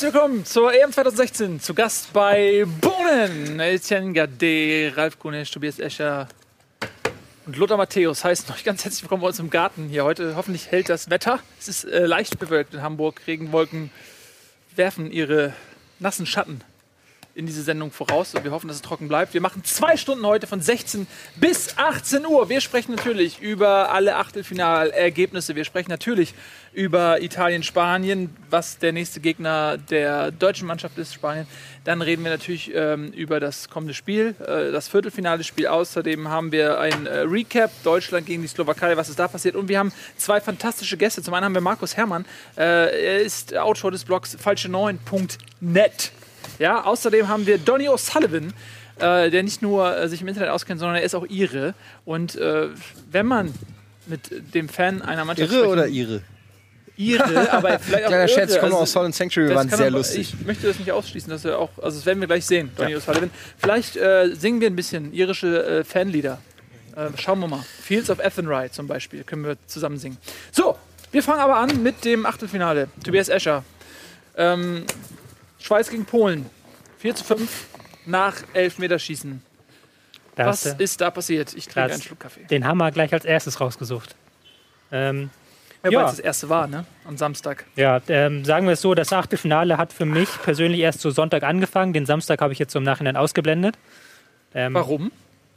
herzlich willkommen zur EM 2016. Zu Gast bei Bohnen. Etienne Gade, Ralf Gunesch, Tobias Escher und Lothar Matthäus heißt euch ganz herzlich willkommen bei uns im Garten hier heute. Hoffentlich hält das Wetter. Es ist äh, leicht bewölkt in Hamburg. Regenwolken werfen ihre nassen Schatten in diese Sendung voraus und wir hoffen, dass es trocken bleibt. Wir machen zwei Stunden heute von 16 bis 18 Uhr. Wir sprechen natürlich über alle Achtelfinalergebnisse. Wir sprechen natürlich über Italien, Spanien, was der nächste Gegner der deutschen Mannschaft ist, Spanien. Dann reden wir natürlich ähm, über das kommende Spiel, äh, das Viertelfinale Spiel. Außerdem haben wir ein äh, Recap, Deutschland gegen die Slowakei, was ist da passiert. Und wir haben zwei fantastische Gäste. Zum einen haben wir Markus Herrmann, äh, er ist Autor des Blogs falsche9.net. Ja, außerdem haben wir Donny O'Sullivan, äh, der nicht nur äh, sich im Internet auskennt, sondern er ist auch Ire. Und äh, wenn man mit dem Fan einer Mannschaft Irre oder Ire? Ire, aber vielleicht auch Kleiner. Scherz, ich komme Also, aus Solent Sanctuary, wir waren sehr aber- lustig. Ich möchte das nicht ausschließen, dass er auch, also das werden wir gleich sehen, Donny O'Sullivan. Vielleicht äh, singen wir ein bisschen irische äh, Fanlieder. Äh, schauen wir mal. Fields of Athenry zum Beispiel können wir zusammen singen. So, wir fangen aber an mit dem Achtelfinale. Tobias Escher. Ähm, Schweiz gegen Polen. 4 zu 5 nach Elfmeterschießen. Da Was du ist da passiert? Ich trinke einen Schluck Kaffee. den Hammer gleich als erstes rausgesucht. Ähm, Ja, Ja. weil es das erste war, ne? Am Samstag. ja, ähm, sagen wir es so, das Achtelfinale hat für mich persönlich erst so Sonntag angefangen. Den Samstag habe ich jetzt im Nachhinein ausgeblendet. Ähm, Warum?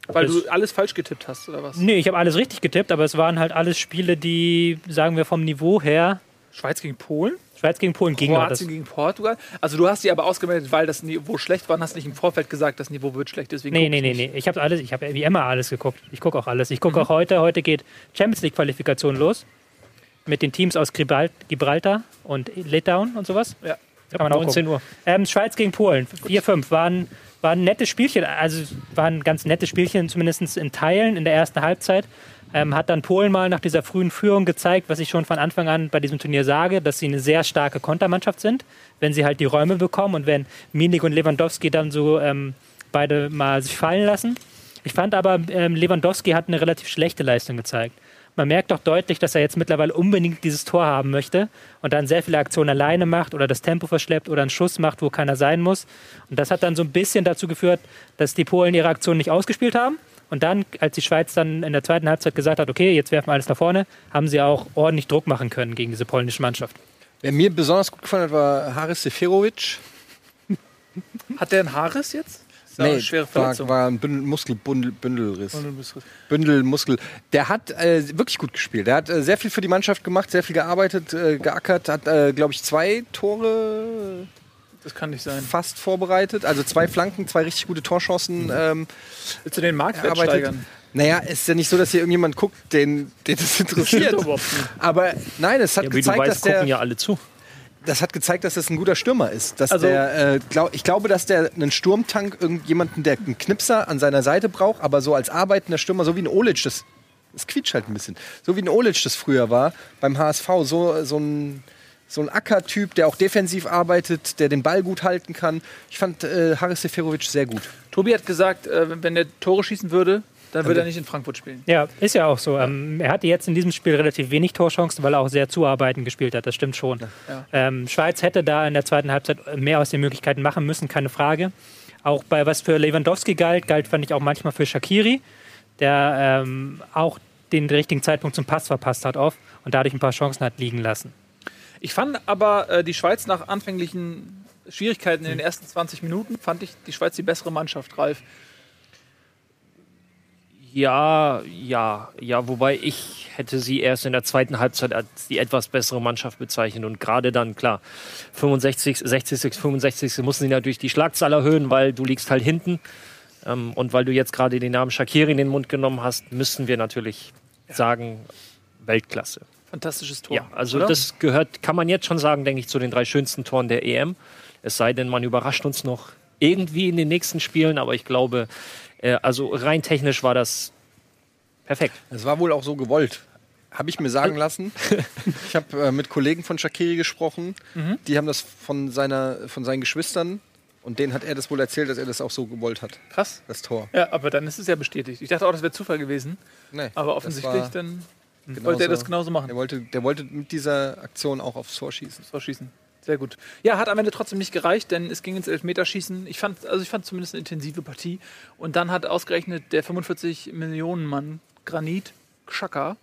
Weil du alles falsch getippt hast, oder was? Nee, ich habe alles richtig getippt, aber es waren halt alles Spiele, die, sagen wir, vom Niveau her, Schweiz gegen Polen? Schweiz gegen Polen. Das, Kroatien gegen Portugal. Also du hast die aber ausgemeldet, weil das Niveau schlecht war und hast nicht im Vorfeld gesagt, das Niveau wird schlecht. Deswegen nee, nee, ich nee, nee. Ich habe alles, ich habe wie immer alles geguckt. Ich gucke auch alles. Ich gucke Mhm. auch heute. Heute geht Champions League Qualifikation los. Mit den Teams aus Gibral- Gibraltar und Litauen und sowas. Ja. Kann man auch 19 gucken. Uhr. Ähm, Schweiz gegen Polen, 4-5. Waren, waren nette Spielchen, also waren ganz nette Spielchen, zumindest in Teilen in der ersten Halbzeit. Ähm, hat dann Polen mal nach dieser frühen Führung gezeigt, was ich schon von Anfang an bei diesem Turnier sage, dass sie eine sehr starke Kontermannschaft sind, wenn sie halt die Räume bekommen und wenn Minik und Lewandowski dann so ähm, beide mal sich fallen lassen. Ich fand aber, ähm, Lewandowski hat eine relativ schlechte Leistung gezeigt. Man merkt doch deutlich, dass er jetzt mittlerweile unbedingt dieses Tor haben möchte und dann sehr viele Aktionen alleine macht oder das Tempo verschleppt oder einen Schuss macht, wo keiner sein muss. Und das hat dann so ein bisschen dazu geführt, dass die Polen ihre Aktion nicht ausgespielt haben. Und dann, als die Schweiz dann in der zweiten Halbzeit gesagt hat, okay, jetzt werfen wir alles nach vorne, haben sie auch ordentlich Druck machen können gegen diese polnische Mannschaft. Wer mir besonders gut gefallen hat, war Haris Seferovic. Hat der ein Haares jetzt? Eine schwere war, Verletzung. war ein Bündel, Muskelbündel, Bündelriss. Bündelmuskel. Der hat äh, wirklich gut gespielt. Der hat äh, sehr viel für die Mannschaft gemacht, sehr viel gearbeitet, äh, geackert, hat, äh, glaube ich, zwei Tore Das kann nicht sein. fast vorbereitet. Also zwei Flanken, zwei richtig gute Torchancen ähm, Willst du den Marktwert steigern? Naja, es ist ja nicht so, dass hier irgendjemand guckt, den, den das interessiert. nicht. Aber nein, es hat Ja, wie du gezeigt, dass weißt, der, gucken ja alle zu. das hat gezeigt, dass das ein guter Stürmer ist. Dass Also- der, äh, glaub, ich glaube, dass der einen Sturmtank, irgendjemanden, der einen Knipser an seiner Seite braucht, aber so als arbeitender Stürmer, so wie ein Olic, das, das quietscht halt ein bisschen. So wie ein Olic das früher war beim HSV, so, so ein so ein Ackertyp, der auch defensiv arbeitet, der den Ball gut halten kann. Ich fand äh, Haris Seferovic sehr gut. Tobi hat gesagt, äh, wenn der Tore schießen würde, dann würde er nicht in Frankfurt spielen. Ja, ist ja auch so. Ähm, er hatte jetzt in diesem Spiel relativ wenig Torchancen, weil er auch sehr zuarbeitend gespielt hat. Das stimmt schon. Ja. Ähm, Schweiz hätte da in der zweiten Halbzeit mehr aus den Möglichkeiten machen müssen, keine Frage. Auch bei was für Lewandowski galt, galt fand ich auch manchmal für Shakiri, der ähm, auch den richtigen Zeitpunkt zum Pass verpasst hat oft und dadurch ein paar Chancen hat liegen lassen. Ich fand aber äh, die Schweiz nach anfänglichen Schwierigkeiten in den ersten 20 Minuten, fand ich die Schweiz die bessere Mannschaft, Ralf. Ja, ja, ja, wobei ich hätte sie erst in der zweiten Halbzeit als die etwas bessere Mannschaft bezeichnet und gerade dann, klar, 65, 60, 65 mussten sie natürlich die Schlagzahl erhöhen, weil du liegst halt hinten ähm, und weil du jetzt gerade den Namen Shakiri in den Mund genommen hast, müssen wir natürlich sagen, Weltklasse. Fantastisches Tor. Ja, also oder? das gehört, kann man jetzt schon sagen, denke ich, zu den drei schönsten Toren der EM. Es sei denn, man überrascht uns noch irgendwie in den nächsten Spielen, aber ich glaube, äh, also rein technisch war das perfekt. Das war wohl auch so gewollt. Habe ich mir sagen lassen. Ich habe äh, mit Kollegen von Shakiri gesprochen. Die haben das von, seiner, von seinen Geschwistern und denen hat er das wohl erzählt, dass er das auch so gewollt hat, krass. das Tor. Ja, aber dann ist es ja bestätigt. Ich dachte auch, das wäre Zufall gewesen. Nee, Aber offensichtlich dann genauso. wollte er das genauso machen. Der wollte, der wollte mit dieser Aktion auch aufs Tor schießen. Tor schießen. Sehr gut. Ja, hat am Ende trotzdem nicht gereicht, denn es ging ins Elfmeterschießen. Ich fand, also ich fand zumindest eine intensive Partie. Und dann hat ausgerechnet der 45 Millionen Mann Granit Xhaka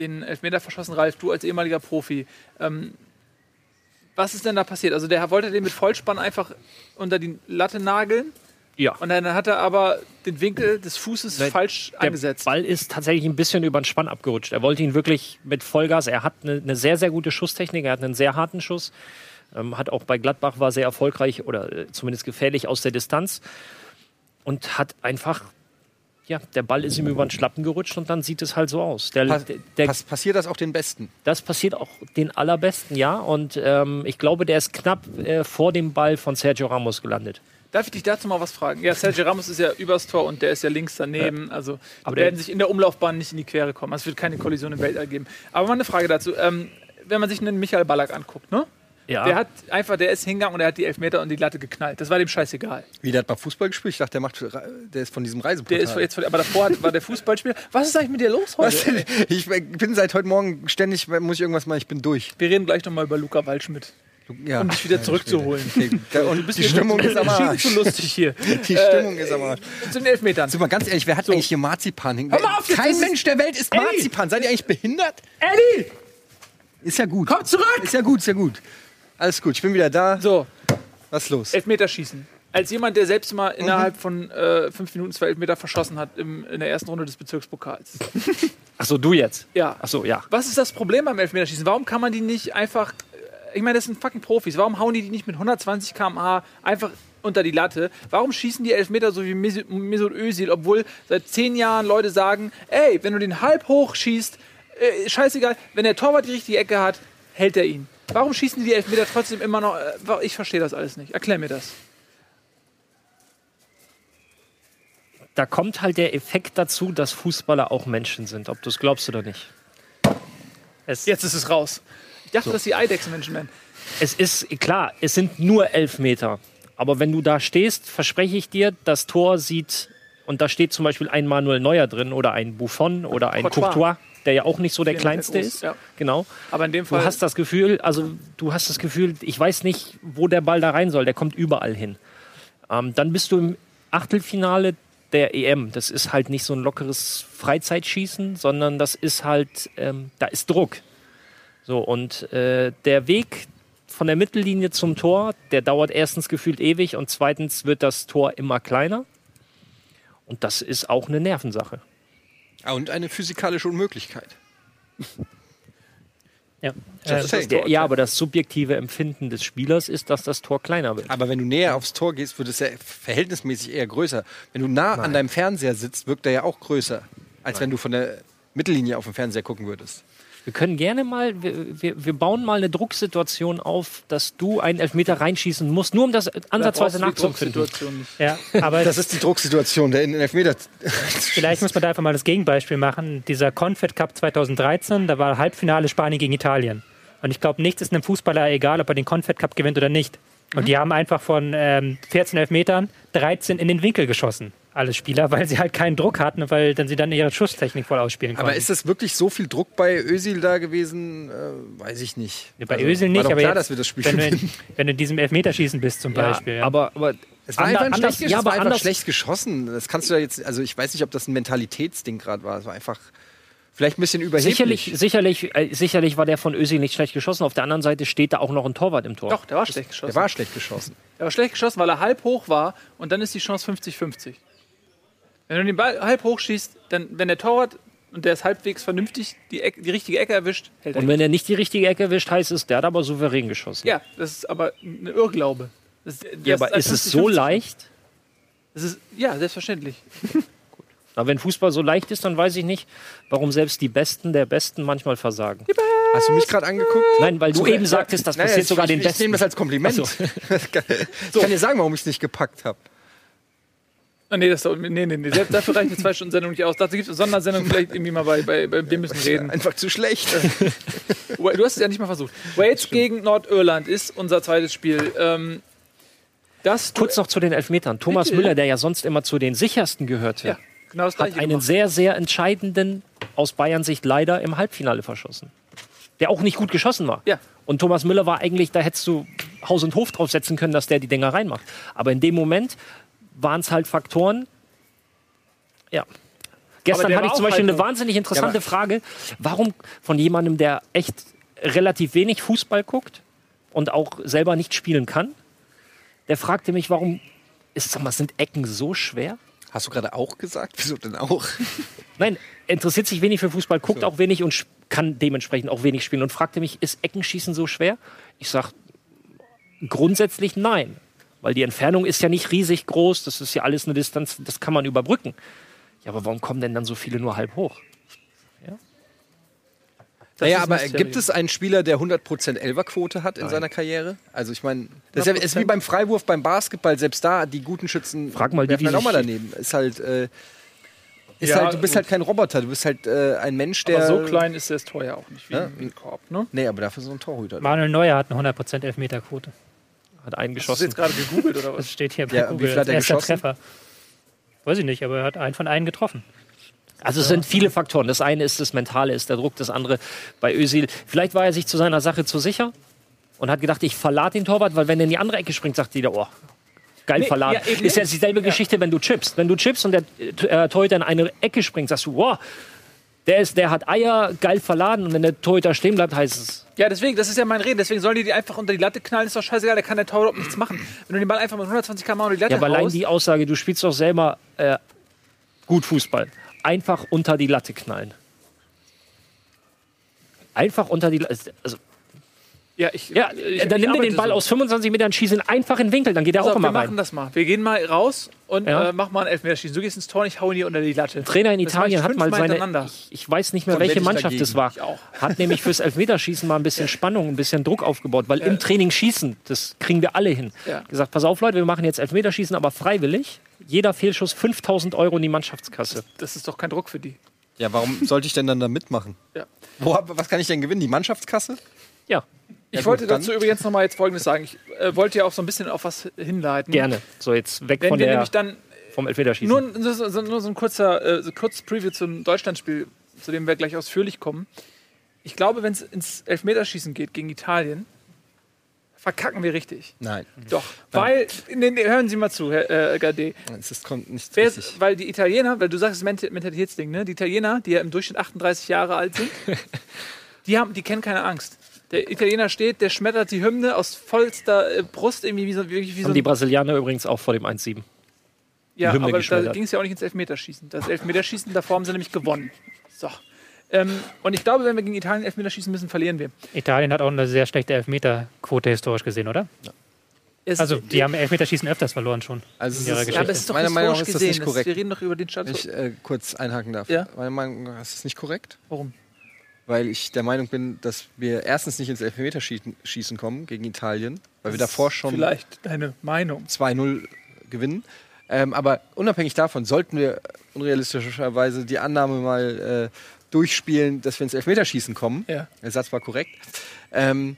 den Elfmeter verschossen. Ralf, du als ehemaliger Profi. Ähm, was ist denn da passiert? Also der wollte den mit Vollspann einfach unter die Latte nageln. Ja. Und dann hat er aber den Winkel des Fußes Nein, falsch Der eingesetzt. Ball ist tatsächlich ein bisschen über den Spann abgerutscht. Er wollte ihn wirklich mit Vollgas. Er hat eine, eine sehr, sehr gute Schusstechnik. Er hat einen sehr harten Schuss. Ähm, hat auch bei Gladbach war sehr erfolgreich oder äh, zumindest gefährlich aus der Distanz. Und hat einfach, ja, der Ball ist ihm über den Schlappen gerutscht und dann sieht es halt so aus. Der, Pass, der, der, pass, passiert das auch den Besten? das passiert auch den allerbesten, ja. Und ähm, ich glaube, der ist knapp äh, vor dem Ball von Sergio Ramos gelandet. Darf ich dich dazu mal was fragen? Ja, Sergio Ramos ist ja übers Tor und der ist ja links daneben. Also die Aber der- werden sich in der Umlaufbahn nicht in die Quere kommen. Also Es wird keine Kollision im Weltall geben. Aber mal eine Frage dazu. Ähm, wenn man sich einen Michael Ballack anguckt, ne? Ja. Der hat einfach, der ist hingegangen und er hat die Elfmeter und die Latte geknallt. Das war dem scheißegal. Wie, der hat mal Fußball gespielt? Ich dachte, der, macht, der ist von diesem Reiseportal. Der ist jetzt, aber davor hat, war der Fußballspieler. Was ist eigentlich mit dir los heute? Was? Ich bin seit heute Morgen ständig, muss ich irgendwas machen, ich bin durch. Wir reden gleich nochmal über Luca Waldschmidt, Ja. um dich wieder zurückzuholen. Okay. Und die Stimmung ist am Arsch. zu lustig hier. Die Stimmung ist am Arsch. Zu den Elfmetern. Sind wir ganz ehrlich, wer hat eigentlich hier Marzipan hingelegt? Kein ist Mensch der Welt isst Eddie! Marzipan. Seid ihr eigentlich behindert? Eddie! Ist ja gut. Komm zurück! Ist ja gut, ist ja gut. Alles gut, ich bin wieder da. So, Was ist los? Elfmeterschießen. Als jemand, der selbst mal Mhm. innerhalb von äh, fünf Minuten zwei Elfmeter verschossen hat im, in der ersten Runde des Bezirkspokals. Achso, du jetzt. Ja. Achso, ja. Was ist das Problem beim Elfmeterschießen? Warum kann man die nicht einfach. Ich meine, das sind fucking Profis. Warum hauen die die nicht mit 120 km/h einfach unter die Latte? Warum schießen die Elfmeter so wie Mes- Mesut Özil, obwohl seit zehn Jahren Leute sagen: Ey, wenn du den halb hoch schießt, äh, scheißegal, wenn der Torwart die richtige Ecke hat, hält er ihn. Warum schießen die die Elfmeter trotzdem immer noch? Äh, ich verstehe das alles nicht. Erklär mir das. Da kommt halt der Effekt dazu, dass Fußballer auch Menschen sind, ob du es glaubst oder nicht. Es, Jetzt ist es raus. Ich dachte, dass die Eidechsen Menschen es ist klar, es sind nur elf Meter. Aber wenn du da stehst, verspreche ich dir, das Tor sieht, und da steht zum Beispiel ein Manuel Neuer drin oder ein Buffon oder ein Courtois. Courtois, der ja auch nicht so der kleinste ist. ja. Genau. Aber in dem Du Fall. hast das Gefühl, also du hast das Gefühl, ich weiß nicht, wo der Ball da rein soll. Der kommt überall hin. Ähm, dann bist du im Achtelfinale der EM. Das ist halt nicht so ein lockeres Freizeitschießen, sondern das ist halt, ähm, da ist Druck. So, und äh, der Weg von der Mittellinie zum Tor, der dauert erstens gefühlt ewig und zweitens wird das Tor immer kleiner. Und das ist auch eine Nervensache. Ah, und eine physikalische Unmöglichkeit. Ja. Just Äh, saying. Der, ja, aber das subjektive Empfinden des Spielers ist, dass das Tor kleiner wird. Aber wenn du näher aufs Tor gehst, wird es ja verhältnismäßig eher größer. Wenn du nah an deinem Fernseher sitzt, wirkt er ja auch größer, als wenn du von der Mittellinie auf dem Fernseher gucken würdest. Wir können gerne mal, wir, wir, wir bauen mal eine Drucksituation auf, dass du einen Elfmeter reinschießen musst, nur um das ansatzweise Da nachzufinden. Ja, aber Das ist die Drucksituation, der in den Elfmeter. Vielleicht muss man da einfach mal das Gegenbeispiel machen. Dieser Confed Cup 2013, da war Halbfinale Spanien gegen Italien. Und ich glaube, nichts ist einem Fußballer egal, ob er den Confed Cup gewinnt oder nicht. Und die haben einfach von ähm, 14 Elfmetern 13 in den Winkel geschossen. Alle Spieler, weil sie halt keinen Druck hatten, weil dann sie dann ihre Schusstechnik voll ausspielen konnten. Aber ist das wirklich so viel Druck bei Özil da gewesen? Äh, weiß ich nicht. Ja, bei Also, Özil war nicht, aber klar, jetzt, dass wir das Spiel wenn, du wenn du in diesem Elfmeterschießen bist zum Beispiel. Ja, Ja. aber, aber Es war ander- einfach, ein anders, schlecht, ja, es war einfach schlecht geschossen. Das kannst du ja jetzt, also ich weiß nicht, ob das ein Mentalitätsding gerade war. Es war einfach vielleicht ein bisschen überheblich. Sicherlich, sicherlich, äh, sicherlich war der von Özil nicht schlecht geschossen. Auf der anderen Seite steht da auch noch ein Torwart im Tor. Doch, der war schlecht geschossen. Der war schlecht geschossen. Er war schlecht geschossen, weil er halb hoch war und dann ist die Chance 50-50. Wenn du den Ball halb hoch schießt, dann, wenn der Torwart und der ist halbwegs vernünftig die, Ecke, die richtige Ecke erwischt, hält er. Und wenn er nicht die richtige Ecke erwischt, heißt es, der hat aber souverän geschossen. ja, das ist aber ein Irrglaube. Das, das Ja, aber ist es so 50-50. leicht? Das ist, ja, selbstverständlich. Na, wenn Fußball so leicht ist, dann weiß ich nicht, warum selbst die Besten der Besten manchmal versagen. Hast du mich gerade angeguckt? Nein, weil du So, eben sagtest, das Nein, passiert ich- sogar ich, den Ich Besten. nehme das als Kompliment. So. Ich kann dir sagen, warum ich es nicht gepackt habe. Ah, nee, das, nee, nee, nee, selbst dafür reicht eine zwei Stunden Sendung nicht aus. Dazu gibt es eine Sondersendung vielleicht irgendwie mal bei, bei, bei Wir müssen reden. Einfach zu schlecht. Du hast es ja nicht mal versucht. Wales gegen Nordirland ist unser zweites Spiel. Ähm, das Kurz noch zu den Elfmetern. Thomas Bitte, Müller, der ja sonst immer zu den sichersten gehörte, ja, genau hat einen gemacht. sehr, sehr entscheidenden, aus Bayern Sicht leider, im Halbfinale verschossen. der auch nicht gut geschossen war. Ja. Und Thomas Müller war eigentlich, da hättest du Haus und Hof draufsetzen können, dass der die Dinger reinmacht. Aber in dem Moment waren es halt Faktoren. Ja. Gestern hatte ich zum Beispiel halt eine so- wahnsinnig interessante Ja, Frage. Warum von jemandem, der echt relativ wenig Fußball guckt und auch selber nicht spielen kann, der fragte mich, warum ist, sag mal, sind Ecken so schwer? Hast du gerade auch gesagt? Wieso denn auch? Nein, interessiert sich wenig für Fußball, guckt auch wenig und kann dementsprechend auch wenig spielen und fragte mich, ist Eckenschießen so schwer? Ich sag grundsätzlich nein, weil die Entfernung ist ja nicht riesig groß, das ist ja alles eine Distanz, das kann man überbrücken. Ja, aber warum kommen denn dann so viele nur halb hoch? Das naja, aber Mysterium. gibt es einen Spieler, der 100% Elverquote hat in seiner Karriere? Also ich meine, das ist, ja, ist wie beim Freiwurf beim Basketball, selbst da, die guten Schützen Frag mal die, die auch mal daneben. Ist halt, äh, ist Ja, halt, du bist gut. halt kein Roboter, du bist halt äh, ein Mensch, der... Aber so klein ist das Tor ja auch nicht wie, Ja. wie ein Korb. Ne? Nee, aber dafür so ein Torhüter. Manuel Neuer hat eine 100% Elfmeterquote. Hat Hast du eingeschossen. jetzt gerade gegoogelt oder Das was? steht hier bei Ja, und wie Google viel hat er erster geschossen? Treffer. Weiß ich nicht, aber er hat einen von einen getroffen. Also es sind viele Faktoren. Das eine ist das Mentale, ist der Druck, das andere bei Özil. Vielleicht war er sich zu seiner Sache zu sicher und hat gedacht, ich verlade den Torwart, weil wenn er in die andere Ecke springt, sagt jeder, oh, geil Nee, verladen. ja, ist ja dieselbe Geschichte, wenn du chippst. Wenn du chippst und der äh, Torhüter in eine Ecke springt, sagst du, wow, der, ist, der hat Eier, geil verladen. Und wenn der Torhüter stehen bleibt, heißt es, Ja, deswegen, das ist ja mein Reden. Deswegen sollen die die einfach unter die Latte knallen, ist doch scheißegal, da kann der Tor überhaupt nichts machen. Wenn du den Ball einfach mit 120 km unter die Latte ja, aber allein die Aussage, du spielst doch selber äh, gut Fußball. Einfach unter die Latte knallen. Einfach unter die Latte. Also, ja, ich, Ja, ich, dann ich nimm dir den Ball so. aus 25 Metern, schieß ihn einfach in den Winkel, dann geht er Pass auch auf, immer wir machen rein. das mal. Wir gehen mal raus und Ja. äh, mach mal ein Elfmeterschießen. Du gehst ins Tor und ich hau ihn hier unter die Latte. Trainer in Das Italien hat mal seine, ich, ich weiß nicht mehr, welche Mannschaft dagegen. das war, Ich auch. hat nämlich fürs Elfmeterschießen mal ein bisschen Spannung, ein bisschen Druck aufgebaut, weil im Training schießen, das kriegen wir alle hin. Ja. Gesagt, pass auf Leute, wir machen jetzt Elfmeterschießen, aber freiwillig. Jeder Fehlschuss 5000 Euro in die Mannschaftskasse. Das ist doch kein Druck für die. Ja, warum sollte ich denn dann da mitmachen? Ja. Wo, was kann ich denn gewinnen? Die Mannschaftskasse? Ja, Ich Ja, wollte gut, dazu übrigens noch mal jetzt Folgendes sagen. Ich äh, wollte ja auch so ein bisschen auf was hinleiten. gerne. So, jetzt weg Wenn von wir der, nämlich dann vom Elfmeterschießen. nur, ein- so, nur so ein kurzer äh, so kurz Preview zum Deutschlandspiel, zu dem wir gleich ausführlich kommen. Ich glaube, wenn es ins Elfmeterschießen geht gegen Italien, verkacken wir richtig. Nein. Doch, weil, nee, nee, hören Sie mal zu, Herr äh, Gade. Es kommt nicht Wer richtig. weil die Italiener, weil du sagst, das Ment- Mentalitätsding, ne? Die Italiener, die ja im Durchschnitt 38 Jahre alt sind, die, haben, die kennen keine Angst. Der Italiener steht, der schmettert die Hymne aus vollster äh, Brust, irgendwie wie so, wie, wie so Haben die Brasilianer übrigens auch vor dem 1-7. Ja, Hymne aber da ging es ja auch nicht ins Elfmeterschießen. Das Elfmeterschießen, davor haben sie nämlich gewonnen. So. Ähm, und ich glaube, wenn wir gegen Italien Elfmeterschießen müssen, verlieren wir. Italien hat auch eine sehr schlechte Elfmeterquote historisch gesehen, oder? Es- Also, die haben Elfmeterschießen öfters verloren schon. Also in ihrer ist- ja, Geschichte. aber es ist doch Meiner Meinung ist das nicht gesehen. korrekt. wir reden doch über den Status. Wenn ich äh, kurz einhaken darf. Ja. Meiner Meinung ist das nicht korrekt, Warum? Weil ich der Meinung bin, dass wir erstens nicht ins Elfmeterschießen Schießen kommen gegen Italien, weil wir davor schon Vielleicht deine Meinung. 2-0 gewinnen. Ähm, aber unabhängig davon sollten wir unrealistischerweise die Annahme mal äh, durchspielen, dass wir ins Elfmeterschießen kommen. Ja. Der Satz war korrekt. Ähm,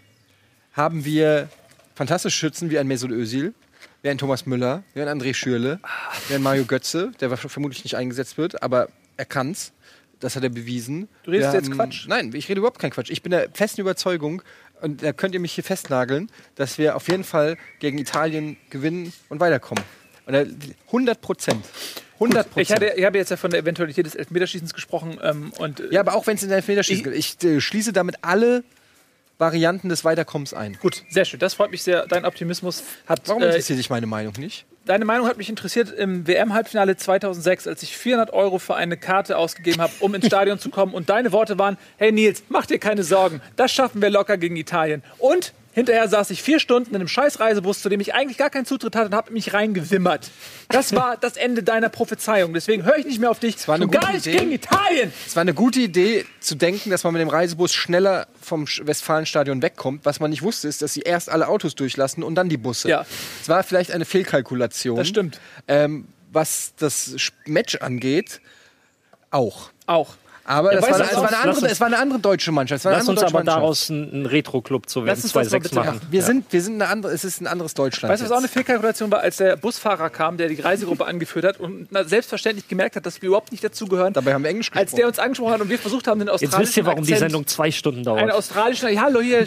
haben wir fantastische Schützen wie ein Mesut Özil, wie ein Thomas Müller, wie ein André Schürle, wie ein Mario Götze, der vermutlich nicht eingesetzt wird, aber er kann's. Das hat er bewiesen. Du redest Wir jetzt haben- Quatsch. Nein, ich rede überhaupt keinen Quatsch. Ich bin der festen Überzeugung, und da könnt ihr mich hier festnageln, dass wir auf jeden Fall gegen Italien gewinnen und weiterkommen. Und da- 100 Prozent. 100 Ich, hatte, Prozent. ich habe jetzt ja von der Eventualität des Elfmeterschießens gesprochen. Ähm, und, äh, Ja, aber auch wenn es in den Elfmeterschießen geht. Ich äh, schließe damit alle Varianten des Weiterkommens ein. Gut, sehr schön. Das freut mich sehr. Dein Optimismus hat. Warum äh, interessiert dich meine Meinung nicht? Deine Meinung hat mich interessiert im WM-Halbfinale 2006, als ich 400 Euro für eine Karte ausgegeben habe, um ins Stadion zu kommen. Und deine Worte waren: Hey Nils, mach dir keine Sorgen. Das schaffen wir locker gegen Italien. Und hinterher saß ich vier Stunden in einem scheiß Reisebus, zu dem ich eigentlich gar keinen Zutritt hatte und habe mich reingewimmert. Das war das Ende deiner Prophezeiung. Deswegen höre ich nicht mehr auf dich. war eine Schon gute Idee. gegen Italien. Es war eine gute Idee zu denken, dass man mit dem Reisebus schneller vom Westfalenstadion wegkommt. Was man nicht wusste, ist, dass sie erst alle Autos durchlassen und dann die Busse. Ja. Es war vielleicht eine Fehlkalkulation. Das stimmt. Ähm, was das Match angeht, auch. Auch. Aber Ja, das war, du, es, war eine uns- andere, es war eine andere deutsche Mannschaft. Es war eine Lass uns aber daraus einen, einen Retro-Club zu Lass werden, uns das mal 2-6 bitte machen. Wir sind, wir sind eine andere, es ist ein anderes Deutschland. Weißt du, was auch eine jetzt. Fehlkalkulation war, als der Busfahrer kam, der die Reisegruppe angeführt hat und selbstverständlich gemerkt hat, dass wir überhaupt nicht dazugehören. Dabei haben wir Englisch Als der gesprochen. uns angesprochen hat und wir versucht haben, den Jetzt australischen wisst ihr, warum die Akzent, Sendung zwei Stunden einen dauert. australischen, ja, hallo hier,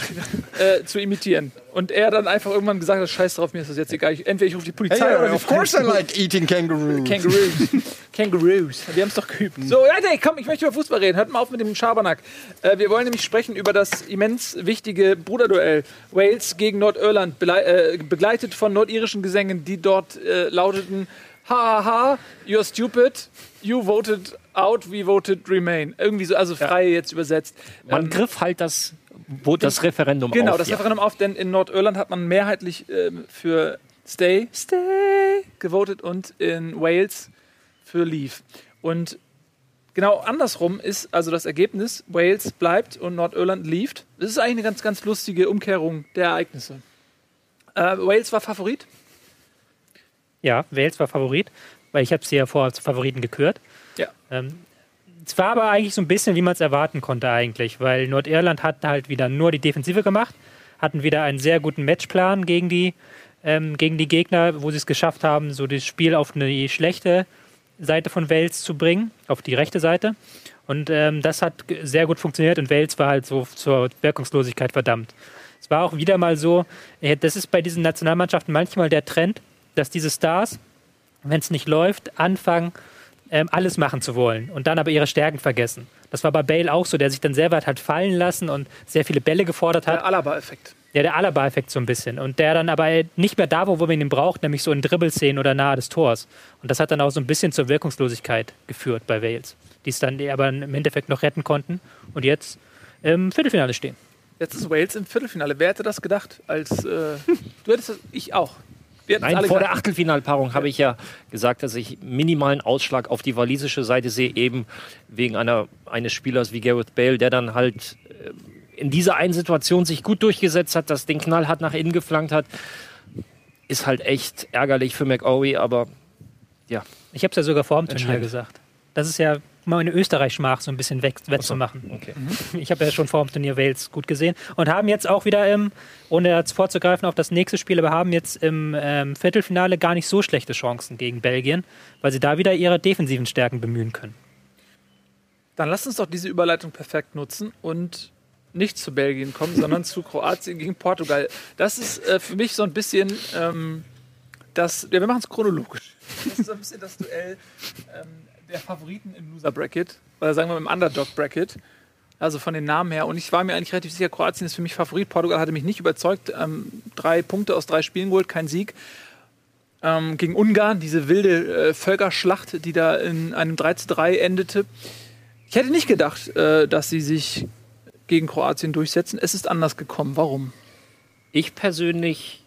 äh, zu imitieren. Und er dann einfach irgendwann gesagt hat, scheiß drauf, mir ist das jetzt egal. Ich, entweder ich rufe die Polizei Hey, oder of course I like eating kangaroos. Kangaroos. Kangaroos. Wir haben es doch geübt. So, ja, nee, komm, ich möchte über Fußball reden. Hört mal auf mit dem Schabernack. Äh, wir wollen nämlich sprechen über das immens wichtige Bruderduell. Wales gegen Nordirland, äh, begleitet von nordirischen Gesängen, die dort äh, lauteten: Hahaha, you're stupid, you voted out, we voted remain. Irgendwie so, also frei jetzt übersetzt. Man Ähm, griff halt das, wo das Referendum Genau, auf. das ja. Referendum auf, denn in Nordirland hat man mehrheitlich ähm, für Stay, Stay gewotet und in Wales für Leave. Und genau andersrum ist also das Ergebnis, Wales bleibt und Nordirland leaved. Das ist eigentlich eine ganz, ganz lustige Umkehrung der Ereignisse. Äh, Wales war Favorit. Ja, Wales war Favorit, weil ich habe sie ja vorher zu Favoriten gekürt. Ja. Ähm, es war aber eigentlich so ein bisschen, wie man es erwarten konnte eigentlich, weil Nordirland hat halt wieder nur die Defensive gemacht, hatten wieder einen sehr guten Matchplan gegen die, ähm, gegen die Gegner, wo sie es geschafft haben, so das Spiel auf eine schlechte Seite von Wales zu bringen, auf die rechte Seite. Und ähm, das hat sehr gut funktioniert und Wales war halt so zur Wirkungslosigkeit verdammt. Es war auch wieder mal so, äh, das ist bei diesen Nationalmannschaften manchmal der Trend, dass diese Stars, wenn es nicht läuft, anfangen, ähm, alles machen zu wollen und dann aber ihre Stärken vergessen. Das war bei Bale auch so, der sich dann sehr weit hat fallen lassen und sehr viele Bälle gefordert hat. Der Alaba-Effekt. Ja, der Alaba-Effekt so ein bisschen. Und der dann aber nicht mehr da, wo man ihn braucht, nämlich so in Dribbelszenen oder nahe des Tors. Und das hat dann auch so ein bisschen zur Wirkungslosigkeit geführt bei Wales, die es dann aber im Endeffekt noch retten konnten und jetzt im Viertelfinale stehen. Jetzt ist Wales im Viertelfinale. Wer hätte das gedacht? Als, äh, du hättest das, ich auch. Nein, alle vor der. Achtelfinalpaarung habe ich ja gesagt, dass ich minimalen Ausschlag auf die walisische Seite sehe, eben wegen einer, eines Spielers wie Gareth Bale, der dann halt äh, in dieser einen Situation sich gut durchgesetzt hat, das den Knall hat nach innen geflankt hat. Ist halt echt ärgerlich für McAwee, aber ja. Ich habe es ja sogar vor dem Turnier gesagt. Das ist ja meine Österreich-Schmach so ein bisschen weg, wettzumachen. Okay. Ich habe ja schon vor dem Turnier Wales gut gesehen und haben jetzt auch wieder im, ohne jetzt vorzugreifen auf das nächste Spiel, aber haben jetzt im ähm, Viertelfinale gar nicht so schlechte Chancen gegen Belgien, weil sie da wieder ihre defensiven Stärken bemühen können. Dann lasst uns doch diese Überleitung perfekt nutzen und nicht zu Belgien kommen, sondern zu Kroatien gegen Portugal. Das ist äh, für mich so ein bisschen ähm, das. Ja, wir machen es chronologisch. Das ist so ein bisschen das Duell ähm, der Favoriten im Loser Bracket oder sagen wir im Underdog Bracket. Also von den Namen her. Und ich war mir eigentlich relativ sicher, Kroatien ist für mich Favorit. Portugal hatte mich nicht überzeugt. Ähm, drei Punkte aus drei Spielen geholt, kein Sieg. Ähm, gegen Ungarn, diese wilde äh, Völkerschlacht, die da in einem 3 zu 3 endete. Ich hätte nicht gedacht, äh, dass sie sich gegen Kroatien durchsetzen. Es ist anders gekommen. Warum? Ich persönlich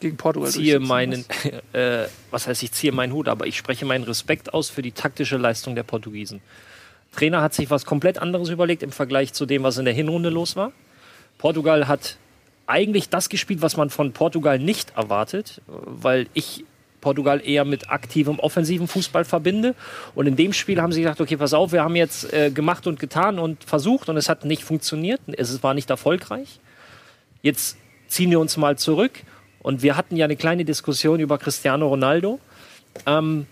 Gegen Portugal ziehe meinen, äh, was heißt, ich ziehe meinen Hut, aber ich spreche meinen Respekt aus für die taktische Leistung der Portugiesen. Trainer hat sich was komplett anderes überlegt im Vergleich zu dem, was in der Hinrunde los war. Portugal hat eigentlich das gespielt, was man von Portugal nicht erwartet, weil ich Portugal eher mit aktivem offensiven Fußball verbinde. Und in dem Spiel haben sie gesagt, okay, pass auf, wir haben jetzt äh, gemacht und getan und versucht und es hat nicht funktioniert. Es war nicht erfolgreich. Jetzt ziehen wir uns mal zurück. Und wir hatten ja eine kleine Diskussion über Cristiano Ronaldo. Ähm,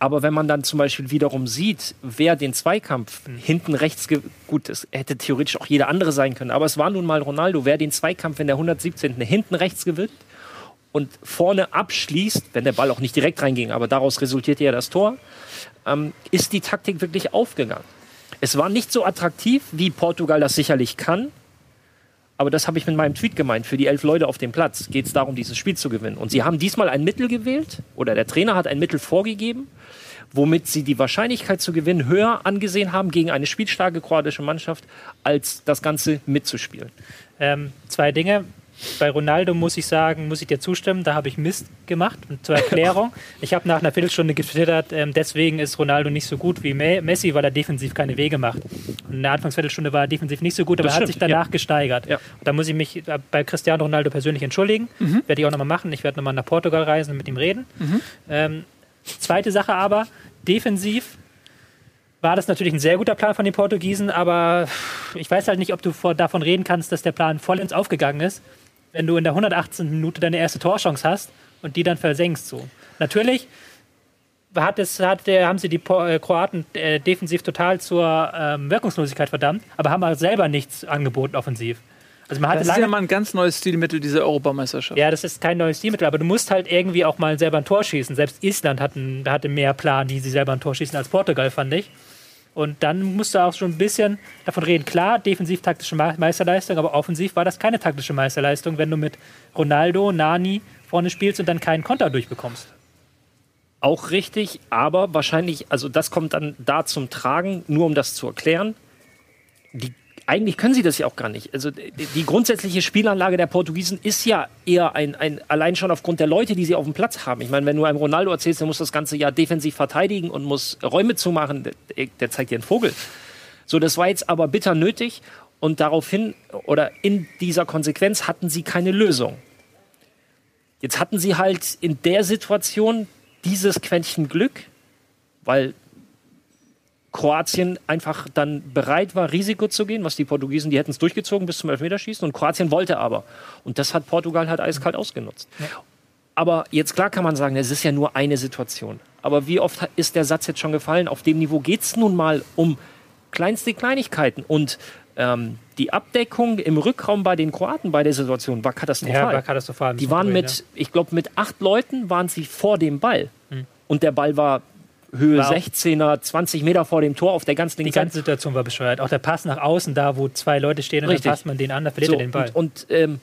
aber wenn man dann zum Beispiel wiederum sieht, wer den Zweikampf hinten rechts, gut, es hätte theoretisch auch jeder andere sein können, aber es war nun mal Ronaldo, wer den Zweikampf in der 117. hinten rechts gewinnt und vorne abschließt, wenn der Ball auch nicht direkt reinging, aber daraus resultierte ja das Tor, ähm, ist die Taktik wirklich aufgegangen. Es war nicht so attraktiv, wie Portugal das sicherlich kann, aber das habe ich mit meinem Tweet gemeint. Für die elf Leute auf dem Platz geht es darum, dieses Spiel zu gewinnen. Und sie haben diesmal ein Mittel gewählt, oder der Trainer hat ein Mittel vorgegeben, womit sie die Wahrscheinlichkeit zu gewinnen höher angesehen haben gegen eine spielstarke kroatische Mannschaft, als das Ganze mitzuspielen. Ähm, zwei Dinge. Bei Ronaldo muss ich sagen, muss ich dir zustimmen, da habe ich Mist gemacht. Und zur Erklärung, ich habe nach einer Viertelstunde getwittert, ähm, deswegen ist Ronaldo nicht so gut wie Me Messi, weil er defensiv keine Wege macht. Und in der Anfangsviertelstunde war er defensiv nicht so gut, aber er hat sich danach gesteigert. Ja. Und da muss ich mich äh, bei Cristiano Ronaldo persönlich entschuldigen. Werde ich auch nochmal machen. Ich werde nochmal nach Portugal reisen und mit ihm reden. Ähm, zweite Sache aber, defensiv war das natürlich ein sehr guter Plan von den Portugiesen, aber ich weiß halt nicht, ob du davon reden kannst, dass der Plan vollends aufgegangen ist, wenn du in der 118. Minute deine erste Torchance hast und die dann versenkst. So. Natürlich hat es, hat der, haben sie die äh, Kroaten äh, defensiv total zur ähm, Wirkungslosigkeit verdammt, aber haben halt selber nichts angeboten offensiv. Also man hatte Das ist ja mal ein ganz neues Stilmittel dieser Europameisterschaft. ja, das ist kein neues Stilmittel, aber du musst halt irgendwie auch mal selber ein Tor schießen. Selbst Island hatten, hatte mehr Plan, die sie selber ein Tor schießen als Portugal, fand ich. Und dann musst du auch schon ein bisschen davon reden. Klar, defensiv taktische Me- Meisterleistung, aber offensiv war das keine taktische Meisterleistung, wenn du mit Ronaldo, Nani vorne spielst und dann keinen Konter durchbekommst. Auch richtig, aber wahrscheinlich, also das kommt dann da zum Tragen, nur um das zu erklären. Die, eigentlich können sie das ja auch gar nicht. Also die, grundsätzliche Spielanlage der Portugiesen ist ja eher ein, ein, allein schon aufgrund der Leute, die sie auf dem Platz haben. Ich meine, wenn du einem Ronaldo erzählst, der muss das ganze Jahr defensiv verteidigen und muss Räume zumachen, der, der zeigt dir einen Vogel. So, das war jetzt aber bitter nötig und daraufhin oder in dieser Konsequenz hatten sie keine Lösung. Jetzt hatten sie halt in der Situation dieses Quäntchen Glück, weil Kroatien einfach dann bereit war, Risiko zu gehen, was die Portugiesen, die hätten es durchgezogen bis zum Elfmeterschießen und Kroatien wollte aber. Und das hat Portugal halt eiskalt ausgenutzt. Aber jetzt klar kann man sagen, es ist ja nur eine Situation. Aber wie oft ist der Satz jetzt schon gefallen? Auf dem Niveau geht es nun mal um kleinste Kleinigkeiten. Und ähm, die Abdeckung im Rückraum bei den Kroaten bei der Situation war katastrophal. war katastrophal. Die waren mit, ich glaube, mit acht Leuten waren sie vor dem Ball. Und der Ball war Höhe. War auch- 16er, 20 Meter vor dem Tor auf der ganz Die linken Seite. ganze Situation war bescheuert. Auch der Pass nach außen, da wo zwei Leute stehen und Richtig. dann passt man den an, da verliert So, er den Ball. und, und ähm,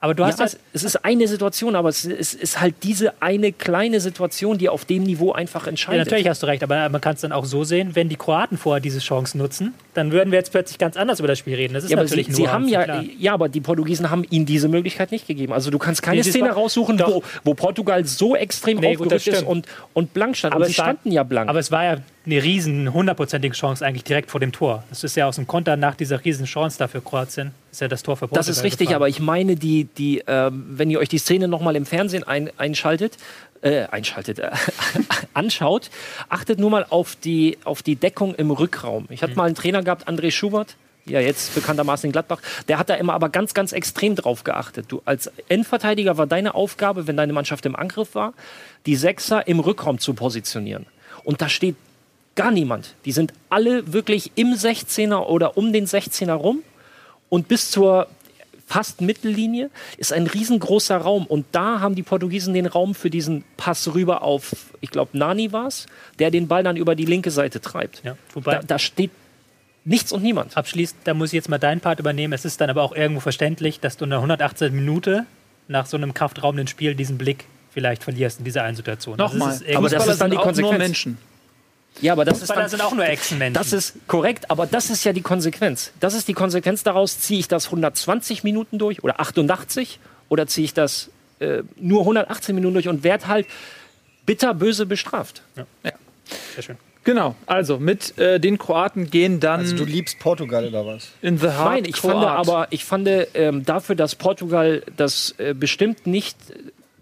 aber du hast ja, halt, es, ist eine Situation, aber es, es ist halt diese eine kleine Situation, die auf dem Niveau einfach Ja, entscheidet. natürlich hast du recht, aber man kann es dann auch so sehen, wenn die Kroaten vorher diese Chance nutzen, dann würden wir jetzt plötzlich ganz anders über das Spiel reden. Das ist Ja, natürlich sie, nur sie haben ja, klar. ja, aber die Portugiesen haben ihnen diese Möglichkeit nicht gegeben. Also du kannst keine Nee, das Szene raussuchen, wo, wo Portugal so extrem Nee, das aufgerückt ist und, und blank stand. Aber und sie war- standen ja blank. Aber es war ja eine riesen, hundertprozentige Chance eigentlich direkt vor dem Tor. Das ist ja aus dem Konter nach dieser riesen Chance dafür Kroatien, ist ja das Tor für Portugal Das ist richtig, gefallen. aber ich meine, die, die, ähm, wenn ihr euch die Szene nochmal im Fernsehen ein, einschaltet, äh, einschaltet, äh, anschaut, achtet nur mal auf die, auf die Deckung im Rückraum. Ich hatte mal einen Trainer gehabt, André Schubert, ja jetzt bekanntermaßen in Gladbach, der hat da immer aber ganz, ganz extrem drauf geachtet. Du als Endverteidiger war deine Aufgabe, wenn deine Mannschaft im Angriff war, die Sechser im Rückraum zu positionieren. Und da steht gar niemand. Die sind alle wirklich im 16er oder um den 16er rum und bis zur fast Mittellinie ist ein riesengroßer Raum und da haben die Portugiesen den Raum für diesen Pass rüber auf, ich glaube Nani war es, der den Ball dann über die linke Seite treibt. Ja, wobei- da, da steht nichts und niemand. Abschließend, da muss ich jetzt mal deinen Part übernehmen. Es ist dann aber auch irgendwo verständlich, dass du in der 118. Minute nach so einem kraftraubenden Spiel diesen Blick vielleicht verlierst in dieser einen Situation. Nochmal. Das ist Aber das ist dann die auch nur Konsequenz. Menschen. Ja, aber das ist dann, sind auch nur Echsenmenschen. Das ist korrekt, aber das ist ja die Konsequenz. Das ist die Konsequenz daraus, ziehe ich das 120 Minuten durch oder 88 oder ziehe ich das äh, nur 118 Minuten durch und werde halt bitterböse bestraft. Sehr schön. Genau, also mit äh, den Kroaten gehen dann Also du liebst Portugal oder was? in the Heart Nein, ich fand Kroat. aber, ich fand ähm, dafür, dass Portugal das äh, bestimmt nicht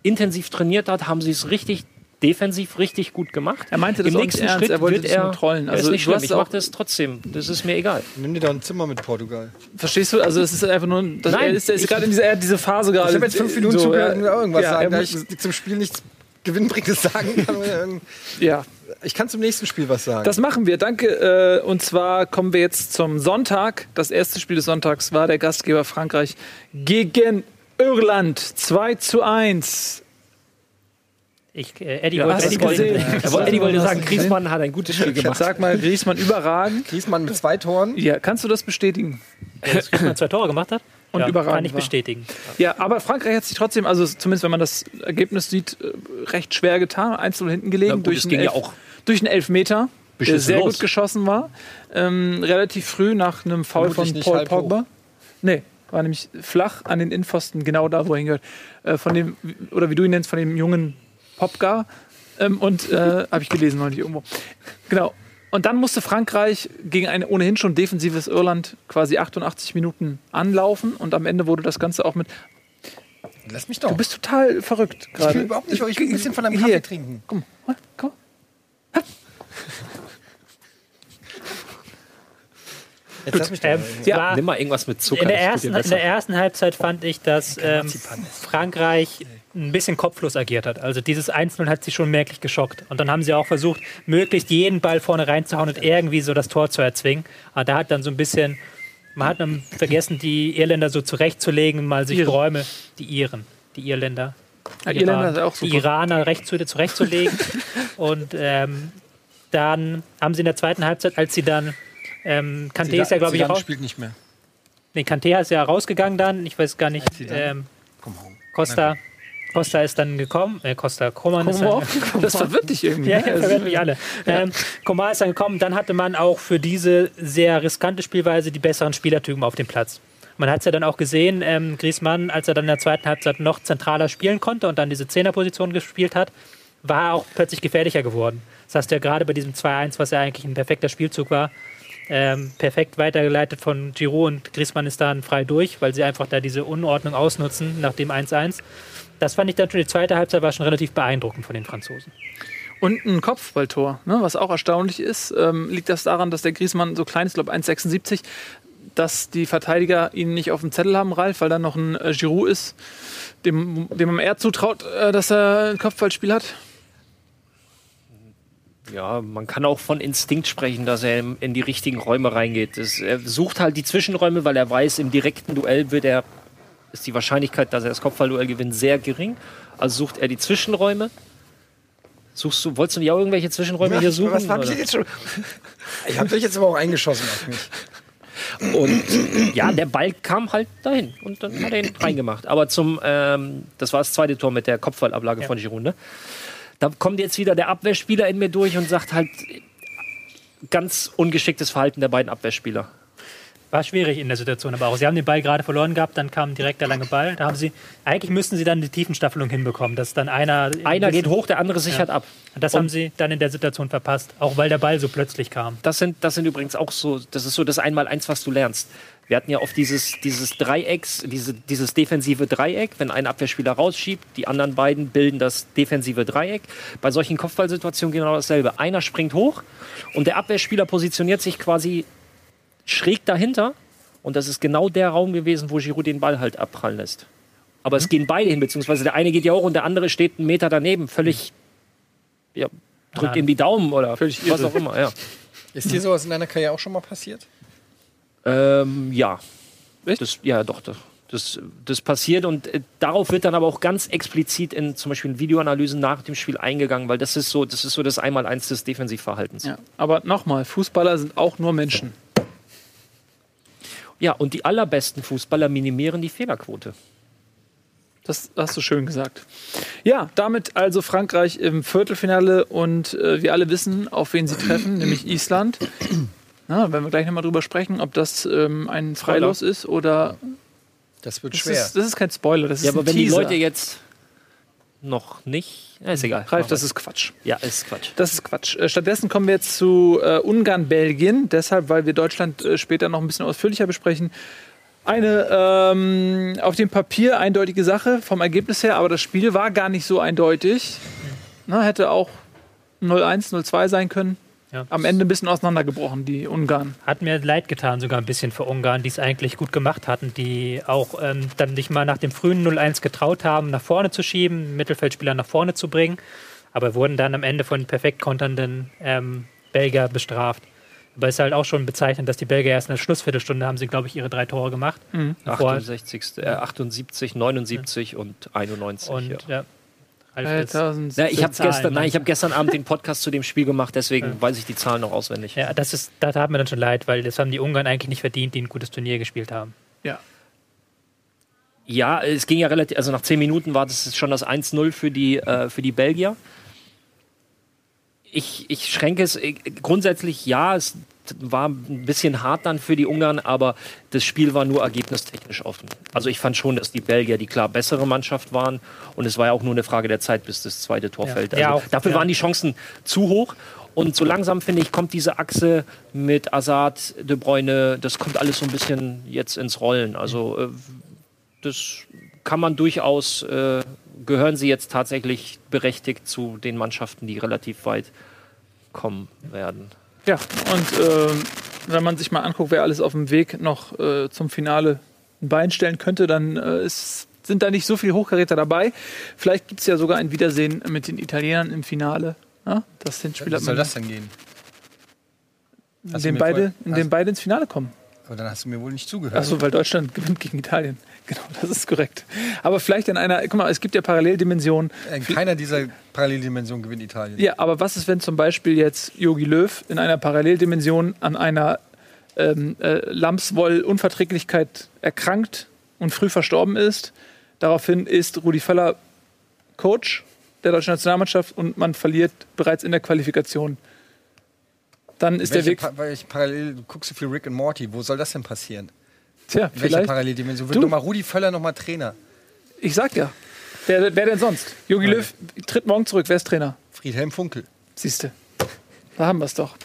intensiv trainiert hat, haben sie es richtig defensiv richtig gut gemacht. Er meinte das Im nächsten ernst, Schritt er wollte wird er nur trollen. Also ist nicht du schlimm, ich mache das trotzdem. Das ist mir egal. Nimm dir doch ein Zimmer mit Portugal. Verstehst du? Also es ist einfach nur, das, Nein, er ist, ist gerade in dieser, er hat diese Phase gerade. Ich habe jetzt fünf Minuten so, zugehört äh, und irgendwas ja, sagen, da ich zum Spiel nichts Gewinnbringendes sagen kann. ja, Ich kann zum nächsten Spiel was sagen. das machen wir. Danke. Äh, und zwar kommen wir jetzt zum Sonntag. Das erste Spiel des Sonntags war der Gastgeber Frankreich gegen Irland 2 zu 1. Ich, äh, Eddie Ja, wollte Eddie wollte- Eddie wollte sagen, gesehen? Griezmann hat ein gutes Spiel gemacht. Sag mal, Griezmann überragend. Griezmann mit zwei Toren. Ja, kannst du das bestätigen? dass Griezmann zwei Tore gemacht hat. Und ja, überragend Kann ich war. bestätigen. Ja, aber Frankreich hat sich trotzdem, also zumindest wenn man das Ergebnis sieht, äh, recht schwer getan. 1-0 hinten gelegen gut, durch, einen ging ja Elf- auch durch einen Elfmeter, der sehr los. gut geschossen war. Ähm, relativ früh nach einem Foul von Paul Pogba. Nee, war nämlich flach an den Innenpfosten, genau da, wo er hingehört. Äh, von dem, oder wie du ihn nennst, von dem jungen Popgar. Ähm, und äh, habe ich gelesen neulich irgendwo. Genau. Und dann musste Frankreich gegen ein ohnehin schon defensives Irland quasi 88 Minuten anlaufen und am Ende wurde das Ganze auch mit. Lass mich doch. Du bist total verrückt ich will gerade. überhaupt nicht, ich will ein bisschen von deinem Hier. Kaffee trinken. Komm, komm. Jetzt lass mich Ähm, mal- ja, war, Nimm mal irgendwas mit Zucker. in, der ersten, in der ersten Halbzeit fand ich, dass ähm, Frankreich ein bisschen kopflos agiert hat. Also dieses 1-0 hat sie schon merklich geschockt. Und dann haben sie auch versucht, möglichst jeden Ball vorne reinzuhauen und irgendwie so das Tor zu erzwingen. Aber da hat dann so ein bisschen, man hat dann vergessen, die Irländer so zurechtzulegen, mal sich Iren. Räume, die Iren, die Irländer. Ja, Die Irländer Iran- auch die. Iraner recht zu, zurechtzulegen. und ähm, dann haben sie in der zweiten Halbzeit, als sie dann ähm, Kanté ist ja, glaube ich, raus. spielt nicht mehr. Nee, Kanté ist ja rausgegangen dann. Ich weiß gar nicht. Ähm, Komm, hau. Costa, ist dann gekommen. Äh, Costa Kroman ist dann, Das verwirrt dich irgendwie. ja, ne? ja, Also, verwirrt mich alle. Ähm, Komar ist dann gekommen. Dann hatte man auch für diese sehr riskante Spielweise die besseren Spielertypen auf dem Platz. Man hat es ja dann auch gesehen, ähm, Griezmann, als er dann in der zweiten Halbzeit noch zentraler spielen konnte und dann diese Zehnerposition gespielt hat, war er auch plötzlich gefährlicher geworden. Das heißt ja gerade bei diesem 2-1, was ja eigentlich ein perfekter Spielzug war, ähm, perfekt weitergeleitet von Giroud und Griezmann ist dann frei durch, weil sie einfach da diese Unordnung ausnutzen nach dem 1-1. Das fand ich dann schon, die zweite Halbzeit war schon relativ beeindruckend von den Franzosen. Und ein Kopfballtor, ne, was auch erstaunlich ist. Ähm, liegt das daran, dass der Griezmann so klein ist, glaube 1,76, dass die Verteidiger ihn nicht auf dem Zettel haben, Ralf, weil da noch ein äh, Giroud ist, dem, dem man eher zutraut, äh, dass er ein Kopfballspiel hat? Ja, man kann auch von Instinkt sprechen, dass er in in die richtigen Räume reingeht. Das, er sucht halt die Zwischenräume, weil er weiß, im direkten Duell wird er, ist die Wahrscheinlichkeit, dass er das Kopfballduell gewinnt, sehr gering. Also sucht er die Zwischenräume. Suchst du, wolltest du nicht auch irgendwelche Zwischenräume hier suchen? Was hab ich jetzt schon? Ich habe dich jetzt aber auch eingeschossen auf mich. Und ja, der Ball kam halt dahin und dann hat er ihn reingemacht. Aber zum, ähm, das war das zweite Tor mit der Kopfballablage von Giroud. Ne? Da kommt jetzt wieder der Abwehrspieler in mir durch und sagt halt ganz ungeschicktes Verhalten der beiden Abwehrspieler. War schwierig in der Situation, aber auch. Sie haben den Ball gerade verloren gehabt, dann kam direkt der lange Ball. Da haben sie, eigentlich müssten sie dann die Tiefenstaffelung hinbekommen, dass dann einer. Einer geht hoch, der andere sichert Ja. ab. Das haben sie dann in der Situation verpasst, auch weil der Ball so plötzlich kam. Das sind, das sind übrigens auch so, das ist so das Einmaleins, was du lernst. Wir hatten ja oft dieses, dieses Dreiecks, diese, dieses defensive Dreieck, wenn ein Abwehrspieler rausschiebt, die anderen beiden bilden das defensive Dreieck. Bei solchen Kopfballsituationen genau dasselbe. Einer springt hoch und der Abwehrspieler positioniert sich quasi schräg dahinter und das ist genau der Raum gewesen, wo Giroud den Ball halt abprallen lässt. Aber es gehen beide hin, beziehungsweise der eine geht ja hoch und der andere steht einen Meter daneben, völlig, ja, drückt Ja. ihm die Daumen oder Völlig was irre. auch immer, ja. Ist dir sowas in deiner Karriere auch schon mal passiert? Ähm, ja. Echt? Das, ja, doch. Das, das, das passiert und äh, darauf wird dann aber auch ganz explizit in zum Beispiel in Videoanalysen nach dem Spiel eingegangen, weil das ist so, das ist so das Einmaleins des Defensivverhaltens. Ja. Ja. Aber nochmal, Fußballer sind auch nur Menschen. Und die allerbesten Fußballer minimieren die Fehlerquote. Das hast du schön gesagt. Ja, damit also Frankreich im Viertelfinale und äh, wir alle wissen, auf wen sie treffen, nämlich Island. Na, werden wir gleich nochmal drüber sprechen, ob das ähm, ein Freilos ist oder. Das wird Das schwer. ist, das ist kein Spoiler, das ist Ja, aber ein wenn die Teaser. Leute jetzt noch nicht. Ist egal. Ralf, das ist Quatsch. ja, ist Quatsch. Das ist Quatsch. Äh, Stattdessen kommen wir jetzt zu äh, Ungarn-Belgien. Deshalb, weil wir Deutschland äh, später noch ein bisschen ausführlicher besprechen. Eine ähm, auf dem Papier eindeutige Sache vom Ergebnis her, aber das Spiel war gar nicht so eindeutig. Na, hätte auch 0-1, 0-2 sein können. Ja. Am Ende ein bisschen auseinandergebrochen, die Ungarn. Hat mir leid getan, sogar ein bisschen für Ungarn, die es eigentlich gut gemacht hatten, die auch ähm, dann nicht mal nach dem frühen 0-1 getraut haben, nach vorne zu schieben, Mittelfeldspieler nach vorne zu bringen, aber wurden dann am Ende von perfekt konternden ähm, Belgier bestraft. Aber es ist halt auch schon bezeichnend, dass die Belgier erst in der Schlussviertelstunde haben sie, glaube ich, ihre drei Tore gemacht. Davor- 68, äh, 78, 79 und 91. Und ja. ja, Ralf, das- 2000. Ja, ich habe gestern, ne? nein, ich hab gestern Abend den Podcast zu dem Spiel gemacht, deswegen weiß ich die Zahlen noch auswendig. ja, das ist, da tat mir dann schon leid, weil das haben die Ungarn eigentlich nicht verdient, die ein gutes Turnier gespielt haben. Ja. Ja, es ging ja relativ, also nach zehn Minuten war das schon das 1-0 für die, äh, für die Belgier. Ich, ich schränke es äh, grundsätzlich, ja, es war ein bisschen hart dann für die Ungarn, aber das Spiel war nur ergebnistechnisch offen. Also ich fand schon, dass die Belgier die klar bessere Mannschaft waren und es war ja auch nur eine Frage der Zeit, bis das zweite Tor Ja. fällt. Ja, Also auch, dafür ja. waren die Chancen zu hoch. Und so langsam, finde ich, kommt diese Achse mit Assad, De Bruyne, das kommt alles so ein bisschen jetzt ins Rollen. Also äh, das kann man durchaus, äh, gehören sie jetzt tatsächlich berechtigt zu den Mannschaften, die relativ weit kommen werden. Ja, und ähm, wenn man sich mal anguckt, wer alles auf dem Weg noch äh, zum Finale ein Bein stellen könnte, dann äh, ist, sind da nicht so viele Hochkaräter dabei. Vielleicht gibt es ja sogar ein Wiedersehen mit den Italienern im Finale. Ja, das sind Spieler, Wie soll das denn gehen? in, dem beide, in dem beide ins Finale kommen. Aber dann hast du mir wohl nicht zugehört. Achso, weil Deutschland gewinnt gegen Italien. Genau, das ist korrekt. Aber vielleicht in einer, guck mal, es gibt ja Paralleldimensionen. In keiner dieser Paralleldimensionen gewinnt Italien. Ja, aber was ist, wenn zum Beispiel jetzt Yogi Löw in einer Paralleldimension an einer ähm, äh, Lamswoll-Unverträglichkeit erkrankt und früh verstorben ist? Daraufhin ist Rudi Völler Coach der deutschen Nationalmannschaft und man verliert bereits in der Qualifikation. Dann ist welche, der Weg. Pa welche Parallel, du guckst so viel Rick and Morty, wo soll das denn passieren? Tja, In welcher vielleicht. Paralleldimension? Wird Du- doch mal Rudi Völler nochmal Trainer? Ich sag ja. Wer, wer denn sonst? Jogi Löw tritt morgen zurück. Wer ist Trainer? Friedhelm Funkel. Siehste. Da haben wir es doch.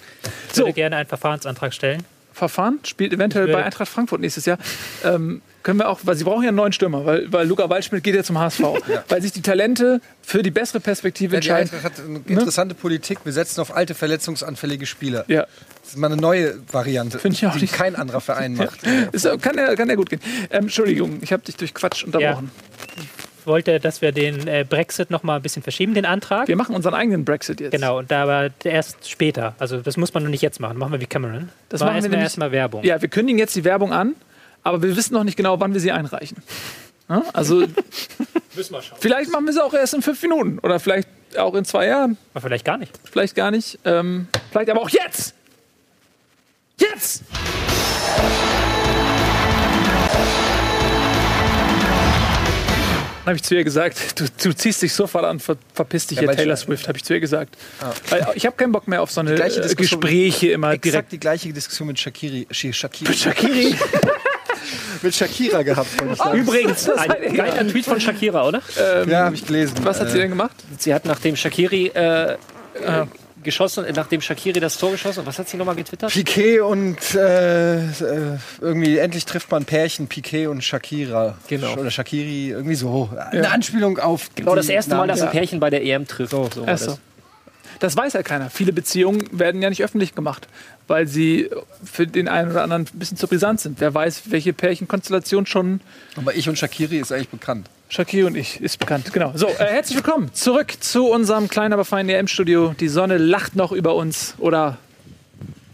Ich So, würde gerne einen Verfahrensantrag stellen. Verfahren spielt eventuell bei Eintracht Frankfurt nächstes Jahr. Ähm, können wir auch, weil sie brauchen ja einen neuen Stürmer, weil, weil Luca Waldschmidt geht ja zum HSV. Weil sich die Talente für die bessere Perspektive Ja, die entscheiden. Eintracht hat eine interessante Politik. Wir setzen auf alte, verletzungsanfällige Spieler. Ja, Das ist mal eine neue Variante, ich auch die nicht. kein anderer Verein macht. ist, kann, ja, kann ja gut gehen. Ähm, Entschuldigung, ich habe dich durch Quatsch unterbrochen. Ich wollte, dass wir den äh, Brexit noch mal ein bisschen verschieben, den Antrag. Wir machen unseren eigenen Brexit jetzt. Genau, und da aber erst später. Also das muss man noch nicht jetzt machen. Machen wir wie Cameron. Das Machen machen wir erstmal nämlich- erstmal Werbung. Ja, wir kündigen jetzt die Werbung an, aber wir wissen noch nicht genau, wann wir sie einreichen. Ja, also Müssen wir schauen. vielleicht machen wir sie auch erst in fünf Minuten oder vielleicht auch in zwei Jahren. Aber vielleicht gar nicht. Vielleicht gar nicht. Ähm, vielleicht aber auch jetzt! Jetzt! Habe ich zu ihr gesagt, du, du ziehst dich sofort an, ver, verpiss dich Ja, hier, Taylor ich- Swift, habe ich zu ihr gesagt. Weil ich habe keinen Bock mehr auf so eine gleiche äh, Gespräche immer Exakt direkt. die gleiche Diskussion mit Shakiri, Sh- Shakiri, Shakiri. mit Shakira gehabt. sagen. Übrigens, ein geiler Tweet von Shakira, oder? ja, habe ich gelesen. Was hat sie denn gemacht? Sie hat nachdem Shakiri äh, äh, geschossen, äh, nachdem Shakiri das Tor geschossen hat, was hat sie nochmal getwittert? Piquet und äh, äh, irgendwie endlich trifft man Pärchen Piquet und Shakira. Genau. Oder Shakiri, irgendwie so. Eine Anspielung auf. Genau, das erste Mal, dass ein Pärchen bei der EM trifft. So, so. das. Das weiß ja keiner. Viele Beziehungen werden ja nicht öffentlich gemacht, weil sie für den einen oder anderen ein bisschen zu brisant sind. Wer weiß, welche Pärchenkonstellation schon Aber ich und Shakiri ist eigentlich bekannt. Shakiri und ich ist bekannt. Genau. So, äh, herzlich willkommen zurück zu unserem kleinen, aber feinen EM-Studio. Die Sonne lacht noch über uns oder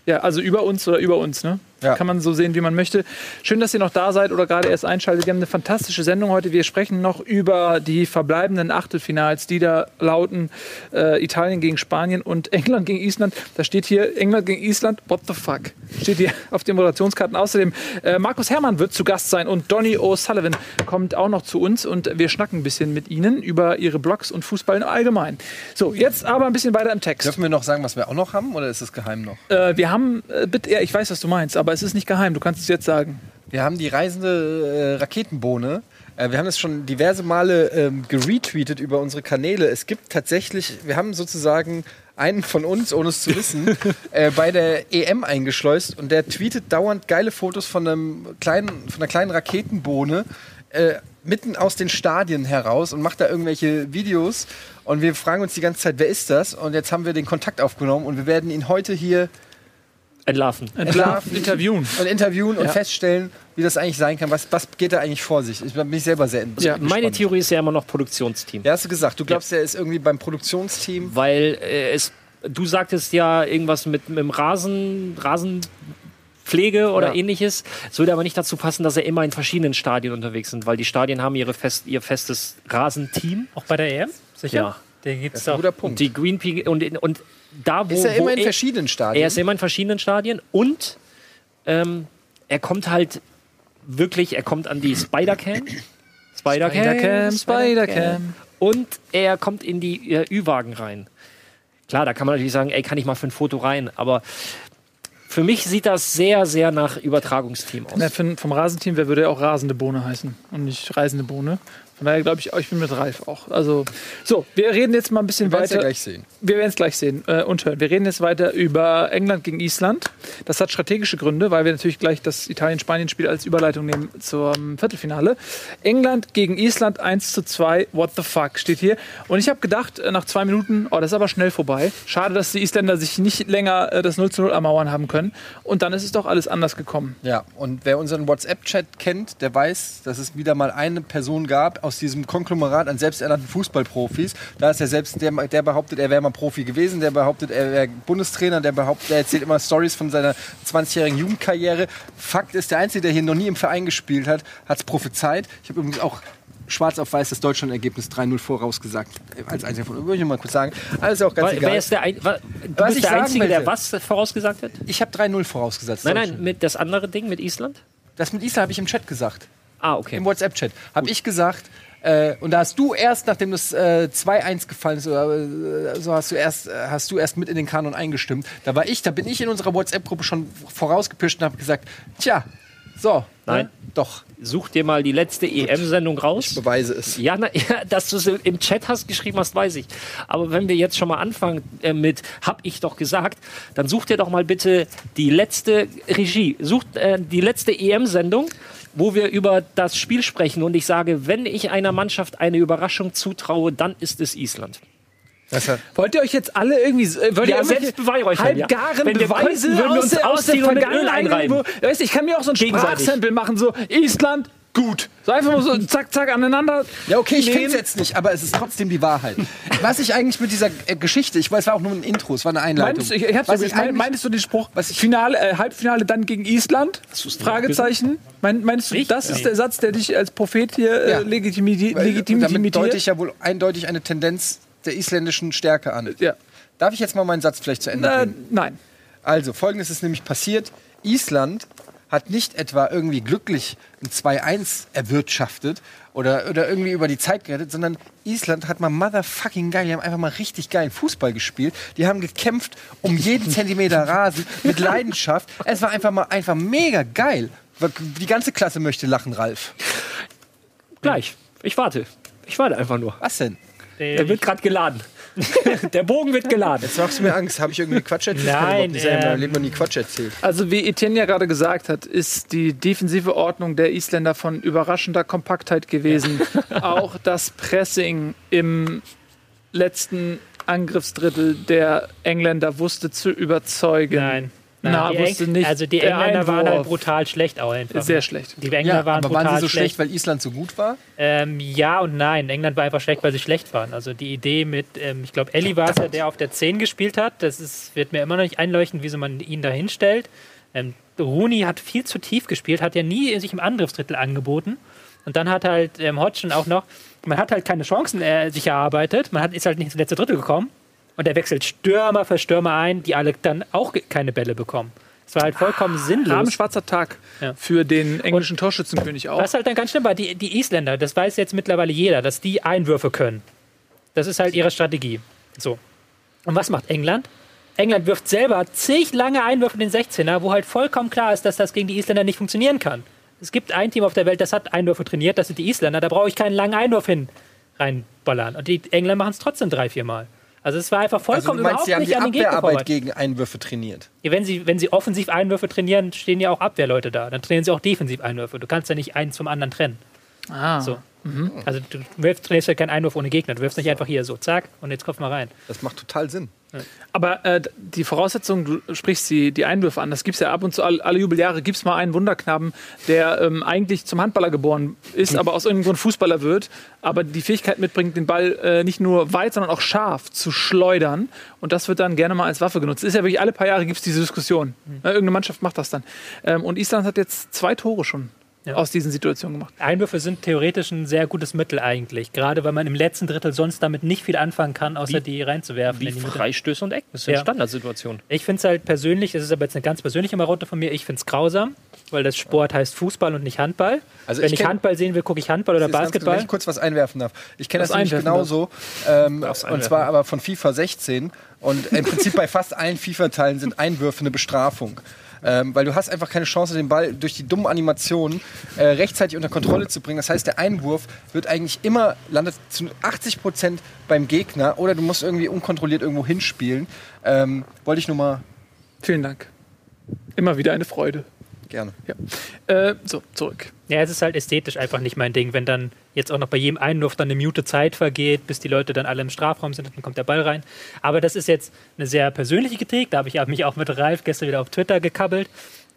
ja, also über uns oder über uns, ne? Ja. Kann man so sehen, wie man möchte. Schön, dass ihr noch da seid oder gerade erst einschaltet. Wir haben eine fantastische Sendung heute. Wir sprechen noch über die verbleibenden Achtelfinals, die da lauten äh, Italien gegen Spanien und England gegen Island. Da steht hier England gegen Island. What the fuck? Steht hier auf den Moderationskarten. Außerdem äh, Markus Herrmann wird zu Gast sein und Donny O'Sullivan kommt auch noch zu uns und wir schnacken ein bisschen mit ihnen über ihre Blogs und Fußball im Allgemeinen. So, jetzt aber ein bisschen weiter im Text. Dürfen wir noch sagen, was wir auch noch haben oder ist es geheim noch? Äh, wir haben, äh, bitte, ja, ich weiß, was du meinst, aber es ist nicht geheim. Du kannst es jetzt sagen. Wir haben die reisende äh, Raketenbohne. Äh, wir haben das schon diverse Male ähm, geretweetet über unsere Kanäle. Es gibt tatsächlich, wir haben sozusagen einen von uns, ohne es zu wissen, äh, bei der EM eingeschleust und der tweetet dauernd geile Fotos von, einem kleinen, von einer kleinen Raketenbohne. Äh, mitten aus den Stadien heraus und macht da irgendwelche Videos und wir fragen uns die ganze Zeit, wer ist das? Und jetzt haben wir den Kontakt aufgenommen und wir werden ihn heute hier Entlarven. Entlarven, interviewen. und interviewen und Ja. feststellen, wie das eigentlich sein kann. Was, was geht da eigentlich vor sich? Ich bin mich selber sehr Ja, gespannt. Meine Theorie ist ja immer noch Produktionsteam. Ja, hast du gesagt. Du glaubst, er ist irgendwie beim Produktionsteam. Weil äh, es, du sagtest ja irgendwas mit, mit dem Rasen, Rasenpflege oder Ja. ähnliches. Es würde aber nicht dazu passen, dass er immer in verschiedenen Stadien unterwegs sind, weil die Stadien haben ihre fest, ihr festes Rasenteam. Auch bei der EM? Sicher? Ja. Den gibt Das es ist ein guter Punkt. die Green Pea und, und da, wo, Ist er wo immer in verschiedenen Stadien? Er ist immer in verschiedenen Stadien und ähm, er kommt halt wirklich, er kommt an die Spider-Cam. Spider-Cam, Spider-Cam, Spider-Cam. Und er kommt in die äh, Ü-Wagen rein. Klar, da kann man natürlich sagen, ey, kann ich mal für ein Foto rein, aber für mich sieht das sehr, sehr nach Übertragungsteam aus. Na, für, vom Rasenteam, wer würde ja auch rasende Bohne heißen und nicht reisende Bohne? Von daher glaube ich, ich bin mit Ralf auch. Also, so, wir reden jetzt mal ein bisschen Wir werden es ja weiter. gleich sehen. Wir werden es gleich sehen äh, und hören. Wir reden jetzt weiter über England gegen Island. Das hat strategische Gründe, weil wir natürlich gleich das Italien-Spanien-Spiel als Überleitung nehmen zum Viertelfinale. England gegen Island 1 zu 2. What the fuck steht hier. Und ich habe gedacht, äh, nach zwei Minuten, oh, das ist aber schnell vorbei. Schade, dass die Isländer sich nicht länger äh, das 0 zu 0 ermauern haben können. Und dann ist es doch alles anders gekommen. Ja, und wer unseren WhatsApp-Chat kennt, der weiß, dass es wieder mal eine Person gab aus diesem Konglomerat an selbsternannten Fußballprofis. Da ist er selbst, der, der behauptet, er wäre mal Profi gewesen, der behauptet, er wäre Bundestrainer, der behauptet, er erzählt immer Stories von seiner 20-jährigen Jugendkarriere. Fakt ist, der Einzige, der hier noch nie im Verein gespielt hat, hat es prophezeit. Ich habe übrigens auch schwarz auf weiß das Deutschland-Ergebnis 3-0 vorausgesagt. Als einziger von würde ich mal kurz sagen. Alles auch ganz Wer, egal. wer ist der, ein, wa, du Was bist der Einzige, der wollte. was vorausgesagt hat? Ich habe 3-0 vorausgesetzt. Nein, nein, mit das andere Ding mit Island? Das mit Island habe ich im Chat gesagt. Ah, okay. Im WhatsApp-Chat. Habe ich gesagt, äh, und da hast du erst, nachdem das äh, 2-1 gefallen ist, oder, äh, so hast du, erst, äh, hast du erst mit in den Kanon eingestimmt. Da war ich, da bin ich in unserer WhatsApp-Gruppe schon vorausgepischt und habe gesagt, tja, so, Nein. Ne? doch, Such dir mal die letzte EM-Sendung raus. beweise es. Ja, na, ja, dass du es im Chat hast geschrieben hast, weiß ich. Aber wenn wir jetzt schon mal anfangen äh, mit hab ich doch gesagt, dann such dir doch mal bitte die letzte Regie, such äh, die letzte EM-Sendung, wo wir über das Spiel sprechen und ich sage, wenn ich einer Mannschaft eine Überraschung zutraue, dann ist es Island. Wollt ihr euch jetzt alle irgendwie äh, wollt Ja, ihr selbst beweihräuchern, ja. halbgaren Wenn wir Beweise könnten, aus uns der, aus der Vergangenheit einreiben. Weißt ich kann mir auch so ein. Sprachsample machen, so Island, gut. So einfach mal so zack, zack aneinander. ja, okay, ich finde es jetzt nicht, aber es ist trotzdem die Wahrheit. Was ich eigentlich mit dieser äh, Geschichte, ich weiß, es war auch nur ein Intro, es war eine Einleitung. Meinst du, ich, ich hab's Was ich mein, meinst du den Spruch, was ich- Finale, äh, Halbfinale dann gegen Island? Fragezeichen. Mein, meinst du, Ich? das ist der Satz, der dich als Prophet hier äh, Ja. legitimi Weil, legitim damit deute legitimiert? ich ja wohl eindeutig eine Tendenz der isländischen Stärke an. Ja. Darf ich jetzt mal meinen Satz vielleicht zu Ende Äh, bringen? nein. Also, folgendes ist nämlich passiert. Island hat nicht etwa irgendwie glücklich ein 2-1 erwirtschaftet oder, oder irgendwie über die Zeit gerettet, sondern Island hat mal motherfucking geil, die haben einfach mal richtig geilen Fußball gespielt. Die haben gekämpft um jeden Zentimeter Rasen mit Leidenschaft. Es war einfach mal einfach mega geil. Die ganze Klasse möchte lachen, Ralf. Gleich. Ich warte. Ich warte einfach nur. Was denn? Der wird gerade geladen. der Bogen wird geladen. Jetzt machst du mir Angst. Habe ich irgendwie Quatsch erzählt? Ich Nein, in meinem ähm, Leben noch nie Quatsch erzählt. Also wie Etienne ja gerade gesagt hat, ist die defensive Ordnung der Isländer von überraschender Kompaktheit gewesen. Auch das Pressing im letzten Angriffsdrittel der Engländer wusste zu überzeugen. Nein. Nein, Na, die wusste Eng- nicht. Also die Der Engländer waren halt brutal schlecht auch einfach. Sehr schlecht. Die Engländer Ja, waren aber brutal waren sie so schlecht, weil Island so gut war? Ähm, ja und nein. England war einfach schlecht, weil sie schlecht waren. Also die Idee mit, ähm, ich glaube, Ellie war es ja, der auf der 10 gespielt hat. Das ist, wird mir immer noch nicht einleuchten, wieso man ihn da hinstellt. Ähm, Rooney hat viel zu tief gespielt, hat ja nie sich im Angriffsdrittel angeboten. Und dann hat halt ähm, Hodgson auch noch, man hat halt keine Chancen äh, sich erarbeitet. Man hat, ist halt nicht ins letzte Drittel gekommen. Und er wechselt Stürmer für Stürmer ein, die alle dann auch keine Bälle bekommen. Es war halt vollkommen sinnlos. Rahmenschwarzer Tag Ja. für den englischen Torschützenkönig auch. Was halt dann ganz schlimm war, die, die Isländer, das weiß jetzt mittlerweile jeder, dass die Einwürfe können. Das ist halt ihre Strategie. So. Und was macht England? England wirft selber zig lange Einwürfe in den 16er, wo halt vollkommen klar ist, dass das gegen die Isländer nicht funktionieren kann. Es gibt ein Team auf der Welt, das hat Einwürfe trainiert, das sind die Isländer, da brauche ich keinen langen Einwurf hin reinballern. Und die Engländer machen es trotzdem drei, vier Mal. Also es war einfach Also vollkommen du meinst, überhaupt sie haben nicht die an den Gegner Abwehrarbeit vorbei. gegen Einwürfe trainiert? Ja, Wenn sie, wenn sie offensiv Einwürfe trainieren, stehen ja auch Abwehrleute da. Dann trainieren sie auch defensiv Einwürfe. Du kannst ja nicht eins vom anderen trennen. ah. So. Also du wirfst, trainierst ja keinen Einwurf ohne Gegner. Du wirfst nicht einfach hier so, zack, und jetzt kopf mal rein. Das macht total Sinn. Aber äh, die Voraussetzung, du sprichst die, die Einwürfe an, das gibt es ja ab und zu, alle, alle Jubeljahre gibt es mal einen Wunderknaben, der ähm, eigentlich zum Handballer geboren ist, aber aus irgendeinem Grund Fußballer wird, aber die Fähigkeit mitbringt, den Ball äh, nicht nur weit, sondern auch scharf zu schleudern. Und das wird dann gerne mal als Waffe genutzt. Ist ja wirklich alle paar Jahre gibt es diese Diskussion. Äh, irgendeine Mannschaft macht das dann. Ähm, und Island hat jetzt zwei Tore schon Ja. aus diesen Situationen gemacht. Einwürfe sind theoretisch ein sehr gutes Mittel eigentlich. Gerade weil man im letzten Drittel sonst damit nicht viel anfangen kann, außer Wie- die reinzuwerfen. Wie in die. Freistöße und Ecken. Das sind Ja. Standardsituationen. Ich finde es halt persönlich, das ist aber jetzt eine ganz persönliche Marotte von mir, ich finde es grausam, weil das Sport heißt Fußball und nicht Handball. Also Wenn ich kenn- Handball sehen will, gucke ich Handball oder ist ganz- Wenn Basketball. ich kurz was einwerfen darf. Ich kenne das, nämlich genauso. Ähm, Darfst und zwar aber von FIFA 16. Und im Prinzip bei fast allen FIFA-Teilen sind Einwürfe eine Bestrafung. Ähm, weil du hast einfach keine Chance, den Ball durch die dummen Animationen äh, rechtzeitig unter Kontrolle zu bringen. Das heißt, der Einwurf wird eigentlich immer, landet zu 80 Prozent beim Gegner oder du musst irgendwie unkontrolliert irgendwo hinspielen. Ähm, wollte ich nur mal Vielen Dank. Immer wieder eine Freude. Gerne. Ja. Äh, so, zurück. Ja, es ist halt ästhetisch einfach nicht mein Ding, wenn dann jetzt auch noch bei jedem Einwurf dann eine Minute Zeit vergeht, bis die Leute dann alle im Strafraum sind und dann kommt der Ball rein. Aber das ist jetzt eine sehr persönliche Kritik, da habe ich mich auch mit Ralf gestern wieder auf Twitter gekabbelt.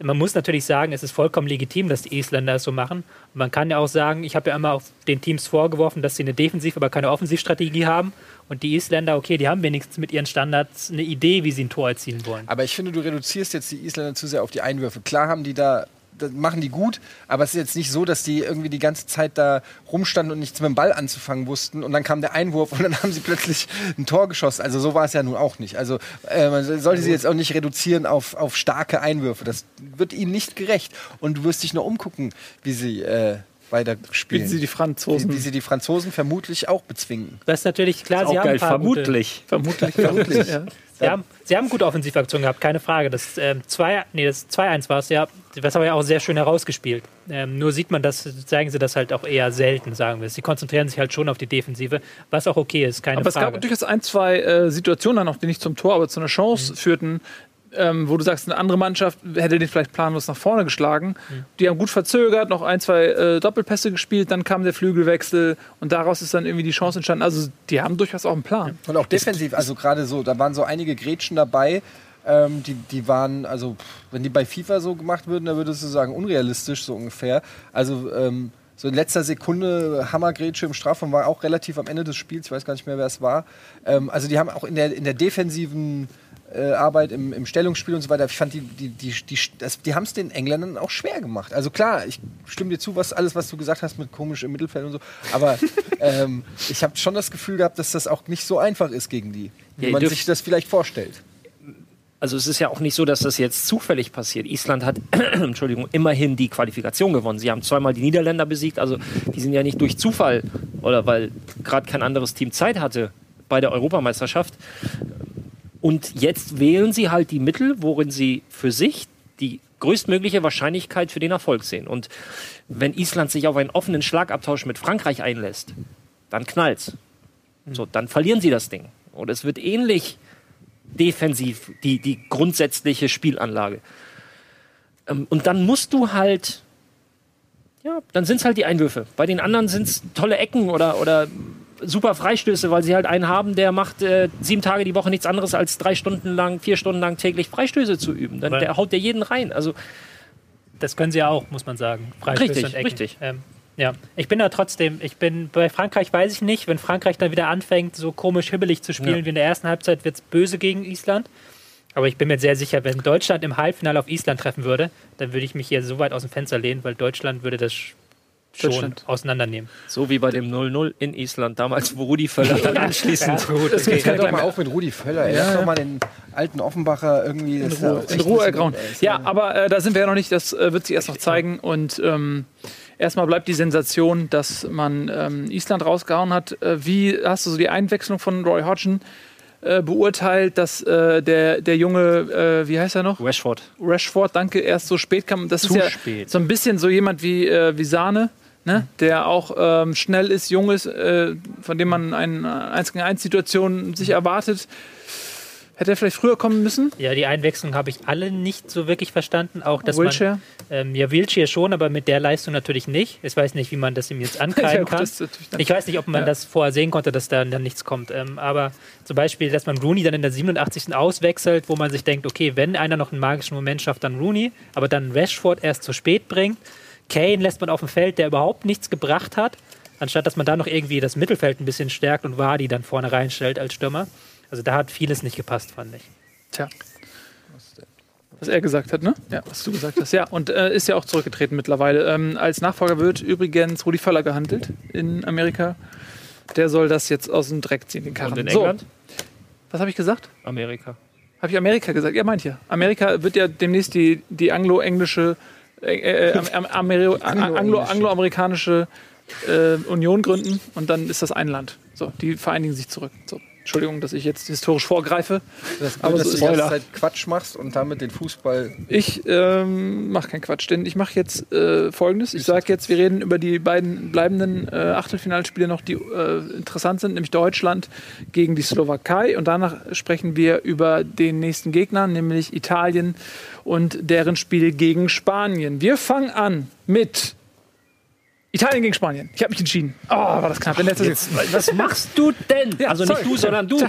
Man muss natürlich sagen, es ist vollkommen legitim, dass die Isländer es so machen. Und man kann ja auch sagen, ich habe ja immer auch den Teams vorgeworfen, dass sie eine Defensiv-, aber keine Offensivstrategie haben. Und die Isländer, okay, die haben wenigstens mit ihren Standards eine Idee, wie sie ein Tor erzielen wollen. Aber ich finde, du reduzierst jetzt die Isländer zu sehr auf die Einwürfe. Klar haben die da, das machen die gut, aber es ist jetzt nicht so, dass die irgendwie die ganze Zeit da rumstanden und nichts mit dem Ball anzufangen wussten und dann kam der Einwurf und dann haben sie plötzlich ein Tor geschossen. Also so war es ja nun auch nicht. Also äh, man sollte sie jetzt auch nicht reduzieren auf, auf starke Einwürfe. Das wird ihnen nicht gerecht. Und du wirst dich nur umgucken, wie sie äh, weiter Spielen spielen. Sie die Franzosen. wie, wie sie die Franzosen vermutlich auch bezwingen. Das ist natürlich klar, Auch sie haben geil, ein paar gute, vermutlich. Vermutlich. Vermutlich. ja. Sie haben, sie haben gute Offensivaktionen gehabt, keine Frage. Das ähm, 2 nee, das 2-1 war es ja. Das haben wir ja auch sehr schön herausgespielt. Ähm, nur sieht man das, zeigen sie das halt auch eher selten, sagen wir. Sie konzentrieren sich halt schon auf die Defensive, was auch okay ist, keine Aber es Frage. gab durchaus ein, zwei äh, Situationen dann noch, die nicht zum Tor, aber zu einer Chance führten, ähm, wo du sagst, eine andere Mannschaft hätte den vielleicht planlos nach vorne geschlagen. Die haben gut verzögert, noch ein, zwei äh, Doppelpässe gespielt, dann kam der Flügelwechsel und daraus ist dann irgendwie die Chance entstanden. Also die haben durchaus auch einen Plan. Und auch defensiv, also gerade so, da waren so einige Grätschen dabei, ähm, die, die waren, also wenn die bei FIFA so gemacht würden, dann würdest du sagen, unrealistisch so ungefähr. Also ähm, so in letzter Sekunde Hammergrätsche im Strafraum war auch relativ am Ende des Spiels, ich weiß gar nicht mehr, wer es war. Ähm, also die haben auch in der, in der defensiven äh, Arbeit im, im Stellungsspiel und so weiter, ich fand, die, die, die, die, das, die haben es den Engländern auch schwer gemacht. Also klar, ich stimme dir zu, was alles, was du gesagt hast mit komisch im Mittelfeld und so, aber ähm, ich habe schon das Gefühl gehabt, dass das auch nicht so einfach ist gegen die, wie Ja, man sich das vielleicht vorstellt. Also es ist ja auch nicht so, dass das jetzt zufällig passiert. Island hat, Entschuldigung, immerhin die Qualifikation gewonnen. Sie haben zweimal die Niederländer besiegt. Also die sind ja nicht durch Zufall oder weil gerade kein anderes Team Zeit hatte bei der Europameisterschaft. Und jetzt wählen sie halt die Mittel, worin sie für sich die größtmögliche Wahrscheinlichkeit für den Erfolg sehen. Und wenn Island sich auf einen offenen Schlagabtausch mit Frankreich einlässt, dann knallt's. So, dann verlieren sie das Ding. Und es wird ähnlich defensiv, die, die grundsätzliche Spielanlage. Ähm, und dann musst du halt, ja, dann sind es halt die Einwürfe. Bei den anderen sind es tolle Ecken oder, oder super Freistöße, weil sie halt einen haben, der macht äh, sieben Tage die Woche nichts anderes als drei Stunden lang, vier Stunden lang täglich Freistöße zu üben. Dann, der haut dir jeden rein. Also Das können sie ja auch, muss man sagen. Freistöße Richtig, richtig. Ähm, ja, ich bin da trotzdem, ich bin bei Frankreich weiß ich nicht, wenn Frankreich dann wieder anfängt, so komisch hibbelig zu spielen Ja. wie in der ersten Halbzeit, wird es böse gegen Island. Aber ich bin mir sehr sicher, wenn Deutschland im Halbfinale auf Island treffen würde, dann würde ich mich hier so weit aus dem Fenster lehnen, weil Deutschland würde das schon auseinandernehmen. so wie bei dem 0-0 in Island damals, wo Rudi Völler dann anschließend gut, Das geht doch mal auf mit Rudi Völler. Ja, Lass ja. doch mal den alten Offenbacher irgendwie ja Ruhe, in Ruhe ergrauen. ist Ja, aber äh, da sind wir ja noch nicht. Das äh, wird sich erst noch zeigen. Und ähm, erstmal bleibt die Sensation, dass man ähm, Island rausgehauen hat. Äh, wie hast du so die Einwechslung von Roy Hodgson äh, beurteilt, dass äh, der, der junge, äh, wie heißt er noch? Rashford. Rashford, danke, erst so spät kam. Das Zu ist ja spät. so ein bisschen so jemand wie, äh, wie Sahne, ne? der auch ähm, schnell ist, jung ist, äh, von dem man eine 1 gegen 1 Situation sich erwartet. Hätte er vielleicht früher kommen müssen? Ja, die Einwechslung habe ich alle nicht so wirklich verstanden. Auch, dass Wilshere? man, ähm, ja, Wilshere schon, aber mit der Leistung natürlich nicht. Ich weiß nicht, wie man das ihm jetzt Ja, ankreiden gut, kann. Ich weiß nicht, ob man Ja. das vorher sehen konnte, dass da dann nichts kommt. Ähm, aber zum Beispiel, dass man Rooney dann in der 87. auswechselt, wo man sich denkt, okay, wenn einer noch einen magischen Moment schafft, dann Rooney, aber dann Rashford erst zu spät bringt. Kane lässt man auf dem Feld, der überhaupt nichts gebracht hat, anstatt dass man da noch irgendwie das Mittelfeld ein bisschen stärkt und Wadi dann vorne reinstellt als Stürmer. Also da hat vieles nicht gepasst, fand ich. Tja. Was er gesagt hat, ne? Ja, was du gesagt hast. Ja, und äh, ist ja auch zurückgetreten mittlerweile. Ähm, als Nachfolger wird übrigens Rudi Völler gehandelt in Amerika. Der soll das jetzt aus dem Dreck ziehen, den Karren. Und in So, England? was habe ich gesagt? Amerika. Habe ich Amerika gesagt? Ja, meint ihr. Amerika wird ja demnächst die, die anglo-englische, äh, äh, am- Ameri- anglo- anglo-amerikanische äh, Union gründen und dann ist das ein Land. So, die vereinigen sich zurück. So. Entschuldigung, dass ich jetzt historisch vorgreife. Das ist Aber dass so du die ganze. Zeit Quatsch machst und damit den Fußball. Ich ähm, mache keinen Quatsch, denn ich mache jetzt äh, Folgendes. Ich sage jetzt, wir reden über die beiden bleibenden äh, Achtelfinalspiele noch, die äh, interessant sind, nämlich Deutschland gegen die Slowakei. Und danach sprechen wir über den nächsten Gegner, nämlich Italien und deren Spiel gegen Spanien. Wir fangen an mit Italien gegen Spanien. Ich habe mich entschieden. Oh, war das knapp. Letzter Sekunde. Was machst du denn? Ja, also sorry. nicht du, sondern du.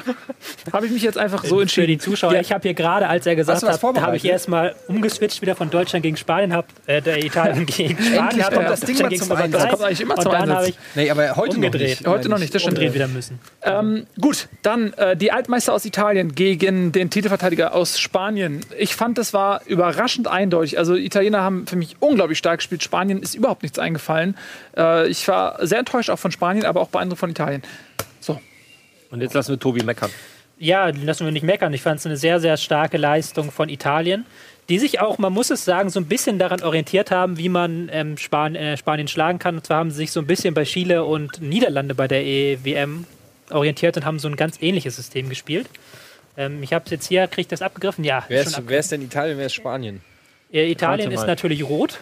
Habe ich mich jetzt einfach so Für entschieden. die Zuschauer, Ja. ich habe hier gerade, als er gesagt hat, da habe ich erstmal umgeswitcht wieder von Deutschland gegen Spanien, hab, äh, der Italien gegen Spanien, Endlich hab kommt das Ding mal gegen zum Einsatz. Das kommt eigentlich immer und zum dann Einsatz. habe ich Nee, aber heute Umgedreht. noch nicht. Heute noch nicht, das stimmt. umdrehen wieder müssen. Ähm, gut, dann äh, die Altmeister aus Italien gegen den Titelverteidiger aus Spanien. Ich fand, das war überraschend eindeutig. Also Italiener haben für mich unglaublich stark gespielt. Spanien ist überhaupt nichts eingefallen. Äh, ich war sehr enttäuscht auch von Spanien, aber auch beeindruckt von Italien. So, Und jetzt lassen wir Tobi meckern. Ja, lassen wir nicht meckern. Ich fand es eine sehr, sehr starke Leistung von Italien, die sich auch, man muss es sagen, so ein bisschen daran orientiert haben, wie man ähm, Span äh, Spanien schlagen kann. Und zwar haben sie sich so ein bisschen bei Chile und Niederlande bei der EWM orientiert und haben so ein ganz ähnliches System gespielt. Ähm, ich habe es jetzt hier, kriege ich das abgegriffen? Ja, Wer schon ist, ab wer ist denn Italien, wer ist Spanien? äh, Italien ist natürlich rot,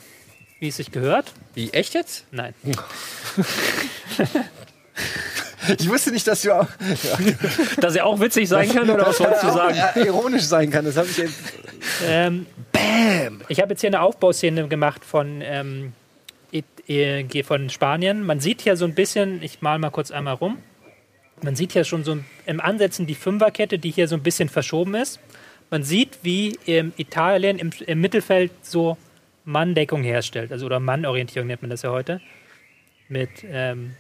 wie es sich gehört. Wie, echt jetzt? Nein. Ich wusste nicht, dass du auch Dass er auch witzig sein kann, oder was wolltest du sagen? ja, ironisch sein kann. Das habe ich jetzt. Ähm, Bam! Ich habe jetzt hier eine Aufbauszene gemacht von, ähm, äh, von Spanien. Man sieht hier so ein bisschen, ich mal mal kurz einmal rum. Man sieht hier schon so im Ansetzen die Fünferkette, die hier so ein bisschen verschoben ist. Man sieht, wie Italien im, im Mittelfeld so Manndeckung herstellt, also oder Mannorientierung nennt man das ja heute. Mit ähm,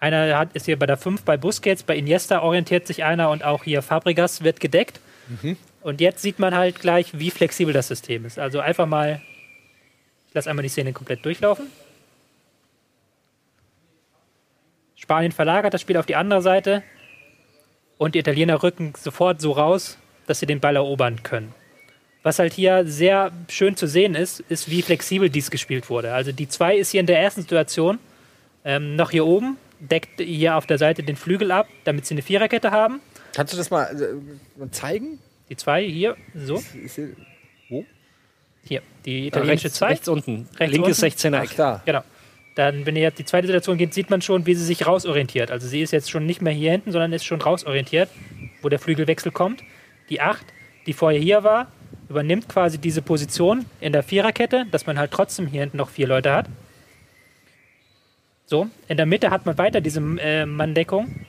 einer hat, ist hier bei der 5 bei Busquets, bei Iniesta orientiert sich einer und auch hier Fabregas wird gedeckt. Und jetzt sieht man halt gleich, wie flexibel das System ist. Also einfach mal, ich lasse einmal die Szene komplett durchlaufen. Spanien verlagert das Spiel auf die andere Seite und die Italiener rücken sofort so raus, dass sie den Ball erobern können. Was halt hier sehr schön zu sehen ist, ist, wie flexibel dies gespielt wurde. Also die 2 ist hier in der ersten Situation ähm, noch hier oben, deckt hier auf der Seite den Flügel ab, damit sie eine Viererkette haben. Kannst du das mal äh, zeigen? Die 2 hier, so, Ist hier- hier, die italienische rechts, 2. rechts unten. Rechts Linkes unten? 16er Ach, Eck. da. Genau. Dann, wenn ihr jetzt die zweite Situation geht, sieht man schon, wie sie sich rausorientiert. Also sie ist jetzt schon nicht mehr hier hinten, sondern ist schon rausorientiert, wo der Flügelwechsel kommt. Die 8, die vorher hier war, übernimmt quasi diese Position in der Viererkette, dass man halt trotzdem hier hinten noch vier Leute hat. So, in der Mitte hat man weiter diese äh, Manndeckung,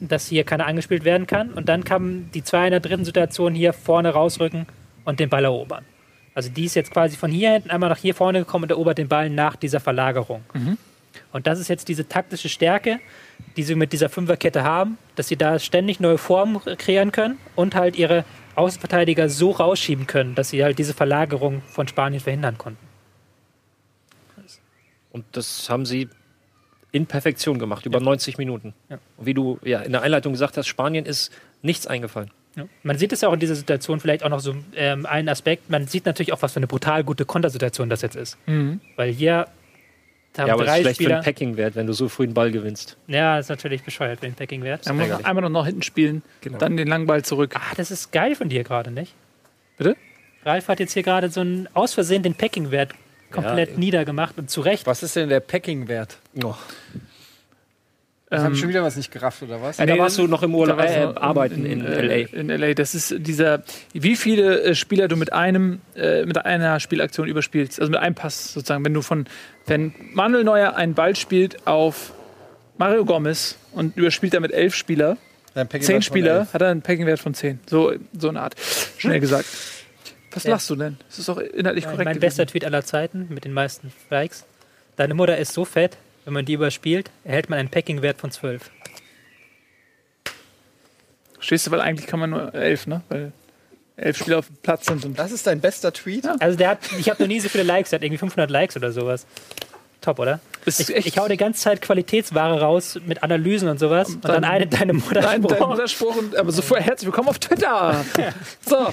dass hier keiner angespielt werden kann. Und dann kann die zwei in der dritten Situation hier vorne rausrücken und den Ball erobern. Also die ist jetzt quasi von hier hinten einmal nach hier vorne gekommen und erobert den Ball nach dieser Verlagerung. Und das ist jetzt diese taktische Stärke, die sie mit dieser Fünferkette haben, dass sie da ständig neue Formen kreieren können und halt ihre Außenverteidiger so rausschieben können, dass sie halt diese Verlagerung von Spanien verhindern konnten. Und das haben sie in Perfektion gemacht, über 90 Minuten. Und wie du ja in der Einleitung gesagt hast, Spanien ist nichts eingefallen. Ja. Man sieht es ja auch in dieser Situation vielleicht auch noch so ähm, einen Aspekt. Man sieht natürlich auch, was für eine brutal gute Kontersituation das jetzt ist. Weil hier haben Ja, aber es ist drei schlecht für Spieler. den Packing-Wert, wenn du so früh einen Ball gewinnst. Ja, das ist natürlich bescheuert für den Packing-Wert. Er muss einmal noch nach hinten spielen, Genau. dann den langen Ball zurück. Ah, das ist geil von dir gerade, nicht? Bitte? Ralf hat jetzt hier gerade so einen aus Versehen den Packing-Wert komplett Ja. niedergemacht und zu Recht. Was ist denn der Packing-Wert? Oh. Das habe ich schon wieder was nicht gerafft, oder was? Ja, da nee, warst du noch im Urlaub, äh, arbeiten in, äh, LA. In LA. Das ist dieser, wie viele äh, Spieler du mit einem, äh, mit einer Spielaktion überspielst. Also mit einem Pass sozusagen. Wenn du von, wenn Manuel Neuer einen Ball spielt auf Mario Gomez und überspielt damit elf Spieler, zehn Spieler, hat er einen Packing-Wert von zehn. So, so eine Art. Schnell gesagt. Was Ja. lachst du denn? Das ist doch inhaltlich Mein, korrekt. mein gewesen. bester Tweet aller Zeiten mit den meisten Likes. Deine Mutter ist so fett, wenn man die überspielt, erhält man einen Packing-Wert von 12. Verstehst du, weil eigentlich kann man nur elf, ne? Weil elf Spieler auf dem Platz sind. Und Das ist dein bester Tweet? Also der hat, ich habe noch nie so viele Likes, der hat irgendwie 500 Likes oder sowas. Top, oder? Ich, ich hau die ganze Zeit Qualitätsware raus mit Analysen und sowas und, dann dann- eine deine Mutter Nein, dein Mutterspruch. Und, aber sofort herzlich willkommen auf Twitter. So,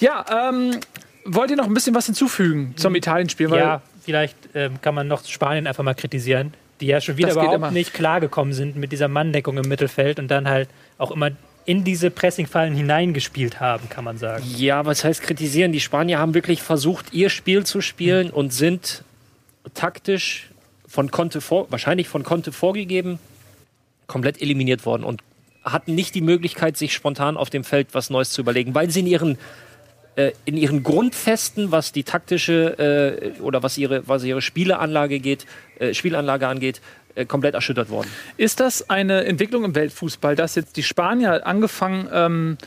ja, ähm, wollt ihr noch ein bisschen was hinzufügen zum Italien-Spiel? Weil Ja, vielleicht ähm, kann man noch Spanien einfach mal kritisieren. Die ja schon wieder Das überhaupt nicht klargekommen sind mit dieser Manndeckung im Mittelfeld und dann halt auch immer in diese Pressingfallen hineingespielt haben, kann man sagen. Ja, was heißt kritisieren? Die Spanier haben wirklich versucht, ihr Spiel zu spielen und sind taktisch von Conte vor, wahrscheinlich von Conte vorgegeben, komplett eliminiert worden und hatten nicht die Möglichkeit, sich spontan auf dem Feld was Neues zu überlegen, weil sie in ihren äh, in ihren Grundfesten, was die taktische äh, oder was ihre, was ihre Spieleanlage geht, äh, Spielanlage angeht, äh, komplett erschüttert worden. Ist das eine Entwicklung im Weltfußball, dass jetzt die Spanier angefangen ähm,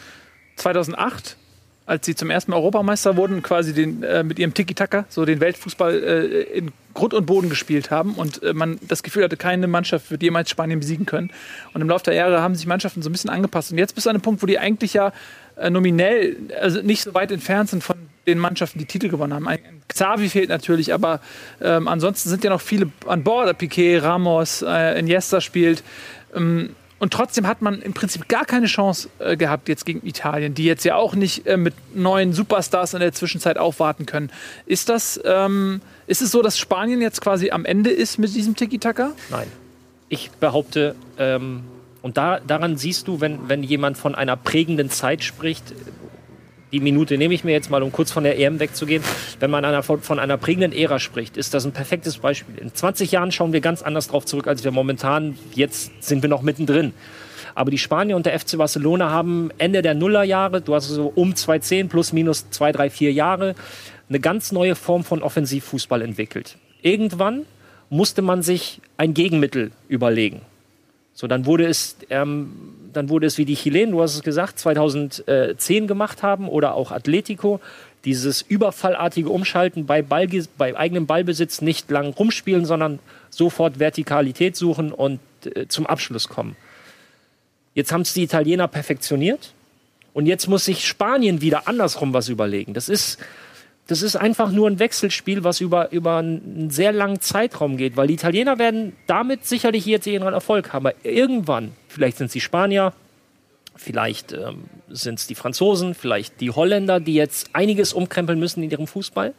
2008, als sie zum ersten Mal Europameister wurden, quasi den, äh, mit ihrem Tiki-Taka so den Weltfußball äh, in Grund und Boden gespielt haben und äh, man das Gefühl hatte, keine Mannschaft wird jemals Spanien besiegen können. Und im Laufe der Jahre haben sich Mannschaften so ein bisschen angepasst. Und jetzt bist du an einem Punkt, wo die eigentlich ja äh, nominell also nicht so weit entfernt sind von den Mannschaften, die Titel gewonnen haben. Ein Xavi fehlt natürlich, aber ähm, ansonsten sind ja noch viele an Bord. Piquet, Ramos, äh, Iniesta spielt. Ähm, und trotzdem hat man im Prinzip gar keine Chance äh, gehabt jetzt gegen Italien, die jetzt ja auch nicht äh, mit neuen Superstars in der Zwischenzeit aufwarten können. Ist das, ähm, ist es so, dass Spanien jetzt quasi am Ende ist mit diesem Tiki-Taka? Nein. Ich behaupte, ähm, und da, daran siehst du, wenn, wenn jemand von einer prägenden Zeit spricht, die Minute nehme ich mir jetzt mal, um kurz von der EM wegzugehen. Wenn man einer, von, einer prägenden Ära spricht, ist das ein perfektes Beispiel. In 20 Jahren schauen wir ganz anders drauf zurück, als wir momentan, jetzt sind wir noch mittendrin. Aber die Spanier und der FC Barcelona haben Ende der Nullerjahre, du hast so um 2010 plus minus zwei, drei, vier Jahre, eine ganz neue Form von Offensivfußball entwickelt. Irgendwann musste man sich ein Gegenmittel überlegen. So, dann wurde es, ähm, dann wurde es wie die Chilenen, du hast es gesagt, 2010 gemacht haben oder auch Atletico, dieses überfallartige Umschalten bei, Ballge bei eigenem Ballbesitz nicht lang rumspielen, sondern sofort Vertikalität suchen und äh, zum Abschluss kommen. Jetzt haben es die Italiener perfektioniert und jetzt muss sich Spanien wieder andersrum was überlegen. Das ist, das ist einfach nur ein Wechselspiel, was über, über einen sehr langen Zeitraum geht, weil die Italiener werden damit sicherlich jetzt ihren Erfolg haben. Aber irgendwann, vielleicht sind es die Spanier, vielleicht ähm, sind es die Franzosen, vielleicht die Holländer, die jetzt einiges umkrempeln müssen in ihrem Fußball,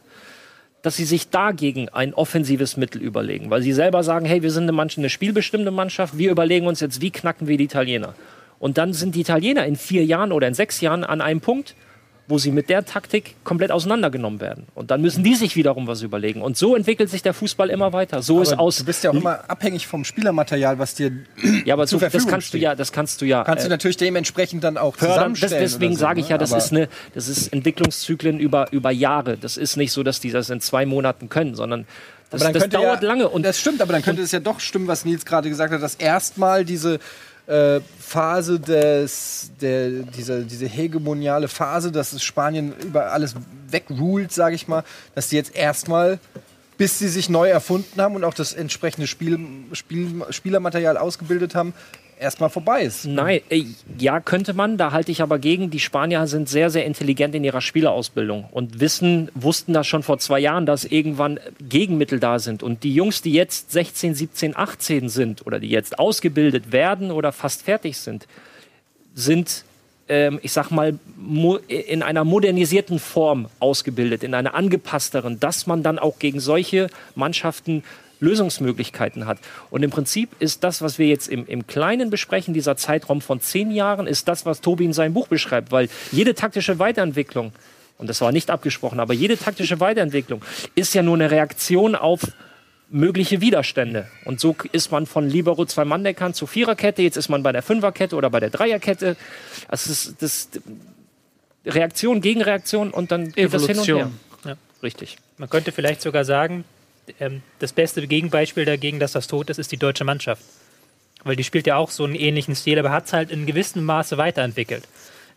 dass sie sich dagegen ein offensives Mittel überlegen, weil sie selber sagen, hey, wir sind eine, Mannschaft, eine spielbestimmte Mannschaft, wir überlegen uns jetzt, wie knacken wir die Italiener. Und dann sind die Italiener in vier Jahren oder in sechs Jahren an einem Punkt, wo sie mit der Taktik komplett auseinandergenommen werden. Und dann müssen die sich wiederum was überlegen. Und so entwickelt sich der Fußball immer weiter. So ist Aber aus. du bist ja auch immer abhängig vom Spielermaterial, was dir ja, aber zur so, das Verfügung kannst du steht. ja, das kannst du ja. kannst äh, du natürlich dementsprechend dann auch fördern. Das, deswegen so, sage ich ne? ja, das Aber ist, eine, das ist Entwicklungszyklen über, über Jahre. Das ist nicht so, dass die das in zwei Monaten können, sondern das, das dauert ja, lange. Und das stimmt, aber dann könnte es ja doch stimmen, was Nils gerade gesagt hat, dass erstmal diese äh, Phase des, der, dieser, diese hegemoniale Phase, dass Spanien über alles wegruled, sage ich mal, dass die jetzt erstmal, bis sie sich neu erfunden haben und auch das entsprechende Spiel, Spiel, Spielermaterial ausgebildet haben, erstmal vorbei ist. Nein, äh, ja, könnte man, da halte ich aber gegen. Die Spanier sind sehr, sehr intelligent in ihrer Spielerausbildung und wissen, wussten das schon vor zwei Jahren, dass irgendwann Gegenmittel da sind. Und die Jungs, die jetzt 16, 17, 18 sind oder die jetzt ausgebildet werden oder fast fertig sind, sind, ähm, ich sag mal, in einer modernisierten Form ausgebildet, in einer angepassteren, dass man dann auch gegen solche Mannschaften Lösungsmöglichkeiten hat. Und im Prinzip ist das, was wir jetzt im, im Kleinen besprechen, dieser Zeitraum von zehn Jahren, ist das, was Tobi in seinem Buch beschreibt, weil jede taktische Weiterentwicklung, und das war nicht abgesprochen, aber jede taktische Weiterentwicklung ist ja nur eine Reaktion auf mögliche Widerstände. Und so ist man von Libero zwei Mann-Deckern zu Viererkette, jetzt ist man bei der Fünferkette oder bei der Dreierkette. Das ist das Reaktion gegen Reaktion und dann geht das hin und her. Evolution. Ja. Richtig. Man könnte vielleicht sogar sagen, ähm, das beste Gegenbeispiel dagegen, dass das tot ist, ist die deutsche Mannschaft. Weil die spielt ja auch so einen ähnlichen Stil, aber hat es halt in gewissem Maße weiterentwickelt.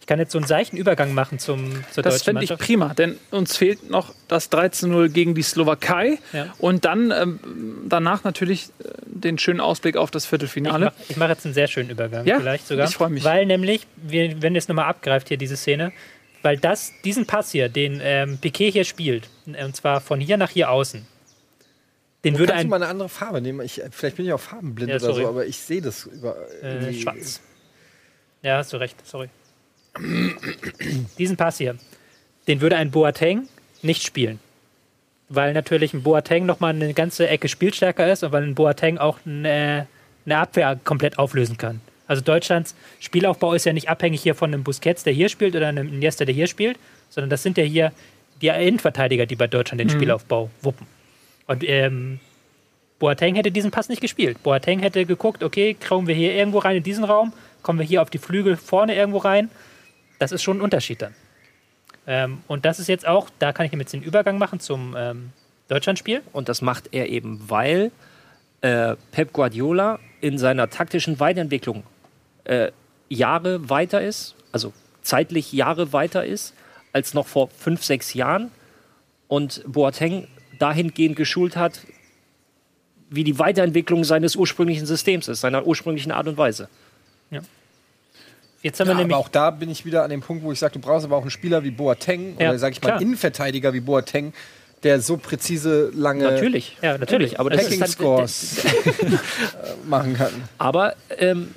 Ich kann jetzt so einen seichten Übergang machen zum, zur Das deutschen fände ich Mannschaft. prima, denn uns fehlt noch das 13-0 gegen die Slowakei Ja. und dann ähm, danach natürlich äh, den schönen Ausblick auf das Ich Viertelfinale. mache mach jetzt einen sehr schönen Übergang, Ja, vielleicht sogar. ich freu mich. Weil nämlich, wir, wenn ihr es nochmal abgreift hier, diese Szene, weil das, diesen Pass hier, den ähm, Piquet hier spielt, und zwar von hier nach hier außen, den würde Kannst du ein mal eine andere Farbe nehmen? Ich, vielleicht bin ich auch farbenblind Ja, oder so, aber ich sehe das über. äh, schwarz. Ja, hast du recht, sorry. diesen Pass hier, den würde ein Boateng nicht spielen. weil natürlich ein Boateng nochmal eine ganze Ecke spielstärker ist und weil ein Boateng auch eine, eine Abwehr komplett auflösen kann. Also Deutschlands Spielaufbau ist ja nicht abhängig hier von einem Busquets, der hier spielt, oder einem Iniesta, der hier spielt, sondern das sind ja hier die Innenverteidiger, die bei Deutschland den Spielaufbau wuppen. Und ähm, Boateng hätte diesen Pass nicht gespielt. Boateng hätte geguckt, okay, kommen wir hier irgendwo rein in diesen Raum, kommen wir hier auf die Flügel vorne irgendwo rein. Das ist schon ein Unterschied dann. Ähm, und das ist jetzt auch, da kann ich jetzt den Übergang machen zum ähm, Deutschlandspiel. Und das macht er eben, weil äh, Pep Guardiola in seiner taktischen Weiterentwicklung äh, Jahre weiter ist, also zeitlich Jahre weiter ist, als noch vor fünf, sechs Jahren. Und Boateng dahingehend geschult hat, wie die Weiterentwicklung seines ursprünglichen Systems ist, seiner ursprünglichen Art und Weise. Jetzt haben Ja, wir nämlich aber auch da bin ich wieder an dem Punkt, wo ich sage, du brauchst aber auch einen Spieler wie Boateng Ja, oder sag ich mal klar. einen Innenverteidiger wie Boateng, der so präzise lange Natürlich. Ja, natürlich. Aber das ist Hacking dann, Scores machen kann. Aber ähm,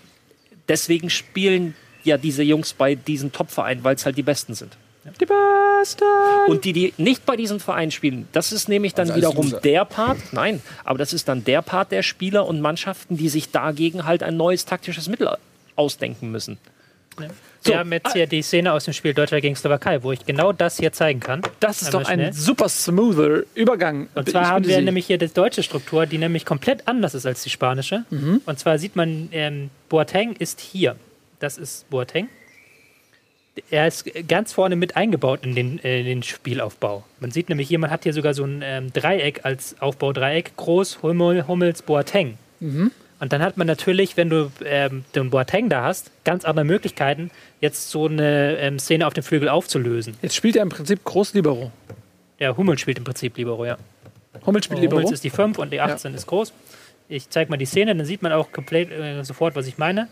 deswegen spielen ja diese Jungs bei diesen Top-Vereinen, weil es halt die Besten sind. Die Bastard! Und die, die nicht bei diesem Verein spielen, das ist nämlich dann Also als wiederum Loser. der Part, nein, aber das ist dann der Part der Spieler und Mannschaften, die sich dagegen halt ein neues taktisches Mittel ausdenken müssen. wir haben jetzt hier die Szene aus dem Spiel Deutschland gegen Slowakei, wo ich genau das hier zeigen kann. Das ist Einmal doch ein schnell. super smoother Übergang. Und Ich zwar haben wir Sie. nämlich hier die deutsche Struktur, die nämlich komplett anders ist als die spanische. Mhm. Und zwar sieht man, ähm, Boateng ist hier. Das ist Boateng. Er ist ganz vorne mit eingebaut in den, äh, in den Spielaufbau. Man sieht nämlich hier, man hat hier sogar so ein ähm, Dreieck als Aufbaudreieck. Groß, Hummel, Hummels, Boateng. Mhm. Und dann hat man natürlich, wenn du ähm, den Boateng da hast, ganz andere Möglichkeiten, jetzt so eine ähm, Szene auf dem Flügel aufzulösen. Jetzt spielt er im Prinzip Groß-Libero. Der Hummel spielt im Prinzip Libero, ja. Hummel spielt Libero. Hummels ist die 5 und die 18 ist groß. Ich zeige mal die Szene, dann sieht man auch komplett, äh, sofort, was ich meine.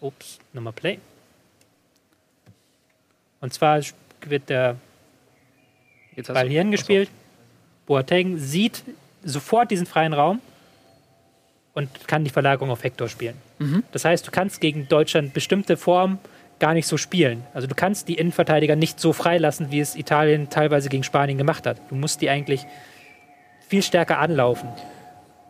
Ups, nochmal Play. Und zwar wird der Jetzt Ball hierhin gespielt. Boateng sieht sofort diesen freien Raum und kann die Verlagerung auf Hector spielen. Das heißt, du kannst gegen Deutschland bestimmte Formen gar nicht so spielen. Also du kannst die Innenverteidiger nicht so freilassen, wie es Italien teilweise gegen Spanien gemacht hat. Du musst die eigentlich viel stärker anlaufen.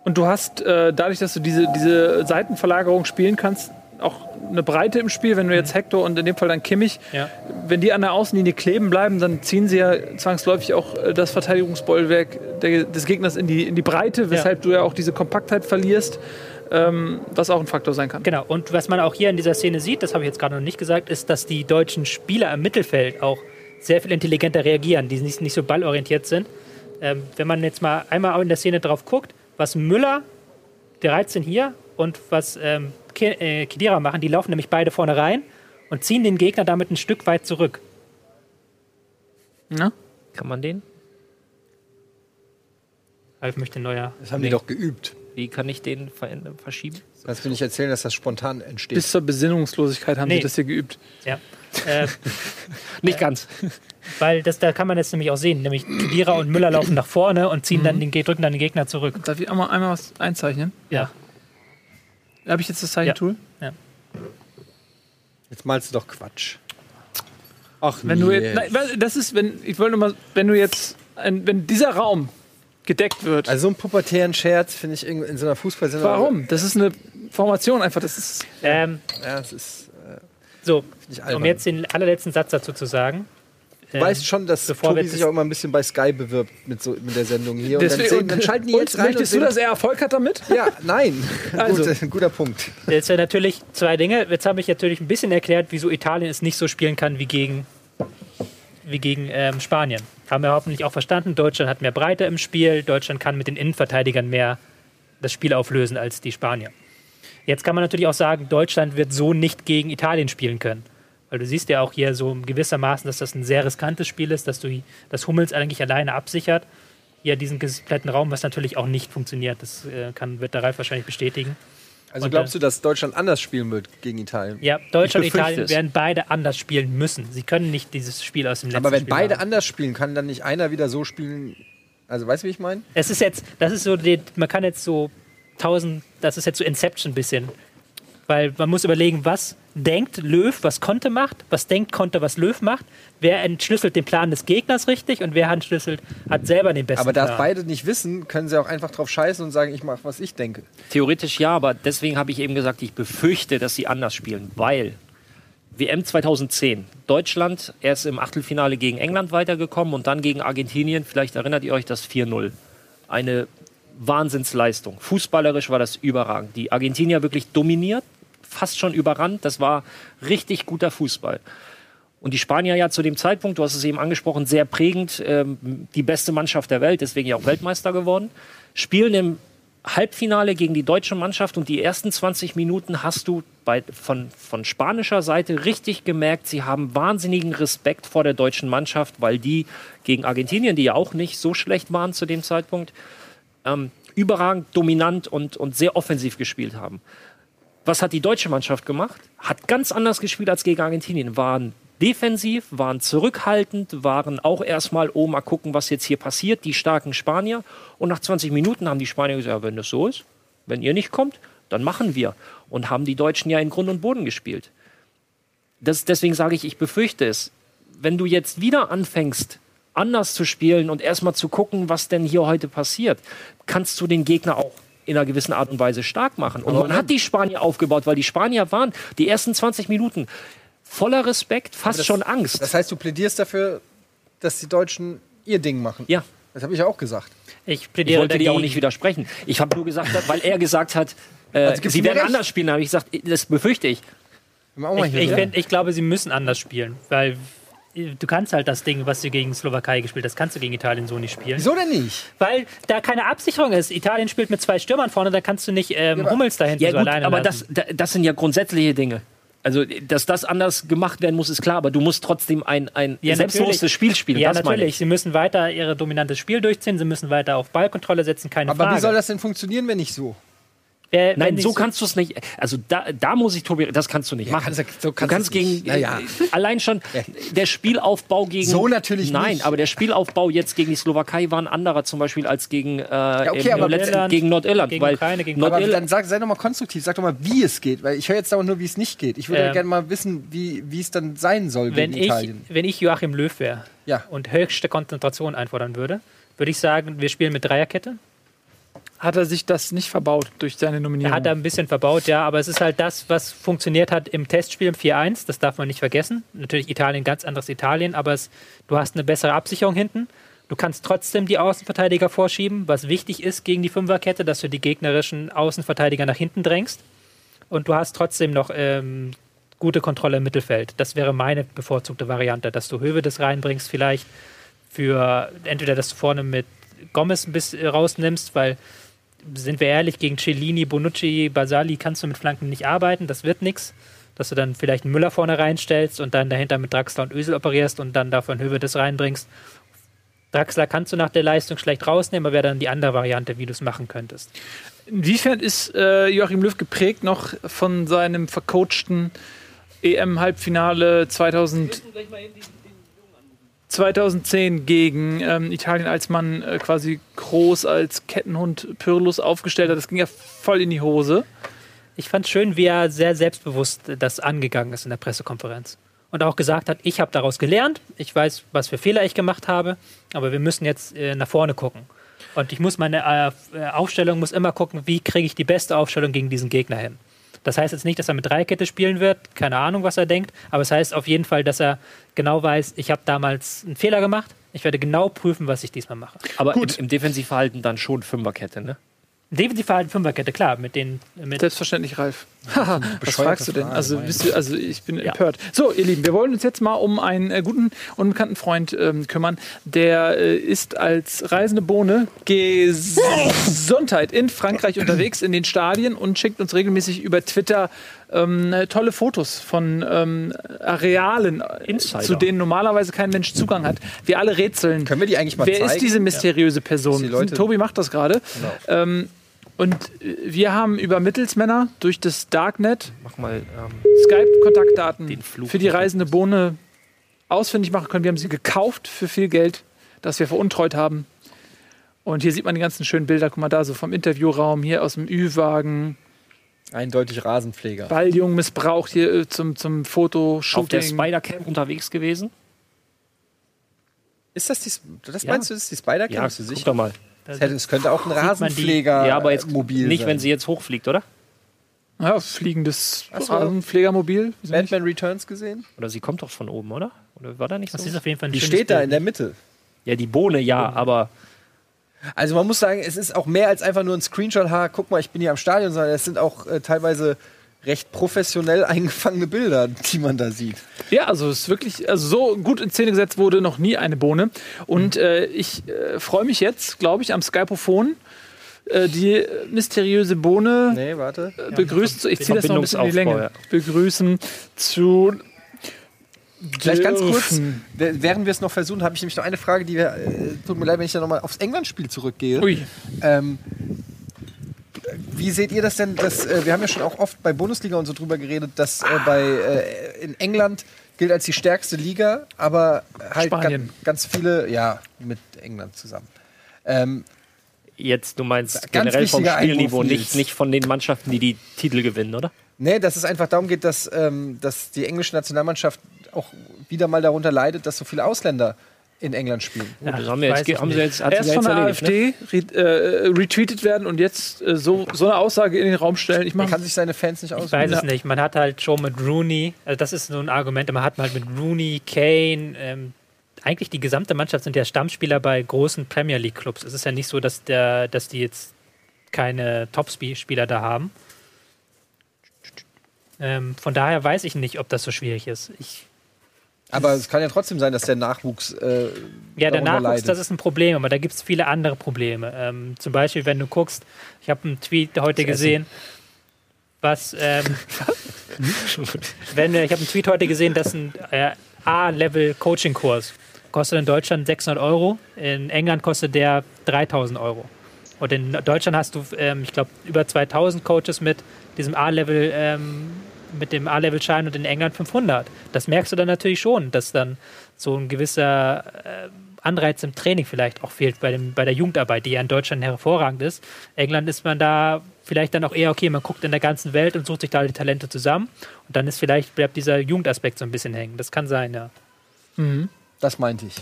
Und du hast äh, dadurch, dass du diese, diese Seitenverlagerung spielen kannst, auch eine Breite im Spiel. Wenn du jetzt Hector und in dem Fall dann Kimmich, Ja. wenn die an der Außenlinie kleben bleiben, dann ziehen sie ja zwangsläufig auch äh, das Verteidigungsbollwerk des Gegners in die, in die Breite, weshalb du ja auch diese Kompaktheit verlierst, ähm, was auch ein Faktor sein kann. Genau, und was man auch hier in dieser Szene sieht, das habe ich jetzt gerade noch nicht gesagt, ist, dass die deutschen Spieler im Mittelfeld auch sehr viel intelligenter reagieren, die nicht, nicht so ballorientiert sind. Ähm, wenn man jetzt mal einmal auch in der Szene drauf guckt, was Müller, der 13 hier, und was ähm, äh, Kedira machen, die laufen nämlich beide vorne rein und ziehen den Gegner damit ein Stück weit zurück. Ja? Kann man den? Ralf möchte neuer. Das haben die doch geübt. Wie kann ich den verschieben? Kannst du nicht erzählen, dass das spontan entsteht? Bis zur Besinnungslosigkeit haben Nee. sie das hier geübt. Ja. Äh, Nicht ganz. weil das, da kann man jetzt nämlich auch sehen. Nämlich Kedira und Müller laufen nach vorne und ziehen dann den, drücken dann den Gegner zurück. Darf ich einmal, einmal was einzeichnen? Ja. Habe ich jetzt das Zeichentool? Jetzt malst du doch Quatsch. Ach, Wenn du nee. jetzt, nein, das ist, wenn ich wollte nur mal, wenn du jetzt, ein, wenn dieser Raum gedeckt wird, Also so einen pubertären Scherz finde ich irgendwie in so einer Fußballsendung. warum? Das ist eine Formation einfach. Das ist Ähm, Ja, es ist. so, nicht um jetzt den allerletzten Satz dazu zu sagen. Du Ähm, weißt schon, dass bevor Tobi sich auch immer ein bisschen bei Sky bewirbt mit, so, mit der Sendung hier. Und dann, Deswegen- sehen, dann schalten die und jetzt rein. Möchtest und du, dass er Erfolg hat damit? Ja, nein. Also. Gut, guter Punkt. Jetzt ja natürlich zwei Dinge. Jetzt habe ich natürlich ein bisschen erklärt, wieso Italien es nicht so spielen kann wie gegen, wie gegen ähm, Spanien. Haben wir hoffentlich auch verstanden. Deutschland hat mehr Breite im Spiel. Deutschland kann mit den Innenverteidigern mehr das Spiel auflösen als die Spanier. Jetzt kann man natürlich auch sagen, Deutschland wird so nicht gegen Italien spielen können. Weil du siehst ja auch hier so gewissermaßen, dass das ein sehr riskantes Spiel ist, dass du das Hummels eigentlich alleine absichert. Hier diesen kompletten Raum, was natürlich auch nicht funktioniert. Das äh, kann, wird der Ralf wahrscheinlich bestätigen. Also Und, glaubst äh, du, dass Deutschland anders spielen wird gegen Italien? Ja, Deutschland und Italien es. werden beide anders spielen müssen. Sie können nicht dieses Spiel aus dem letzten Aber wenn Spiel beide machen. anders spielen, kann dann nicht einer wieder so spielen. Also weißt du, wie ich meine? Es ist jetzt, das ist so, die, man kann jetzt so tausend, das ist jetzt so Inception ein bisschen. Weil man muss überlegen, was denkt Löw, was Conte macht, was denkt Conte, was Löw macht, wer entschlüsselt den Plan des Gegners richtig und wer entschlüsselt, hat selber den besten Aber da Plan. beide nicht wissen, können sie auch einfach drauf scheißen und sagen, ich mache, was ich denke. Theoretisch ja, aber deswegen habe ich eben gesagt, ich befürchte, dass sie anders spielen, weil WM 2010, Deutschland erst im Achtelfinale gegen England weitergekommen und dann gegen Argentinien, vielleicht erinnert ihr euch das 4-0. Eine Wahnsinnsleistung. Fußballerisch war das überragend. Die Argentinier wirklich dominiert, fast schon überrannt. Das war richtig guter Fußball. Und die Spanier ja zu dem Zeitpunkt, du hast es eben angesprochen, sehr prägend, ähm, die beste Mannschaft der Welt, deswegen ja auch Weltmeister geworden, spielen im Halbfinale gegen die deutsche Mannschaft und die ersten 20 Minuten hast du bei, von, von spanischer Seite richtig gemerkt, sie haben wahnsinnigen Respekt vor der deutschen Mannschaft, weil die gegen Argentinien, die ja auch nicht so schlecht waren zu dem Zeitpunkt, ähm, überragend dominant und, und sehr offensiv gespielt haben. Was hat die deutsche Mannschaft gemacht? Hat ganz anders gespielt als gegen Argentinien. Waren defensiv, waren zurückhaltend, waren auch erstmal, oh, mal gucken, was jetzt hier passiert, die starken Spanier. Und nach 20 Minuten haben die Spanier gesagt, ja, wenn das so ist, wenn ihr nicht kommt, dann machen wir. Und haben die Deutschen ja in Grund und Boden gespielt. Das, deswegen sage ich, ich befürchte es. Wenn du jetzt wieder anfängst, anders zu spielen und erstmal zu gucken, was denn hier heute passiert, kannst du den Gegner auch in einer gewissen Art und Weise stark machen. Und man hat die Spanier aufgebaut, weil die Spanier waren die ersten 20 Minuten voller Respekt, fast das- schon Angst. Das heißt, du plädierst dafür, dass die Deutschen ihr Ding machen. ja, Das habe ich ja auch gesagt. Ich ich plädiere wollte dir auch nicht widersprechen. Ich habe nur gesagt, weil er gesagt hat, äh, Also sie werden recht? anders spielen, habe ich gesagt, das befürchte ich. Ich, ich, find, ich glaube, sie müssen anders spielen, weil du kannst halt das Ding, was du gegen Slowakei gespielt hast, kannst du gegen Italien so nicht spielen. Wieso denn nicht? Weil da keine Absicherung ist. Italien spielt mit zwei Stürmern vorne, da kannst du nicht ähm, aber- Hummels da hinten Ja so gut, alleine aber lassen. das, da- das sind ja grundsätzliche Dinge. Also, dass das anders gemacht werden muss, ist klar, aber du musst trotzdem ein, ein Ja, selbstbewusstes natürlich. Spiel spielen. Ja, das meine natürlich. ich. Sie müssen weiter ihr dominantes Spiel durchziehen, sie müssen weiter auf Ballkontrolle setzen, keine Aber Frage. wie soll das denn funktionieren, wenn nicht so? Äh, Nein, so kannst du es nicht. Also da, da muss ich Tobi, das kannst du nicht machen. kannst du- so kannst kannst du es gegen. Naja. äh, allein schon der Spielaufbau gegen So natürlich Nein, nicht. aber der Spielaufbau jetzt gegen die Slowakei war ein anderer zum Beispiel als gegen äh, okay, im aber letzten, Nordirland, gegen Nordirland, gegen weil Ukraine, gegen Aber Nordirland, dann sag, sei doch mal konstruktiv, sag doch mal, wie es geht. Weil ich höre jetzt dauernd nur, wie es nicht geht. Ich würde ja Ähm, gerne mal wissen, wie, wie es dann sein soll wenn gegen ich, Italien. wenn ich Joachim Löw wäre Ja. und höchste Konzentration einfordern würde, würde ich sagen, wir spielen mit Dreierkette. Hat er sich das nicht verbaut durch seine Er Nominierung? hat da ein bisschen verbaut, ja, aber es ist halt das, was funktioniert hat im Testspiel im 4-1. Das darf man nicht vergessen. Natürlich Italien, ganz anderes Italien, aber es, du hast eine bessere Absicherung hinten. Du kannst trotzdem die Außenverteidiger vorschieben, was wichtig ist gegen die Fünferkette, dass du die gegnerischen Außenverteidiger nach hinten drängst. Und du hast trotzdem noch ähm, gute Kontrolle im Mittelfeld. Das wäre meine bevorzugte Variante, dass du Höwe das reinbringst, vielleicht für entweder, dass du vorne mit Gomez ein bisschen rausnimmst, weil sind wir ehrlich, gegen Cellini, Bonucci, Basali kannst du mit Flanken nicht arbeiten, das wird nichts. Dass du dann vielleicht einen Müller vorne reinstellst und dann dahinter mit Draxler und Ösel operierst und dann davon Höhe das reinbringst. Draxler kannst du nach der Leistung schlecht rausnehmen, aber wäre dann die andere Variante, wie du es machen könntest. Inwiefern ist äh, Joachim Löw geprägt noch von seinem vercoachten EM-Halbfinale 2000, 2010 gegen ähm, Italien, als man äh, quasi groß als Kettenhund Pyrrhus aufgestellt hat? Das ging ja voll in die Hose. Ich fand schön, wie er sehr selbstbewusst das angegangen ist in der Pressekonferenz. Und auch gesagt hat, ich habe daraus gelernt, ich weiß, was für Fehler ich gemacht habe, aber wir müssen jetzt äh, nach vorne gucken. Und ich muss meine äh, Aufstellung muss immer gucken, wie kriege ich die beste Aufstellung gegen diesen Gegner hin. Das heißt jetzt nicht, dass er mit Dreikette spielen wird, keine Ahnung, was er denkt, aber es heißt auf jeden Fall, dass er genau weiß, ich habe damals einen Fehler gemacht, ich werde genau prüfen, was ich diesmal mache. aber im, im Defensivverhalten dann schon Fünferkette, ne? Defensivverhalten Fünferkette, klar, mit den mit Selbstverständlich, Ralf. Was fragst du denn? Frage, Also, du, also ich bin empört. So, ihr Lieben, wir wollen uns jetzt mal um einen äh, guten und bekannten Freund ähm, kümmern. Der äh, ist als reisende Bohne Gesundheit in Frankreich unterwegs in den Stadien und schickt uns regelmäßig über Twitter ähm, tolle Fotos von ähm, Arealen, äh, Insider. zu denen normalerweise kein Mensch Zugang hat. Wir alle rätseln. Können wir die eigentlich mal Wer zeigen? ist diese mysteriöse Person? Dass die Leute- Tobi macht das gerade. Genau. Und äh, wir haben über Mittelsmänner durch das Darknet ähm, Skype-Kontaktdaten für die reisende Bohne ausfindig machen können. Wir haben sie gekauft für viel Geld, das wir veruntreut haben. Und hier sieht man die ganzen schönen Bilder. Guck mal da, so vom Interviewraum, hier aus dem Ü-Wagen. Eindeutig Rasenpfleger. Balljungen missbraucht hier äh, zum, zum Auf der Fotoshooting. Spider-Camp unterwegs gewesen. Ist das die, das Ja. meinst du, das ist die Spider-Cam? Ja, guck sicher? doch mal. Es hätte- Es könnte auch ein man die- Rasenpfleger Ja, aber jetzt äh, mobil nicht, sein. wenn sie jetzt hochfliegt, oder? Ja, fliegendes so. Rasenpflegermobil. Batman Returns gesehen? Oder sie kommt doch von oben, oder? Oder war da nicht Das so? ist auf jeden Fall ein Die steht da Bild. in der Mitte. Ja, die Bohne, ja, aber Also man muss sagen, es ist auch mehr als einfach nur ein Screenshot, ha, guck mal, ich bin hier am Stadion, sondern es sind auch äh, teilweise recht professionell eingefangene Bilder, die man da sieht. Ja, also es ist wirklich, also so gut in Szene gesetzt wurde noch nie eine Bohne. Und äh, ich äh, freue mich jetzt, glaube ich, am Skypophon äh, die mysteriöse Bohne Nee, warte. äh, begrüßen zu. Ich ziehe das noch ein bisschen in die Länge. Begrüßen zu. Vielleicht ganz kurz, während wir es noch versuchen, habe ich nämlich noch eine Frage, die wir, äh, tut mir leid, wenn ich da nochmal aufs England-Spiel zurückgehe. Ui. Ähm, wie seht ihr das denn? Dass, äh, wir haben ja schon auch oft bei Bundesliga und so drüber geredet, dass äh, bei, äh, in England gilt als die stärkste Liga, aber halt ganz, ganz viele, ja, mit England zusammen. Ähm, jetzt, du meinst Ganz generell vom Spielniveau, nicht, nicht von den Mannschaften, die die Titel gewinnen, oder? nee, dass es einfach darum geht, dass, ähm, dass die englische Nationalmannschaft auch wieder mal darunter leidet, dass so viele Ausländer in England spielen. Ja, das haben, wir jetzt, ich haben sie jetzt, hat Erst sie von jetzt der erledigt, ne? AfD re äh, retweetet werden und jetzt äh, so, so eine Aussage in den Raum stellen. Ich Man kann sich seine Fans nicht Ich aussuchen. weiß es nicht. Man hat halt schon mit Rooney, also das ist so ein Argument, man hat halt mit Rooney, Kane, ähm, eigentlich die gesamte Mannschaft sind ja Stammspieler bei großen Premier League Clubs. Es ist ja nicht so, dass, der, dass die jetzt keine Top-Spieler da haben. Ähm, von daher weiß ich nicht, ob das so schwierig ist. Ich, Aber es kann ja trotzdem sein, dass der Nachwuchs. Äh, ja, der Nachwuchs, leidet. das ist ein Problem, aber da gibt es viele andere Probleme. Ähm, zum Beispiel, wenn du guckst, ich habe einen Tweet heute gesehen, was, ähm, wenn, äh, ich habe einen Tweet heute gesehen, dass ein äh, A-Level-Coaching-Kurs kostet in Deutschland 600 Euro, in England kostet der 3000 Euro. Und in Deutschland hast du, ähm, ich glaube, über 2000 Coaches mit diesem A-Level, ähm, mit dem A-Level-Schein und in England 500. Das merkst du dann natürlich schon, dass dann so ein gewisser äh, Anreiz im Training vielleicht auch fehlt bei, dem, bei der Jugendarbeit, die ja in Deutschland hervorragend ist. England ist man da vielleicht dann auch eher, okay, man guckt in der ganzen Welt und sucht sich da die Talente zusammen. Und dann ist vielleicht, bleibt dieser Jugendaspekt so ein bisschen hängen. Das kann sein, ja. Das meinte ich.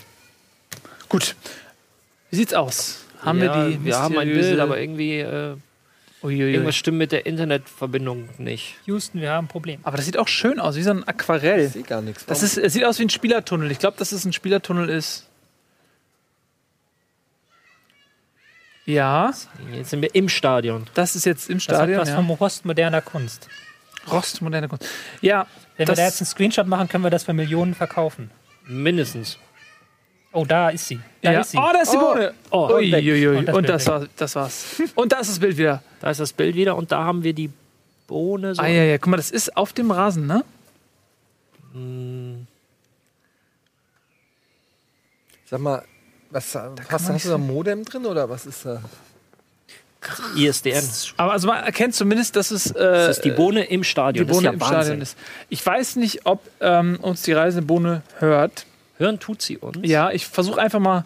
Gut. Wie sieht's aus? Haben ja, wir die wir haben ein Bild, aber irgendwie äh, Uiuiui. irgendwas stimmt mit der Internetverbindung nicht. Houston, wir haben ein Problem. Aber das sieht auch schön aus, wie so ein Aquarell. Ich sehe gar nichts. Das ist, es sieht aus wie ein Spielertunnel. Ich glaube, dass es ein Spielertunnel ist. Ja, Jetzt sind wir im Stadion. das ist jetzt im Das hat Stadion. was Ja. vom Rost moderner Kunst. Rost, moderne Kunst. Ja, Wenn das, wir da jetzt einen Screenshot machen, können wir das für Millionen verkaufen. Mindestens. Oh, da ist sie. Da ja. ist sie. Oh, da ist die Oh. Bohne. Oh, ui. Und das Und das, war, das war's. Und da ist das Bild wieder. Da ist das Bild wieder und da haben wir die Bohne so. Ah, ja, ja. Guck mal, das ist auf dem Rasen, ne? Sag mal, was, hast, man hast nicht du da ein Modem drin oder was ist da? ISDN. Aber also man erkennt zumindest, dass es äh, Das ist die Bohne im die Stadion. Bohne das im ist ja Wahnsinn. Stadion ist. Ich weiß nicht, ob ähm, uns die reisende Bohne hört. Hören tut sie uns. Ja, ich versuche einfach mal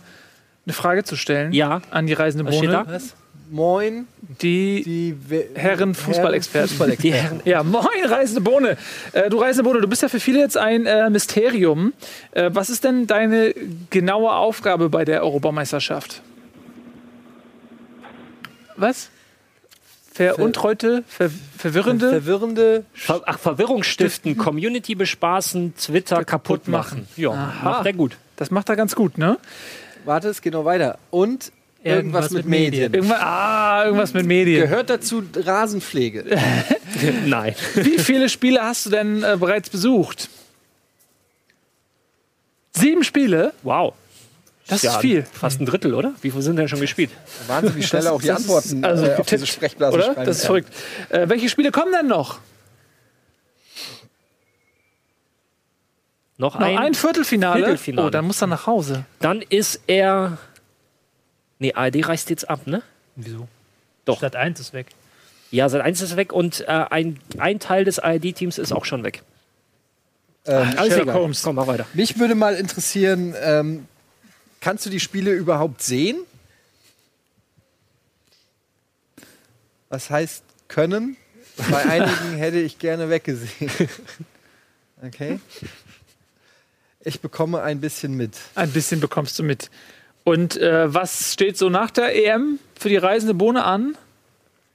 eine Frage zu stellen Ja. an die reisende Was steht Bohne. da? Was? Moin, Die, die We Herren Fußballexperten. Fußballexperten. Die Herren. ja, moin, reisende Bohne. Äh, du reisende Bohne, du bist ja für viele jetzt ein äh, Mysterium. Äh, was ist denn deine genaue Aufgabe bei der Europameisterschaft? Was? Veruntreute, ver verwirrende, Verwirrende. Ver Ach, Verwirrung stiften, Community bespaßen, Twitter kaputt machen. Ja, Aha. macht er gut. das macht er ganz gut, ne? Warte, es geht noch weiter. Und irgendwas, Irgendwas mit, mit Medien. Irgendwas, ah, irgendwas mit Medien. Gehört dazu Rasenpflege. Nein. Wie viele Spiele hast du denn äh, bereits besucht? Sieben Spiele? Wow. Das Ja, ist viel. Fast ein Drittel, oder? Wie viel sind denn schon gespielt? Wahnsinn, wie schnell auch die das ist- Antworten also äh, auf diese Sprechblase Oder? schreiben. Das ist Ja. verrückt. Äh, welche Spiele kommen denn noch? Noch, Noch ein. ein, Viertelfinale? Viertelfinale. Oh, dann muss er nach Hause. Dann ist er. Nee, ARD reist jetzt ab, ne? Wieso? Doch. Stadt 1 ist weg. Ja, seit eins ist weg und äh, ein, ein Teil des ARD-Teams ist auch schon weg. Ähm, Alles Sherlock egal. Holmes. Komm mal weiter. mich würde mal interessieren, ähm, kannst du die Spiele überhaupt sehen? Was heißt können? Bei einigen hätte ich gerne weggesehen. Okay. Ich bekomme ein bisschen mit. Ein bisschen bekommst du mit. Und äh, was steht so nach der EM für die reisende Bohne an?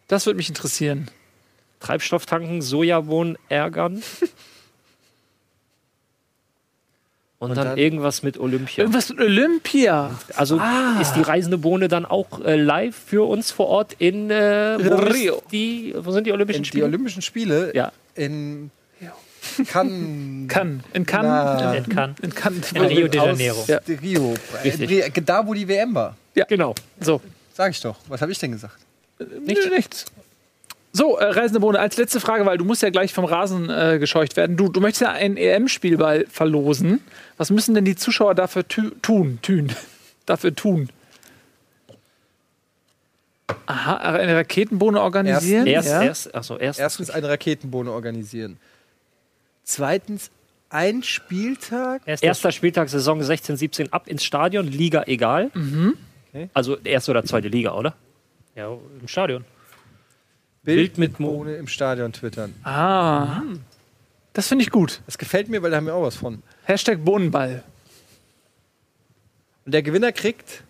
Das würde mich interessieren. Treibstoff tanken, Sojabohnen ärgern. Und, dann, dann- irgendwas mit Olympia. Irgendwas mit Olympia. Also Ah. ist die reisende Bohne dann auch äh, live für uns vor Ort in äh, Rio. Die, wo sind die Olympischen In die Spiele? Olympischen Spiele Ja. in Cannes. Kann. In Cannes. Na. In Cannes. In Cannes. In Rio de Janeiro. Aus Rio. Richtig. Äh, Da, wo die WM war. Genau. So. Sag ich doch. Was habe ich denn gesagt? Nichts. nichts. So, äh, Reisende Bohne, als letzte Frage, weil du musst ja gleich vom Rasen äh, gescheucht werden. Du, du möchtest ja einen EM-Spielball verlosen. Was müssen denn die Zuschauer dafür tü- tun? Tun. dafür tun? Aha, eine Raketenbohne organisieren? Erst, ja. erst, achso, erst. Erstens eine Raketenbohne organisieren. Zweitens ein Spieltag. Erst Erster Spieltag Saison 16, 17 ab ins Stadion, Liga egal. Okay. Also erste oder zweite Liga, oder? Ja, im Stadion. Bild mit Mo- Bohne im Stadion twittern. Ah. Das finde ich gut. Das gefällt mir, weil da haben wir auch was von. Hashtag Bohnenball. Und der Gewinner kriegt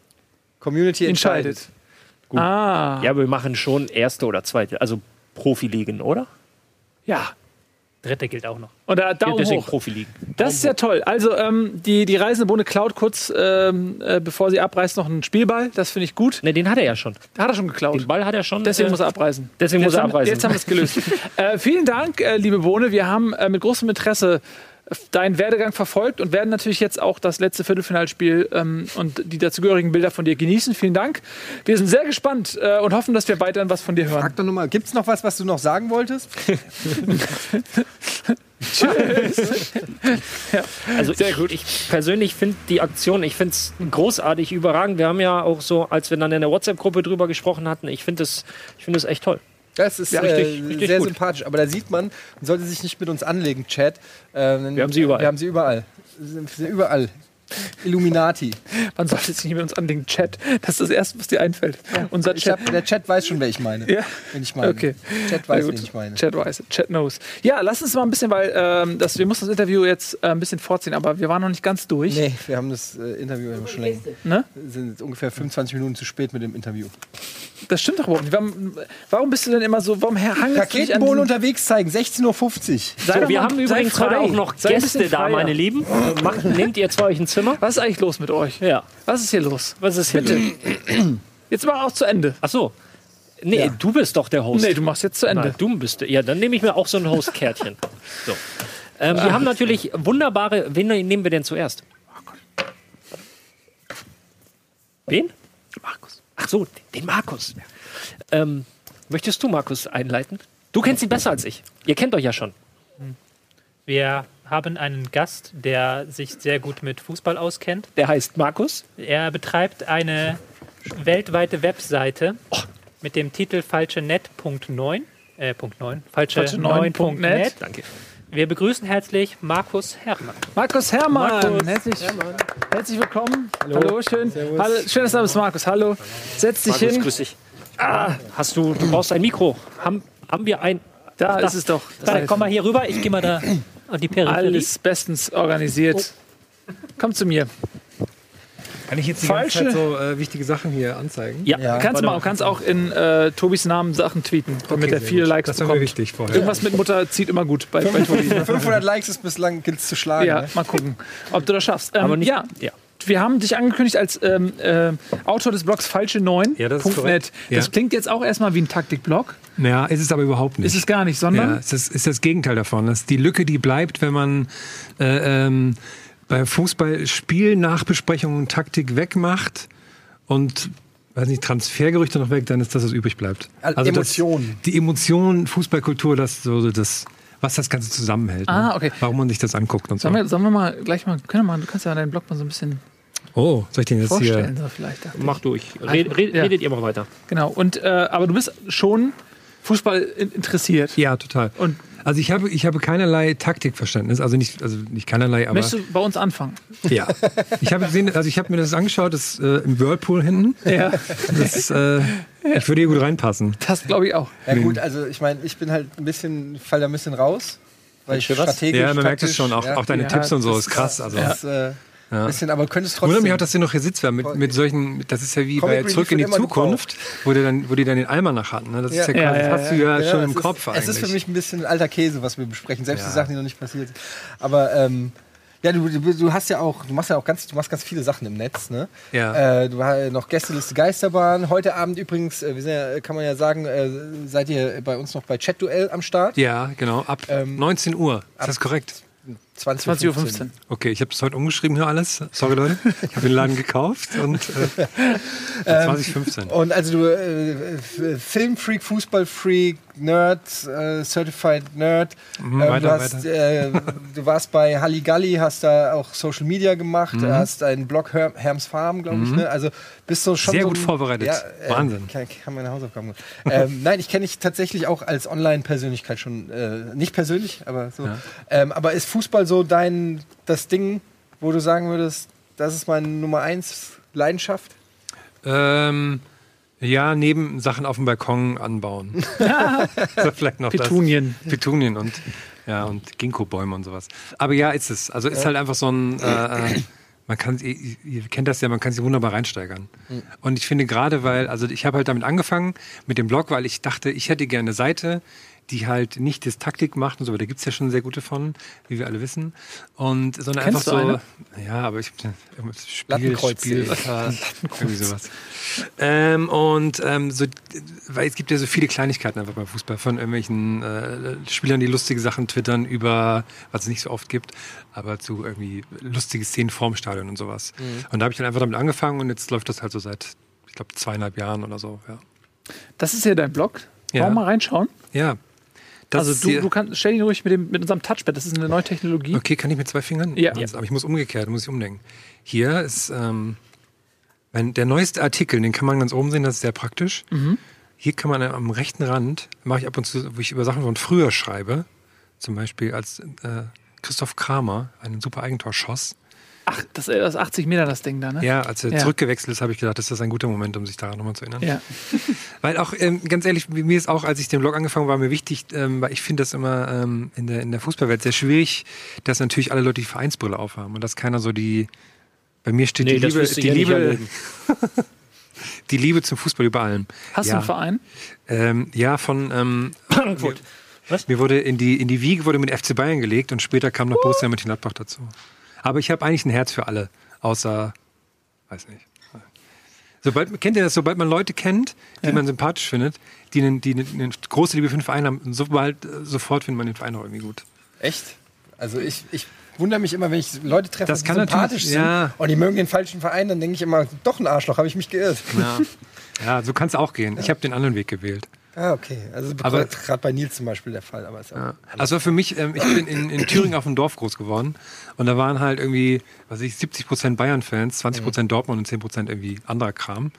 Community entscheidet. Entscheidet. Ah. Ja, wir machen schon erste oder zweite, also Profiligen, oder? Ja. Dritte gilt auch noch. Und da Daumen Deswegen hoch. Profiligen. Das ist ja toll. Also ähm, die, die Reisende Bohne klaut kurz, ähm, äh, bevor sie abreißt, noch einen Spielball. Das finde ich gut. Ne, den hat er ja schon. Hat er schon geklaut. Den Ball hat er schon. Deswegen äh, muss er abreißen. deswegen jetzt muss er haben, abreißen. Jetzt haben wir es gelöst. äh, vielen Dank, äh, liebe Bohne. Wir haben äh, mit großem Interesse äh, deinen Werdegang verfolgt und werden natürlich jetzt auch das letzte Viertelfinalspiel ähm, und die dazugehörigen Bilder von dir genießen. Vielen Dank. Wir sind sehr gespannt äh, und hoffen, dass wir weiterhin was von dir hören. Frag doch nochmal, gibt es noch was, was du noch sagen wolltest? Also ich, ich persönlich finde die Aktion, ich finde es großartig, überragend. Wir haben ja auch so, als wir dann in der WhatsApp-Gruppe drüber gesprochen hatten, ich finde es ich find es echt toll. Das ist Ja, äh, richtig, richtig sehr gut. sympathisch. Aber da sieht man, man sollte sich nicht mit uns anlegen, Chat. Ähm, Wir haben sie überall. Wir haben sie überall. Sie sind überall. Illuminati. Man sollte sich nicht mit uns anlegen. Chat. Das ist das Erste, was dir einfällt. Unser Ich Chat. hab, der Chat weiß schon, wer ich meine. Ja. Wenn ich meine. Okay. Chat weiß, wen ich meine. Chat weiß, Chat knows. Ja, lass uns mal ein bisschen, weil ähm, das, wir mussten das Interview jetzt äh, ein bisschen vorziehen, aber wir waren noch nicht ganz durch. Nee, wir haben das äh, Interview schon länger. Ne? Wir sind jetzt ungefähr 25 Minuten zu spät mit dem Interview. Das stimmt doch überhaupt nicht. Warum, warum bist du denn immer so, warum hangelst du dich an Raketenbohnen unterwegs zeigen, 16.50 Uhr. So, wir haben übrigens heute auch noch Gäste da, meine Lieben. Macht, nehmt ihr zwei euch ein Zimmer? Was ist eigentlich los mit euch? Ja. Was ist hier los? Was ist bitte? Jetzt mal auch zu Ende. Ach so. Nee, Ja. du bist doch der Host. Nee, du machst jetzt zu Ende. Nein, du bist. Ja, dann nehme ich mir auch so ein Host-Kärtchen. So. Ähm, wir haben natürlich wunderbare. Wen nehmen wir denn zuerst? Wen? Markus. Ach so, den Markus. Ähm, möchtest du Markus einleiten? Du kennst ihn besser als ich. Ihr kennt euch ja schon. Wir haben einen Gast, der sich sehr gut mit Fußball auskennt. Der heißt Markus. Er betreibt eine weltweite Webseite mit dem Titel falschenet.9. Äh, Punkt 9. Falsche, Falsche neun Punkt net. 9.net. Danke. Wir begrüßen herzlich Markus Herrmann. Markus Hermann. Markus Herzlich, herzlich willkommen. Hallo, schön. Hallo, schön, dass du da bist, Markus. Hallo. Setz dich Markus, hin. grüß dich. Ah, hast du, du brauchst ein Mikro. Haben, haben wir ein. Da Da. ist es doch. Da, komm mal hier rüber, ich gehe mal da an die Peripherie. Alles bestens organisiert. Komm zu mir. Kann ich jetzt die Falsche- ganze Zeit so äh, wichtige Sachen hier anzeigen? Ja, Ja. Kannst du mal, kannst auch in äh, Tobis Namen Sachen tweeten, damit er sehr viele gut. Likes Das bekommt. wichtig vorher. Irgendwas mit Mutter zieht immer gut bei, bei Tobi. 500 Likes ist bislang gilt zu schlagen. Ja, ne? mal gucken, ob du das schaffst. Ähm, Aber nicht. ja, ja. Wir haben dich angekündigt als ähm, äh, Autor des Blogs falsche 9. Ja, das ist korrekt. Das Ja. klingt jetzt auch erstmal wie ein Taktikblog. Naja, ist es aber überhaupt nicht. Ist es gar nicht, sondern ja, es ist, ist das Gegenteil davon. Das ist die Lücke, die bleibt, wenn man äh, ähm, bei Fußball Spielnachbesprechungen und Taktik wegmacht und weiß nicht, Transfergerüchte noch weg, dann ist das, was übrig bleibt. Also das, Emotionen. die Emotionen, Fußballkultur, das so das, was das Ganze zusammenhält. Ah, ne? okay. Warum man sich das anguckt und so. sollen wir, sollen wir mal gleich mal, können wir mal, du kannst ja deinen Blog mal so ein bisschen Oh, soll ich den jetzt vorstellen, hier? so vielleicht. Mach durch. Red, red, Ja. Redet ihr mal weiter. Genau. Und äh, aber du bist schon Fußball in- interessiert. Ja, total. Und Also ich habe, ich habe keinerlei Taktikverständnis, also nicht, also nicht keinerlei, aber möchtest du bei uns anfangen? ja. Ich habe gesehen, also ich habe mir das angeschaut, das äh, im Whirlpool hinten. Ja. Das, äh, Ich würde hier gut reinpassen. Das glaube ich auch. Ja gut, also ich meine, ich bin halt ein bisschen, fall da ein bisschen raus. Weil ich Für was? strategisch. Ja, man merkt es schon. Auch, ja, auch deine Ja, Tipps und so ist krass. Also. Das, äh, Ja. bisschen, aber könntest trotzdem. Wundert mich auch, dass du noch hier sitzt, mit, mit solchen, das ist ja wie Comic bei Zurück in die Zukunft, wo, die dann, wo die dann den Almanach hatten. Ne? Das ist ja, Ja. quasi, Ja, das ja, hast du ja, Ja, schon im ist, Kopf eigentlich. Es ist für mich ein bisschen alter Käse, was wir besprechen, selbst Ja. die Sachen, die noch nicht passiert sind. Aber ähm, ja, du, du, du hast ja auch, du machst ja auch ganz, du machst ganz viele Sachen im Netz, ne? Ja. Äh, du hast ja noch Gästeliste Geisterbahn. Heute Abend übrigens, äh, wir sind ja, kann man ja sagen, äh, seid ihr bei uns noch bei Chat-Duell am Start? ja, genau. Ab Ähm, 19 Uhr. Ist ab- das korrekt? 20.15 20.15 Uhr. Okay, ich habe das heute umgeschrieben hier alles. Sorry, Leute. Ich habe den Laden gekauft und äh, Ähm, 2015. Und also du, äh, Filmfreak, Fußballfreak, Nerd, äh, Certified Nerd. Mhm, Ähm, weiter, du, hast, äh, du warst bei Halligalli, hast da auch Social Media gemacht, Mhm. hast einen Blog Her Herms Farm, glaube ich. Ne? Also bist du schon Sehr so gut ein- vorbereitet. äh, Wahnsinn. Kann, kann meine Hausaufgaben machen. ähm, nein, ich kenne dich tatsächlich auch als Online-Persönlichkeit schon, äh, nicht persönlich, aber so. Ja. Ähm, aber ist Fußball so dein, das Ding, wo du sagen würdest, das ist meine Nummer eins Leidenschaft? Ähm, ja, neben Sachen auf dem Balkon anbauen. so vielleicht noch Petunien. Das. Petunien und ja und Ginkgo-Bäume und sowas. Aber ja, ist es. Also ist halt einfach so ein. Äh, man kann, ihr, ihr kennt das ja, man kann sich wunderbar reinsteigern. Und ich finde gerade, weil, also ich habe halt damit angefangen mit dem Blog, weil ich dachte, ich hätte gerne eine Seite, die halt nicht das Taktik macht und so, aber da gibt's ja schon sehr gute von, wie wir alle wissen. Und sondern Kennst einfach du so. eine? Ja, aber ich Spiel. Spiel, irgendwie sowas. Ähm, und ähm, so, weil es gibt ja so viele Kleinigkeiten einfach beim Fußball von irgendwelchen äh, Spielern, die lustige Sachen twittern über, was es nicht so oft gibt, aber zu irgendwie lustige Szenen vorm Stadion und sowas. Und da habe ich dann einfach damit angefangen und jetzt läuft das halt so seit, ich glaube, zweieinhalb Jahren oder so. Ja. Das ist ja dein Blog. Ja. Wollen wir mal reinschauen? ja. Das also du, du kannst, stell ihn ruhig mit, dem, mit unserem Touchpad. Das ist eine neue Technologie. Okay, kann ich mit zwei Fingern? Ja. Aber ich muss umgekehrt, muss ich umdenken. Hier ist ähm, mein, der neueste Artikel, den kann man ganz oben sehen, das ist sehr praktisch. Mhm. Hier kann man am rechten Rand, mache ich ab und zu, wo ich über Sachen von früher schreibe, zum Beispiel als äh, Christoph Kramer einen super Eigentor schoss. Ach, das, äh, das ist 80 Meter, das Ding da, ne? Ja, als er Ja. zurückgewechselt ist, habe ich gedacht, das ist ein guter Moment, um sich daran nochmal zu erinnern. Ja. Weil auch, ähm, ganz ehrlich, mir ist auch, als ich den Blog angefangen war, mir wichtig, ähm, weil ich finde das immer ähm, in, der, in der Fußballwelt sehr schwierig, dass natürlich alle Leute die Vereinsbrille aufhaben und dass keiner so die, bei mir steht Nee, die Liebe, du die Liebe, die Liebe zum Fußball über allem. Hast du ja. einen Verein? Ähm, ja, von, ähm, Frankfurt. Was? mir wurde in die, in die Wiege wurde mit FC Bayern gelegt und später kam noch Borussia Mönchengladbach dazu. Aber ich habe eigentlich ein Herz für alle, außer, weiß nicht. Sobald, kennt ihr das, sobald man Leute kennt, die man sympathisch findet, die, eine, die eine große Liebe für den Verein haben, sobald, sofort findet man den Verein auch irgendwie gut. Echt? Also ich, ich wundere mich immer, wenn ich Leute treffe, Das die kann sympathisch sind ja. und die mögen den falschen Verein, dann denke ich immer, doch ein Arschloch, habe ich mich geirrt. Ja, ja so kann es auch gehen. Ich habe den anderen Weg gewählt. Ah, okay. Also Aber- gerade bei Nils zum Beispiel der Fall. Aber Ja. Also für mich, ähm, ich bin in, in Thüringen auf dem Dorf groß geworden und da waren halt irgendwie, was weiß ich, 70 Prozent Bayern-Fans, 20 Prozent Dortmund und 10 Prozent irgendwie anderer Kram.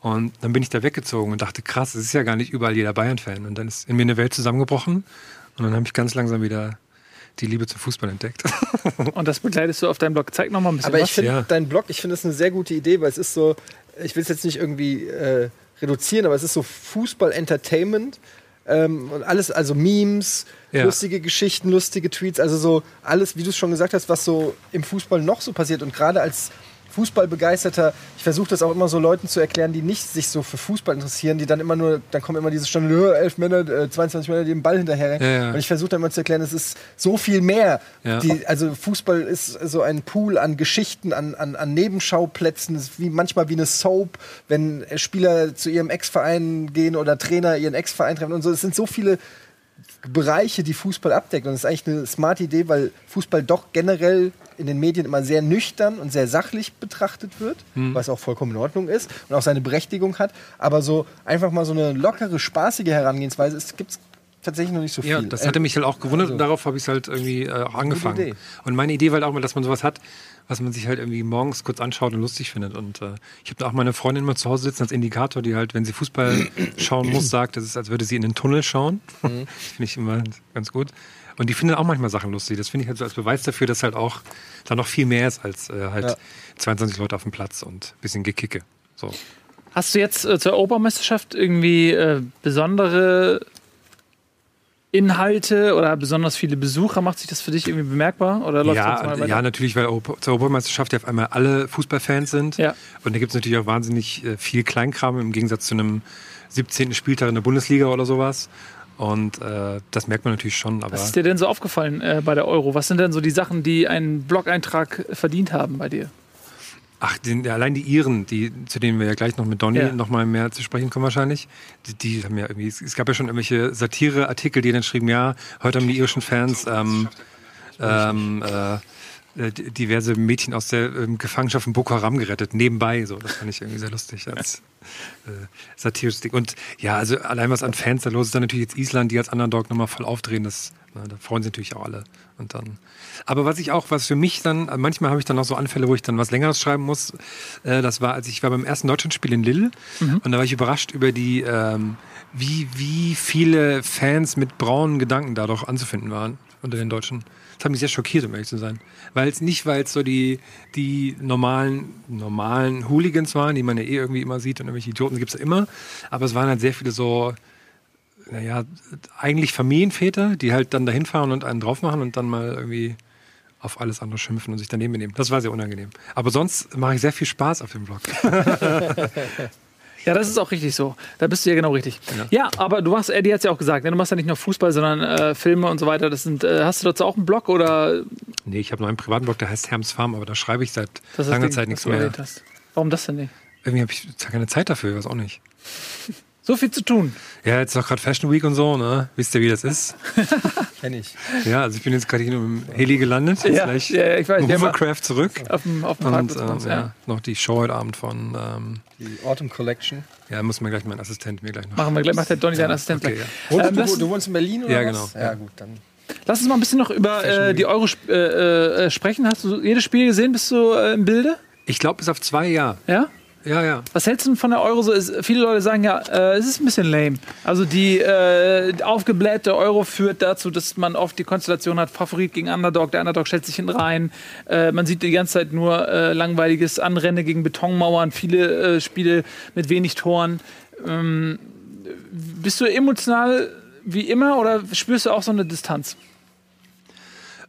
Und dann bin ich da weggezogen und dachte, krass, es ist ja gar nicht überall jeder Bayern-Fan. Und dann ist in mir eine Welt zusammengebrochen und dann habe ich ganz langsam wieder die Liebe zum Fußball entdeckt. Und das begleitest du auf deinem Blog. Zeig noch mal ein bisschen Aber ich was. finde Ja. dein Blog, ich finde es eine sehr gute Idee, weil es ist so, ich will es jetzt nicht irgendwie äh, reduzieren, aber es ist so Fußball-Entertainment. Ähm, und alles, also Memes, Ja. lustige Geschichten, lustige Tweets, also so alles, wie du es schon gesagt hast, was so im Fußball noch so passiert. Und gerade als Fußballbegeisterter, ich versuche das auch immer so Leuten zu erklären, die nicht sich so für Fußball interessieren, die dann immer nur, dann kommen immer diese Stunden, "Äh, elf Männer, äh, 22 Männer, die den Ball hinterher. Ja, ja. Und ich versuche dann immer zu erklären, es ist so viel mehr. Ja. Die, also Fußball ist so ein Pool an Geschichten, an, an, an Nebenschauplätzen, wie manchmal wie eine Soap, wenn Spieler zu ihrem Ex-Verein gehen oder Trainer ihren Ex-Verein treffen und so. Es sind so viele Bereiche, die Fußball abdeckt. Und das ist eigentlich eine smarte Idee, weil Fußball doch generell in den Medien immer sehr nüchtern und sehr sachlich betrachtet wird, Hm. was auch vollkommen in Ordnung ist und auch seine Berechtigung hat. Aber so einfach mal so eine lockere, spaßige Herangehensweise gibt es tatsächlich noch nicht so viel. Ja, das hatte mich halt auch gewundert also- und darauf habe ich es halt irgendwie äh, auch angefangen. Idee. Und meine Idee war halt auch mal, dass man sowas hat, was man sich halt irgendwie morgens kurz anschaut und lustig findet. Und äh, ich habe da auch meine Freundin immer zu Hause sitzen als Indikator, die halt, wenn sie Fußball schauen muss, sagt, das ist, als würde sie in den Tunnel schauen. Mhm. Finde ich immer ganz gut. Und die findet auch manchmal Sachen lustig. Das finde ich halt so als Beweis dafür, dass halt auch da noch viel mehr ist als äh, halt Ja. 22 Leute auf dem Platz und ein bisschen Gekicke. So. Hast du jetzt äh, zur Europameisterschaft irgendwie äh, besondere Inhalte oder besonders viele Besucher? Macht sich das für dich irgendwie bemerkbar? Oder läuft das Ja, mal ja, natürlich, weil Europa, zur Europameisterschaft ja auf einmal alle Fußballfans sind. Ja. Und da gibt es natürlich auch wahnsinnig äh, viel Kleinkram im Gegensatz zu einem 17. Spieltag in der Bundesliga oder sowas. Und äh, das merkt man natürlich schon. Aber Was ist dir denn so aufgefallen äh, bei der Euro? Was sind denn so die Sachen, die einen Blog-Eintrag verdient haben bei dir? Ach, den, allein die Iren, die, zu denen wir ja gleich noch mit Donny Ja. noch mal mehr zu sprechen kommen wahrscheinlich, die, die haben ja irgendwie, es, es gab ja schon irgendwelche Satire-Artikel, die dann schrieben, ja, heute haben die irischen Fans ähm, ähm, äh, äh, diverse Mädchen aus der ähm, Gefangenschaft in Boko Haram gerettet, nebenbei. So, das fand ich irgendwie sehr lustig als äh, satirisches Ding. Und ja, also allein was an Fans da los ist, dann natürlich jetzt Island, die als Underdog nochmal voll aufdrehen, das, na, da freuen sich natürlich auch alle. Und dann. Aber was ich auch, was für mich dann, äh, manchmal habe ich dann auch so Anfälle, wo ich dann was Längeres schreiben muss. Äh, das war, als ich war beim ersten Deutschlandspiel in Lille und da war ich überrascht über die, ähm, wie, wie viele Fans mit braunen Gedanken da doch anzufinden waren unter den Deutschen. Das hat mich sehr schockiert, um ehrlich zu sein. Weil es nicht, weil es so die, die normalen, normalen Hooligans waren, die man ja eh irgendwie immer sieht und irgendwelche Idioten gibt es ja immer. Aber es waren halt sehr viele so, naja, eigentlich Familienväter, die halt dann dahin fahren und einen drauf machen und dann mal irgendwie auf alles andere schimpfen und sich daneben benehmen. Das war sehr unangenehm. Aber sonst mache ich sehr viel Spaß auf dem Blog. Ja, das ist auch richtig so. Da bist du ja genau richtig. Ja, aber du machst, Eddie hat es ja auch gesagt, ne? du machst ja nicht nur Fußball, sondern äh, Filme und so weiter. Das sind, äh, hast du dazu auch einen Blog oder Nee, ich habe noch einen privaten Blog, der heißt Herms Farm, aber da schreibe ich seit langer Zeit nichts mehr. Warum das denn nicht? Irgendwie habe ich keine Zeit dafür, ich weiß auch nicht. So viel zu tun. Ja, jetzt ist doch gerade Fashion Week und so, ne? Wisst ihr, wie das ist? Kenn ich. Ja, also ich bin jetzt gerade hier im Heli gelandet. Ja, gleich ja, ich weiß, Hovercraft zurück. Auf dem, auf dem Und ähm, ja. ja. noch die Show heute Abend von, ähm, Die Autumn Collection. ja, muss mir gleich mein Assistent mir gleich noch. Machen wir gleich, macht der Donny deinen Assistent okay, gleich. ja. Ähm, du, du wohnst in Berlin oder Ja, was? genau. Ja, gut, dann. Lass uns mal ein bisschen noch über äh, die Euro sp- äh, äh, sprechen. Hast du jedes Spiel gesehen? Bist du äh, im Bilde? Ich glaube, bis auf zwei, ja. Ja? Ja, ja. Was hältst du denn von der Euro so? Ist, viele Leute sagen ja, äh, es ist ein bisschen lame. Also die äh, aufgeblähte Euro führt dazu, dass man oft die Konstellation hat, Favorit gegen Underdog, der Underdog stellt sich hinten rein. Äh, man sieht die ganze Zeit nur äh, langweiliges Anrennen gegen Betonmauern, viele äh, Spiele mit wenig Toren. Ähm, bist du emotional wie immer oder spürst du auch so eine Distanz?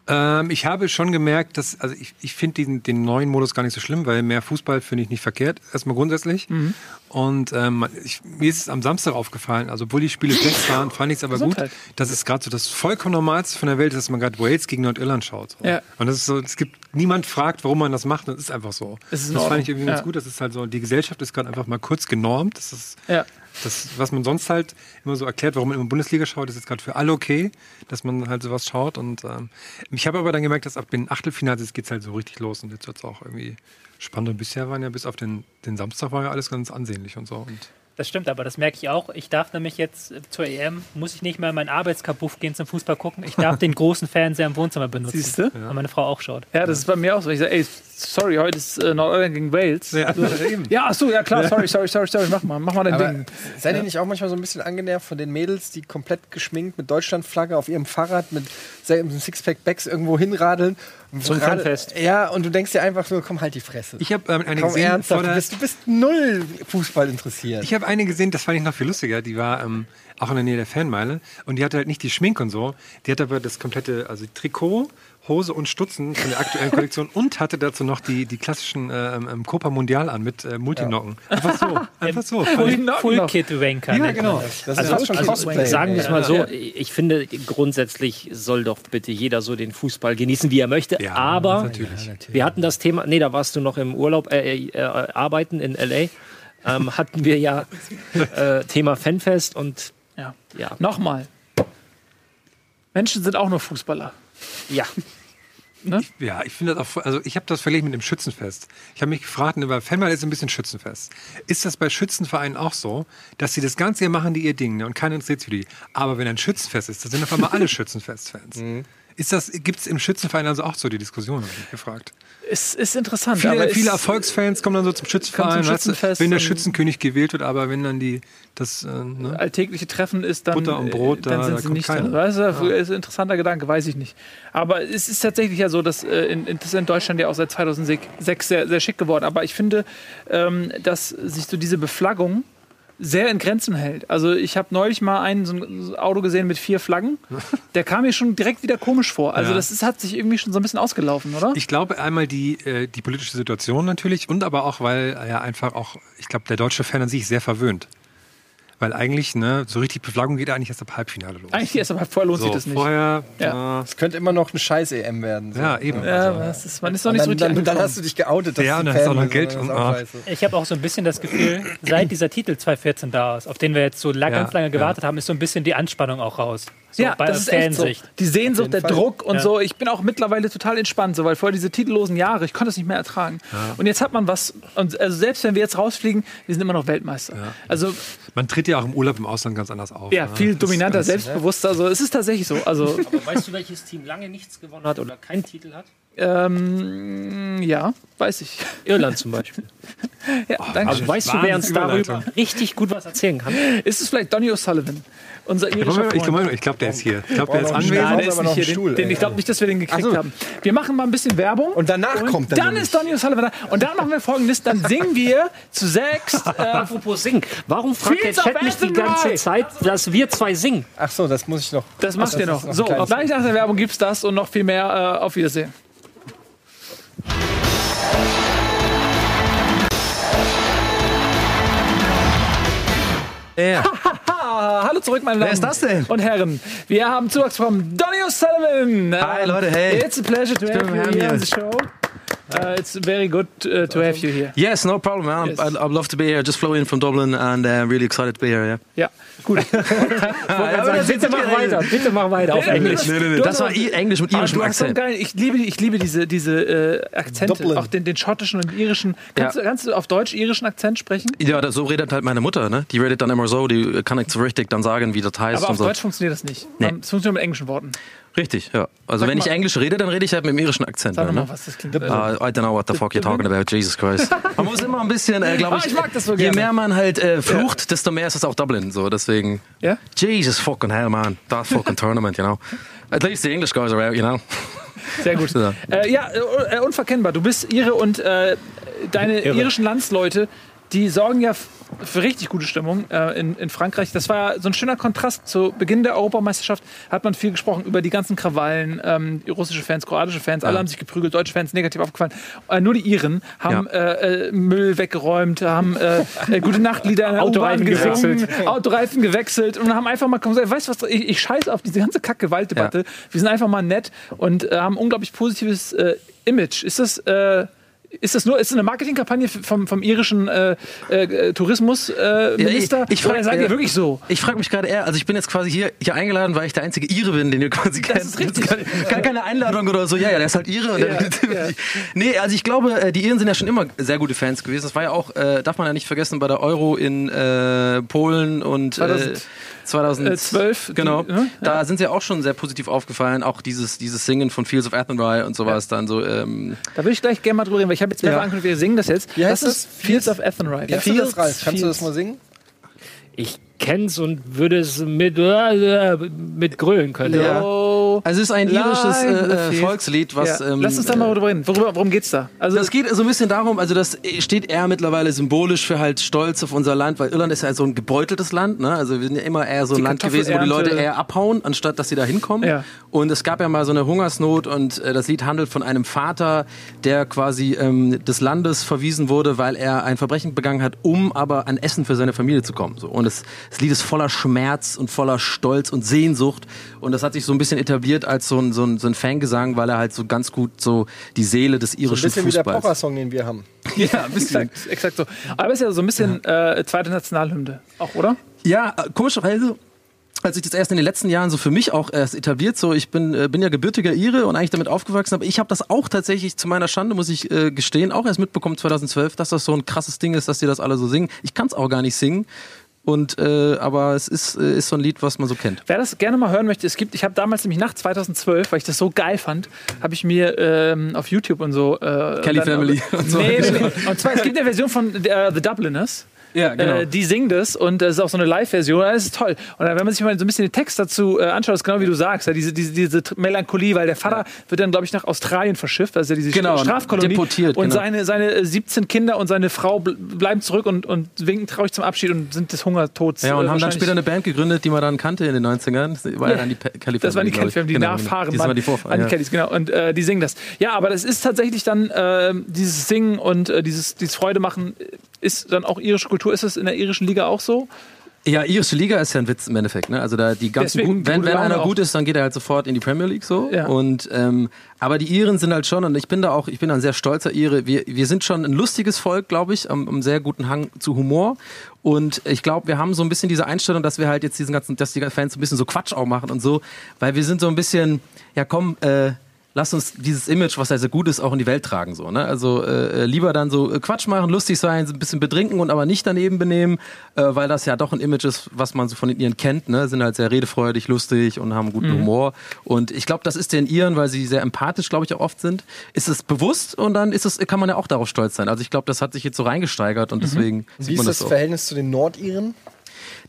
Ähm, ich habe schon gemerkt, dass, also ich, ich finde den, den neuen Modus gar nicht so schlimm, weil mehr Fußball finde ich nicht verkehrt, erstmal grundsätzlich. Mhm. Und ähm, ich, mir ist es am Samstag aufgefallen, also obwohl die Spiele schlecht waren, fand ich es aber gut, Gesundheit. dass es gerade so das vollkommen Normalste von der Welt ist, dass man gerade Wales gegen Nordirland schaut. So. Ja. Und das ist so, es gibt, niemand fragt, warum man das macht, das ist einfach so. Es ist das fand ich irgendwie ganz Ja. gut, das ist halt so, die Gesellschaft ist gerade einfach mal kurz genormt, das ist Ja. Das, was man sonst halt immer so erklärt, warum man immer Bundesliga schaut, ist jetzt gerade für alle okay, dass man halt sowas schaut. Und ähm, ich habe aber dann gemerkt, dass ab den Achtelfinals jetzt geht's halt so richtig los und jetzt wird's auch irgendwie spannend. Und bisher waren ja bis auf den, den Samstag war ja alles ganz ansehnlich und so. Und Das stimmt, aber das merke ich auch. Ich darf nämlich jetzt zur EM, muss ich nicht mehr in meinen Arbeitskabuff gehen zum Fußball gucken. Ich darf den großen Fernseher im Wohnzimmer benutzen. Siehst du? Und meine Frau auch schaut. Ja, das ist bei mir auch so. Ich sage, ey, sorry, heute ist äh, Nordirland gegen Wales. ja, eben. Ja, ach so, ja klar, sorry, sorry, sorry, sorry, mach mal, mach mal dein Aber Ding. seid ihr nicht auch manchmal so ein bisschen angenervt von den Mädels, die komplett geschminkt mit Deutschlandflagge auf ihrem Fahrrad mit selben Sixpack-Bags irgendwo hinradeln? Und Zum gerade- Fanfest. Ja, und du denkst dir einfach so, komm halt die Fresse. Ich habe ähm, eine Komm gesehen, ernsthaft, du bist, du bist null Fußball interessiert. ich habe eine gesehen, das fand ich noch viel lustiger. Die war ähm, auch in der Nähe der Fanmeile und die hatte halt nicht die Schminke und so. Die hatte aber das komplette, also Trikot, Hose und Stutzen von der aktuellen Kollektion und hatte dazu noch die, die klassischen äh, ähm, Copa Mundial an mit äh, Multinocken. Einfach so, einfach so. Full- Full. Kit Wanker. Ja, genau. das. Also, ist schon also Cosplay. sagen wir es mal so, Ja. ich finde grundsätzlich soll doch bitte jeder so den Fußball genießen, wie er möchte. Ja, aber natürlich. wir hatten das Thema, nee, da warst du noch im Urlaub äh, äh, arbeiten in LA. Ähm, hatten wir ja äh, Thema Fanfest und Ja. ja, Nochmal. Menschen sind auch nur Fußballer. Ja. Ja, ich finde das auch, also ich habe das verglichen mit dem Schützenfest. Ich habe mich gefragt, ne, weil Fanball ist ein bisschen Schützenfest. Ist das bei Schützenvereinen auch so, dass sie das ganze Jahr machen, die ihr Ding, ne, und keiner interessiert sich für die. Aber wenn ein Schützenfest ist, dann sind auf einmal alle Schützenfest-Fans. Ist das, gibt es im Schützenverein also auch so die Diskussion, habe ich mich gefragt. Es ist interessant. Viele, aber viele Erfolgsfans kommen dann so zum Schützenverein, zum Schützenfest wenn der Schützenkönig gewählt wird, aber wenn dann die, das, äh, ne? alltägliche Treffen ist, dann, Butter und Brot, äh, dann da- sind da sie nicht keiner. da. Weißt du, das ist ein interessanter Gedanke, weiß ich nicht. Aber es ist tatsächlich ja so, dass äh, in, in, das ist in Deutschland ja auch seit 2006 sehr, sehr schick geworden. Aber ich finde, ähm, dass sich so diese Beflaggung sehr in Grenzen hält. Also ich habe neulich mal ein, so ein Auto gesehen mit vier Flaggen. Der kam mir schon direkt wieder komisch vor. Also Ja. das ist, hat sich irgendwie schon so ein bisschen ausgelaufen, oder? Ich glaube einmal die, äh, die politische Situation natürlich und aber auch, weil er einfach auch, ich glaube, der deutsche Fan an sich sehr verwöhnt. Weil eigentlich, ne, so richtig Beflaggung geht eigentlich erst ab Halbfinale los. Eigentlich erst aber vorher lohnt so, sich das nicht. Vorher, Ja. äh, Es könnte immer noch eine Scheiß-EM werden. so. ja, eben. Ja, Also, das ist, man ist noch Und nicht so dann, richtig dann, dann hast du dich geoutet. dass Ja, dann Fan hast du auch noch Geld und- auch ah. scheiße. Ich habe auch so ein bisschen das Gefühl, seit dieser Titel 2014 da ist, auf den wir jetzt so la Ja, ganz lange gewartet haben, ist so ein bisschen die Anspannung auch raus. So ja, bei das ist echt so. Die Sehnsucht, der Fall. Druck und Ja. so. Ich bin auch mittlerweile total entspannt, so, weil vorher diese titellosen Jahre, ich konnte es nicht mehr ertragen. Und jetzt hat man was. Und also selbst wenn wir jetzt rausfliegen, wir sind immer noch Weltmeister. Also Man tritt ja auch im Urlaub im Ausland ganz anders auf. ja, ne? viel Das dominanter, ist- selbstbewusster. Also es ist tatsächlich so. Also Aber weißt du, welches Team lange nichts gewonnen hat oder keinen Titel hat? ähm, ja, weiß ich. Irland zum Beispiel. Ja, danke. Also weißt du, wer uns darüber richtig gut was erzählen kann? ist es vielleicht Donny O'Sullivan? Unser Ich irischer glaube, ich, Freund. glaub, der ist hier. Ich glaube, der ist anwesend. Nein, Stuhl. der ist nicht hier. den, den, ich glaube nicht, dass wir den gekriegt so. haben. Wir machen mal ein bisschen Werbung. Und danach kommt er Dann nämlich. ist Donny O'Sullivan da. Und dann machen wir folgendes: Dann singen wir zu sechs. Äh, Apropos singen. Warum fragt der Chat nicht die ganze. Zeit, dass wir zwei singen? Ach so, das muss ich noch. das ihr das noch. So, gleich nach der Werbung gibt's das und noch viel mehr. Äh, auf Wiedersehen. Ja. Hallo zurück, meine Damen ist das denn? und Herren. Wir haben Zuwachs vom Donny O'Sullivan. Hi, Leute, hey. It's a pleasure to have you here on the show. Uh, it's very good uh, to have you here. Yes, no problem, man. Yes. I'd, I'd love to be here. Just flew in from Dublin and uh, really excited to be here. Yeah. Ja, gut. Sagen, bitte mach weiter. Bitte mach weiter auf Englisch. nee, Du Das hast war I Englisch mit irischem so Akzent. geilen, ich liebe, ich liebe diese, diese äh, Akzente, Dublin. auch den, den schottischen und irischen. Kannst, Ja. du, kannst du auf Deutsch irischen Akzent sprechen? Ja, das, so redet halt meine Mutter, ne? Die redet dann immer so, die kann ich so richtig dann sagen, wie das heißt Aber und auf so. Deutsch funktioniert das nicht. Nee. Es funktioniert mit englischen Worten. Richtig, ja. Also Sag wenn ich mal- Englisch rede, dann rede ich halt mit dem irischen Akzent. Sag ne? nochmal, was das klingt. Äh, Uh, I don't know what the fuck you're talking about, Jesus Christ. Man muss immer ein bisschen, äh, glaube Ah, ich, ich mag das so je mehr man halt äh, flucht, desto mehr ist es auch Dublin. So, deswegen, ja? Jesus fucking hell, man. That fucking tournament, you know. At least the English guys are out, you know. Sehr gut. Ja. Äh, ja, äh, unverkennbar. Du bist Ire und äh, deine irischen Landsleute, die sorgen ja für richtig gute Stimmung äh, in, in Frankreich. Das war so ein schöner Kontrast. Zu Beginn der Europameisterschaft hat man viel gesprochen über die ganzen Krawallen. Ähm, russische Fans, kroatische Fans, alle haben sich geprügelt, deutsche Fans negativ aufgefallen. Äh, nur die Iren haben Ja. äh, äh, Müll weggeräumt, haben äh, äh, gute Nachtlieder in der Autoreifen gesungen, gewechselt. Autoreifen gewechselt und haben einfach mal gesagt, weißt du was, ich, ich scheiße auf diese ganze Kack-Gewaltdebatte. Wir sind einfach mal nett und haben ein unglaublich positives Image. Ist das, ist das nur ist das eine Marketingkampagne vom, vom irischen äh, äh, Tourismusminister? Äh, Minister? ich- ich frag- Oder seid äh, ihr wirklich so? Ich frage mich gerade eher, also ich bin jetzt quasi hier, hier eingeladen, weil ich der einzige Ire bin, den ihr quasi kennt. ist richtig. Gar, gar keine Einladung oder so. Ja, ja, der ist halt Ire. Ja, ja. Nee, also ich glaube, äh, die Iren sind ja schon immer sehr gute Fans gewesen. Das war ja auch, äh, darf man ja nicht vergessen, bei der Euro in äh, Polen und äh, 2000 2012. die- Genau. ne? Da sind sie ja auch schon sehr positiv aufgefallen. Auch dieses, dieses Singen von Fields of Athenry und sowas dann so. Ähm, Da würde ich gleich gerne mal drüber reden, weil ich habe jetzt mehrfach Ja. angekündigt, wir singen das jetzt. Wie heißt das das? ist Fields of Athenry. Kennst du das, Ralf? Kannst du das mal singen? Ich kenn's und würde es mit, äh, mit grölen können. Ja. Also es ist ein irisches äh, äh. Volkslied, was. ja. ähm, Lass uns da mal drüber reden. Worüber, worum geht's da? Also, Das geht so ein bisschen darum, also das steht eher mittlerweile symbolisch für halt Stolz auf unser Land, weil Irland ist ja so ein gebeuteltes Land, ne? Also wir sind ja immer eher so ein Die Land gewesen, wo die Leute eher abhauen, anstatt dass sie da hinkommen. Ja. Und es gab ja mal so eine Hungersnot und äh, das Lied handelt von einem Vater, der quasi ähm, des Landes verwiesen wurde, weil er ein Verbrechen begangen hat, um aber an Essen für seine Familie zu kommen. So. Und das, das Lied ist voller Schmerz und voller Stolz und Sehnsucht. Und das hat sich so ein bisschen etabliert als so ein, so ein, so ein Fangesang, weil er halt so ganz gut so die Seele des Ein irischen bisschen wie der Fußballs. Pocher-Song, den wir haben. ja, exakt, exakt so. Aber es ist ja so ein bisschen äh, zweite Nationalhymne, auch, oder? Ja, komischerweise hat sich das erst in den letzten Jahren so für mich auch erst etabliert. So, ich bin, äh, bin ja gebürtiger Ire und eigentlich damit aufgewachsen, aber ich habe das auch tatsächlich zu meiner Schande, muss ich äh, gestehen, auch erst mitbekommen 2012, dass das so ein krasses Ding ist, dass die das alle so singen. Ich kann es auch gar nicht singen. Und äh, aber es ist, äh, ist so ein Lied, was man so kennt. Wer das gerne mal hören möchte, es gibt, ich habe damals nämlich nach 2012, weil ich das so geil fand, habe ich mir ähm, auf YouTube und so. Äh, Kelly dann- Family und so. Nee, nee, nee. Und zwar, es gibt eine Version von äh, The Dubliners. Ja, genau. Äh, die singen das und das ist auch so eine Live-Version. Das ist toll. Und dann, wenn man sich mal so ein bisschen den Text dazu äh, anschaut, ist genau wie du sagst, ja, diese, diese, diese Melancholie, weil der Vater wird dann, glaube ich, nach Australien verschifft, also diese Genau, Strafkolonie. deportiert, Und genau. seine, seine äh, 17 Kinder und seine Frau bl bleiben zurück und, und winken traurig zum Abschied und sind des Hungertods. Ja, und äh, haben dann später eine Band gegründet, die man dann kannte in den 90ern. Das war ja dann die Kelly Das waren die Kelly Family, die ich. Nachfahren Genau, Das waren die Vorfahren. an die Ja. Kellys, genau. Und äh, die singen das. Ja, aber das ist tatsächlich dann äh, dieses Singen und äh, dieses, dieses Freude machen äh, ist dann auch irische Kultur. Ist das in der irischen Liga auch so? Ja, irische Liga ist ja ein Witz im Endeffekt. Ne? Also da die ganzen Deswegen wenn, wenn einer gut ist, dann geht er halt sofort in die Premier League so. Ja. Und ähm, aber die Iren sind halt schon und ich bin da auch, ich bin ein sehr stolzer Ire. Wir, wir sind schon ein lustiges Volk, glaube ich, am, am sehr guten Hang zu Humor. Und ich glaube, wir haben so ein bisschen diese Einstellung, dass wir halt jetzt diesen ganzen, dass die Fans so ein bisschen so Quatsch auch machen und so, weil wir sind so ein bisschen, ja komm, äh, lass uns dieses Image, was ja sehr gut ist, auch in die Welt tragen. So, ne? Also äh, lieber dann so äh, Quatsch machen, lustig sein, ein bisschen betrinken und aber nicht daneben benehmen, äh, weil das ja doch ein Image ist, was man so von den Iren kennt. Ne? Sind halt sehr redefreudig, lustig und haben guten Humor. Und ich glaube, das ist den Iren, weil sie sehr empathisch, glaube ich, auch oft sind, ist es bewusst und dann ist es, kann man ja auch darauf stolz sein. Also ich glaube, das hat sich jetzt so reingesteigert und deswegen Wie sieht ist man das das so. Verhältnis zu den Nordiren?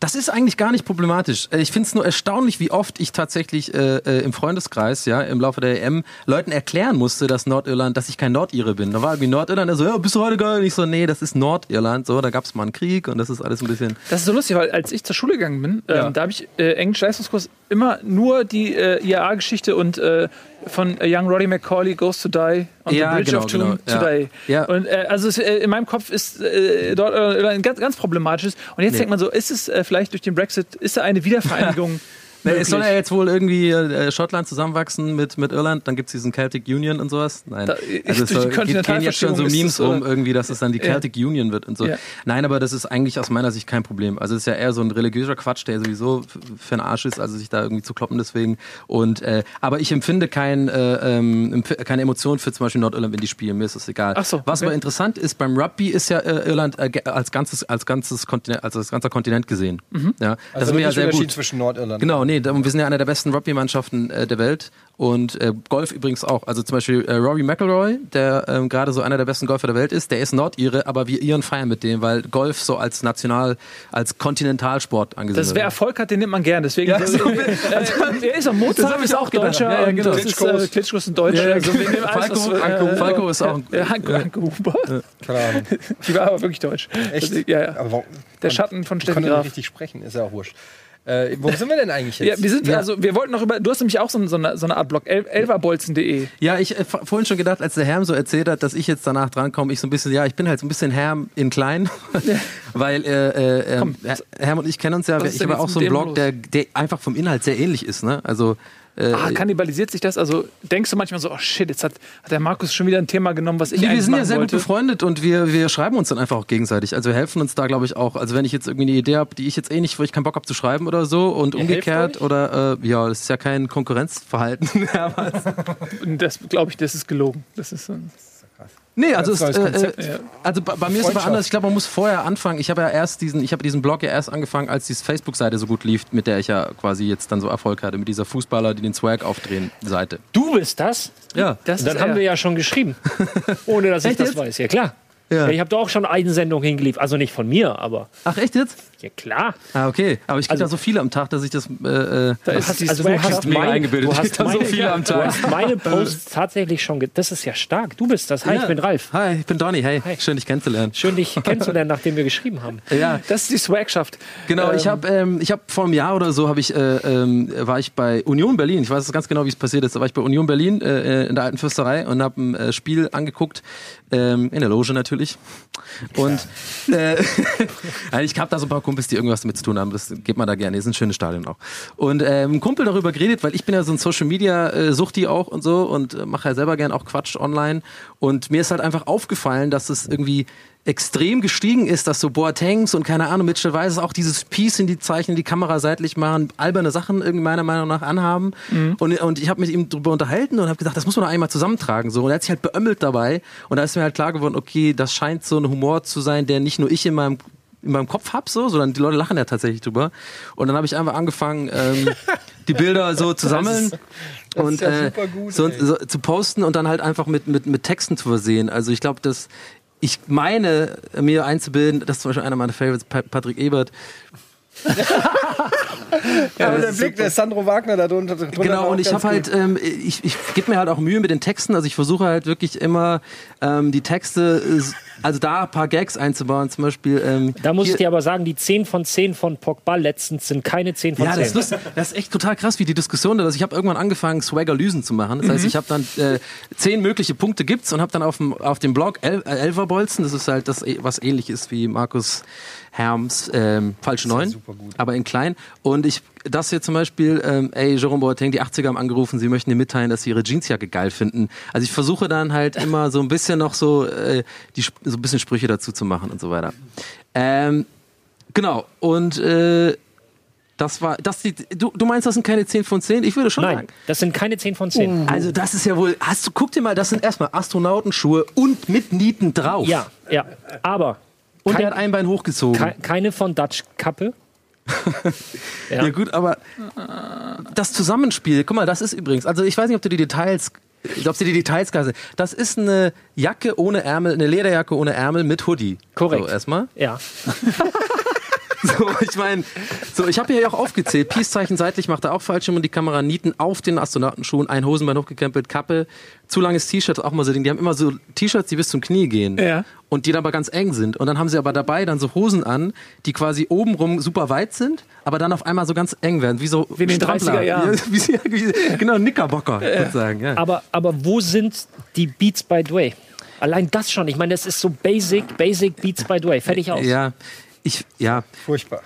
Das ist eigentlich gar nicht problematisch. Äh, Ich finde es nur erstaunlich, wie oft ich tatsächlich äh, äh, im Freundeskreis, ja, im Laufe der EM, Leuten erklären musste, dass Nordirland, dass ich kein Nordire bin. Da war irgendwie Nordirland, der so, ja, bist du heute geil? Und ich so, nee, das ist Nordirland. So, da gab es mal einen Krieg und das ist alles ein bisschen. Das ist so lustig, weil als ich zur Schule gegangen bin, ähm, da habe ich äh, Englisch-Leistungskurs immer nur die äh, IAA-Geschichte und äh, von Young Roddy McCauley Goes to Die on Ja, the Bridge genau, of Doom genau, ja. Today. Ja. Und äh, also es, äh, in meinem Kopf ist äh, dort äh, ganz, ganz problematisch. Und jetzt Nee. denkt man so, ist es äh, vielleicht durch den Brexit, ist da eine Wiedervereinigung Nee, es soll ja möglich? jetzt wohl irgendwie äh, Schottland zusammenwachsen mit, mit Irland, dann gibt es diesen Celtic Union und sowas. Nein. Da- also durch es soll, geht, gehen jetzt schon so Memes es, oder? rum, irgendwie, dass es dann die Ja. Celtic Union wird und so. Ja. Nein, aber das ist eigentlich aus meiner Sicht kein Problem. Also es ist ja eher so ein religiöser Quatsch, der sowieso für den Arsch ist, also sich da irgendwie zu kloppen deswegen. Und äh, aber ich empfinde kein, äh, ähm, empf- keine Emotion für zum Beispiel Nordirland, wenn die spielen. Mir ist das egal. Ach so, Was okay. aber interessant ist, beim Rugby ist ja äh, Irland äh, als ganzes, als ganzes Kontinent, also als ganzer Kontinent gesehen. Mhm. Ja, das Also ist mir ja sehr Unterschied gut. zwischen Nordirland. Genau, nee, da- wir sind ja eine der besten Rugby-Mannschaften äh, der Welt und äh, Golf übrigens auch. Also zum Beispiel äh, Rory McIlroy, der ähm, gerade so einer der besten Golfer der Welt ist, der ist Nordire, aber wir Iren feiern mit dem, weil Golf so als National, als Kontinentalsport angesehen Das, wer wird. Erfolg hat, den nimmt man gern. Deswegen, Ja, so- äh, der ist auch Mozart, ist auch. Deutscher. Ja, ja, genau. das ist, Klitschko äh, ist- Klitschko ist ein Deutscher. Ja, also nehmen alles, Falco, Falco, äh, Falco ist auch ein, Ja, Hanko, Hanko Huber. Keine Ahnung. Die war aber wirklich deutsch. Echt? Also, ja, ja. Aber warum, Der Schatten von nicht Graf. richtig sprechen, ist ja auch wurscht. Äh, wo sind wir denn eigentlich Ja, jetzt? wir sind, also wir wollten noch über, du hast nämlich auch so, so, eine, so eine Art Blog, El elverbolzen.de. Ja, ich äh, vorhin schon gedacht, als der Herm so erzählt hat, dass ich jetzt danach drankomme, ich so ein bisschen, ja, ich bin halt so ein bisschen Herm in klein, weil äh, äh, Komm, äh, Herm und ich kennen uns ja, ich habe auch so einen Blog, der, der einfach vom Inhalt sehr ähnlich ist, ne? Also äh, Ah, kannibalisiert sich das? Also denkst du manchmal so, oh shit, jetzt hat, hat der Markus schon wieder ein Thema genommen, was ich Nee, wir eigentlich sind ja sehr wollte. gut befreundet und wir, wir schreiben uns dann einfach auch gegenseitig. Also wir helfen uns da, glaube ich, auch. Also wenn ich jetzt irgendwie eine Idee habe, die ich jetzt eh nicht, wo ich keinen Bock habe zu schreiben oder so und Ihr umgekehrt oder äh, ja, das ist ja kein Konkurrenzverhalten. Das glaube ich, das ist gelogen. Das ist so ein, nee, also, Ganz äh, äh, also bei, bei mir ist es aber anders. Ich glaube, man muss vorher anfangen. Ich habe ja erst diesen, ich habe diesen Blog ja erst angefangen, als diese Facebook-Seite so gut lief, mit der ich ja quasi jetzt dann so Erfolg hatte, mit dieser Fußballer, die den Swag aufdrehen Seite. Du bist das? Ja. das Dann ist haben er. wir ja schon geschrieben. Ohne dass ich das jetzt? weiß. Ja, klar. Ja. Ja, ich habe da auch schon eine Sendung hingeliefert. Also nicht von mir, aber Ach echt jetzt? Ja klar. Ah okay. Aber ich kriege Also- da so viele am Tag, dass ich das. Äh, äh, Da ist die also du hast mega meine, eingebildet. Du hast da so meine, viele am Du Tag. hast meine Posts tatsächlich schon. Das ist ja stark. Du bist das. Hi, ja. ich bin Ralf. Hi, ich bin Donny. Hey, Hi. schön dich kennenzulernen. Schön, dich kennenzulernen, nachdem wir geschrieben haben. Ja, Das ist die Swagschaft. Genau, ich habe ähm, ich hab vor einem Jahr oder so ich äh, ähm, war ich bei Union Berlin. Ich weiß ganz genau, wie es passiert ist. Da war ich bei Union Berlin äh, in der alten Fürsterei und habe ein äh, Spiel angeguckt ähm, in der Loge natürlich. Und äh, also ich habe da so ein paar Kumpels, die irgendwas damit zu tun haben. Das geht man da gerne. Ist ein schönes Stadion auch. Und ähm, ein Kumpel darüber geredet, weil ich bin ja so ein Social Media äh, Suchti auch und so und äh, mache ja selber gern auch Quatsch online. Und mir ist halt einfach aufgefallen, dass es irgendwie extrem gestiegen ist, dass so Boatengs und keine Ahnung, Mitchell Weiss auch dieses Piece in die Zeichen, die Kamera seitlich machen, alberne Sachen irgendwie meiner Meinung nach anhaben. Und, und ich habe mit ihm darüber unterhalten und habe gesagt, das muss man doch einmal zusammentragen. So. Und er hat sich halt beömmelt dabei. Und da ist mir halt klar geworden, okay, das scheint so ein Humor zu sein, der nicht nur ich in meinem in meinem Kopf hab, so, sondern die Leute lachen ja tatsächlich drüber. Und dann habe ich einfach angefangen, ähm, die Bilder so zu sammeln und ist ja äh, gut, so, so, zu posten und dann halt einfach mit, mit, mit Texten zu versehen. Also ich glaube, dass ich meine, mir einzubilden, das ist zum Beispiel einer meiner Favorites, Pa- Patrick Ebert, Ja, aber der Blick, der Sandro Wagner da drunter. drunter Genau, und ich habe halt, ähm, ich, ich gebe mir halt auch Mühe mit den Texten. Also ich versuche halt wirklich immer ähm, die Texte, also da ein paar Gags einzubauen. Zum Beispiel. Ähm, Da muss ich dir aber sagen, die 10 von 10 von Pogba letztens sind keine 10 von ja, 10. das ist, lustig. das ist echt total krass, wie die Diskussion da ist. Ich habe irgendwann angefangen, Swagger-Lysen zu machen. Das heißt, Mhm. ich habe dann äh, zehn mögliche Punkte gibt's und habe dann auf dem, auf dem Blog El äh, Elverbolzen, das ist halt das, was ähnlich ist wie Markus Herms ähm, Falsche Neun, aber in klein. Und ich, das hier zum Beispiel, ähm, ey, Jerome Boateng, die 80er haben angerufen, sie möchten dir mitteilen, dass sie ihre Jeansjacke geil finden. Also ich versuche dann halt immer so ein bisschen noch so, äh, die, so ein bisschen Sprüche dazu zu machen und so weiter. Ähm, genau, und äh, das war, das die, du, du meinst, das sind keine 10 von 10? Ich würde schon Nein, sagen. das sind keine 10 von 10. Also das ist ja wohl, hast du, guck dir mal, das sind erstmal Astronautenschuhe und mit Nieten drauf. Ja, ja. Aber Und kein, er hat ein Bein hochgezogen. kei- keine von Dutch Kappe. ja. Ja. gut, aber das Zusammenspiel, guck mal, das ist übrigens, also ich weiß nicht, ob du die Details, ob sie die Details klar sind. Das ist eine Jacke ohne Ärmel, eine Lederjacke ohne Ärmel mit Hoodie. Korrekt. So, erstmal. Ja. So, ich meine, so, ich habe hier ja auch aufgezählt. Peace-Zeichen seitlich macht er auch Fallschirm und die Kamera Nieten auf den Astronautenschuhen, ein Hosenbein hochgekrempelt, Kappe, zu langes T-Shirt, auch mal so Ding. Die haben immer so T-Shirts, die bis zum Knie gehen. Ja. Und die dann aber ganz eng sind. Und dann haben sie aber dabei dann so Hosen an, die quasi obenrum super weit sind, aber dann auf einmal so ganz eng werden. Wie so Wie in den Strampler. 30er Jahren. Ja, wie, sie- wie, genau, Knickerbocker, sozusagen. Ja. Aber, aber wo sind die Beats by Dway? Allein das schon. Ich meine, das ist so basic, basic Beats by Dway. Fertig aus. ja, ich, ja, Furchtbar.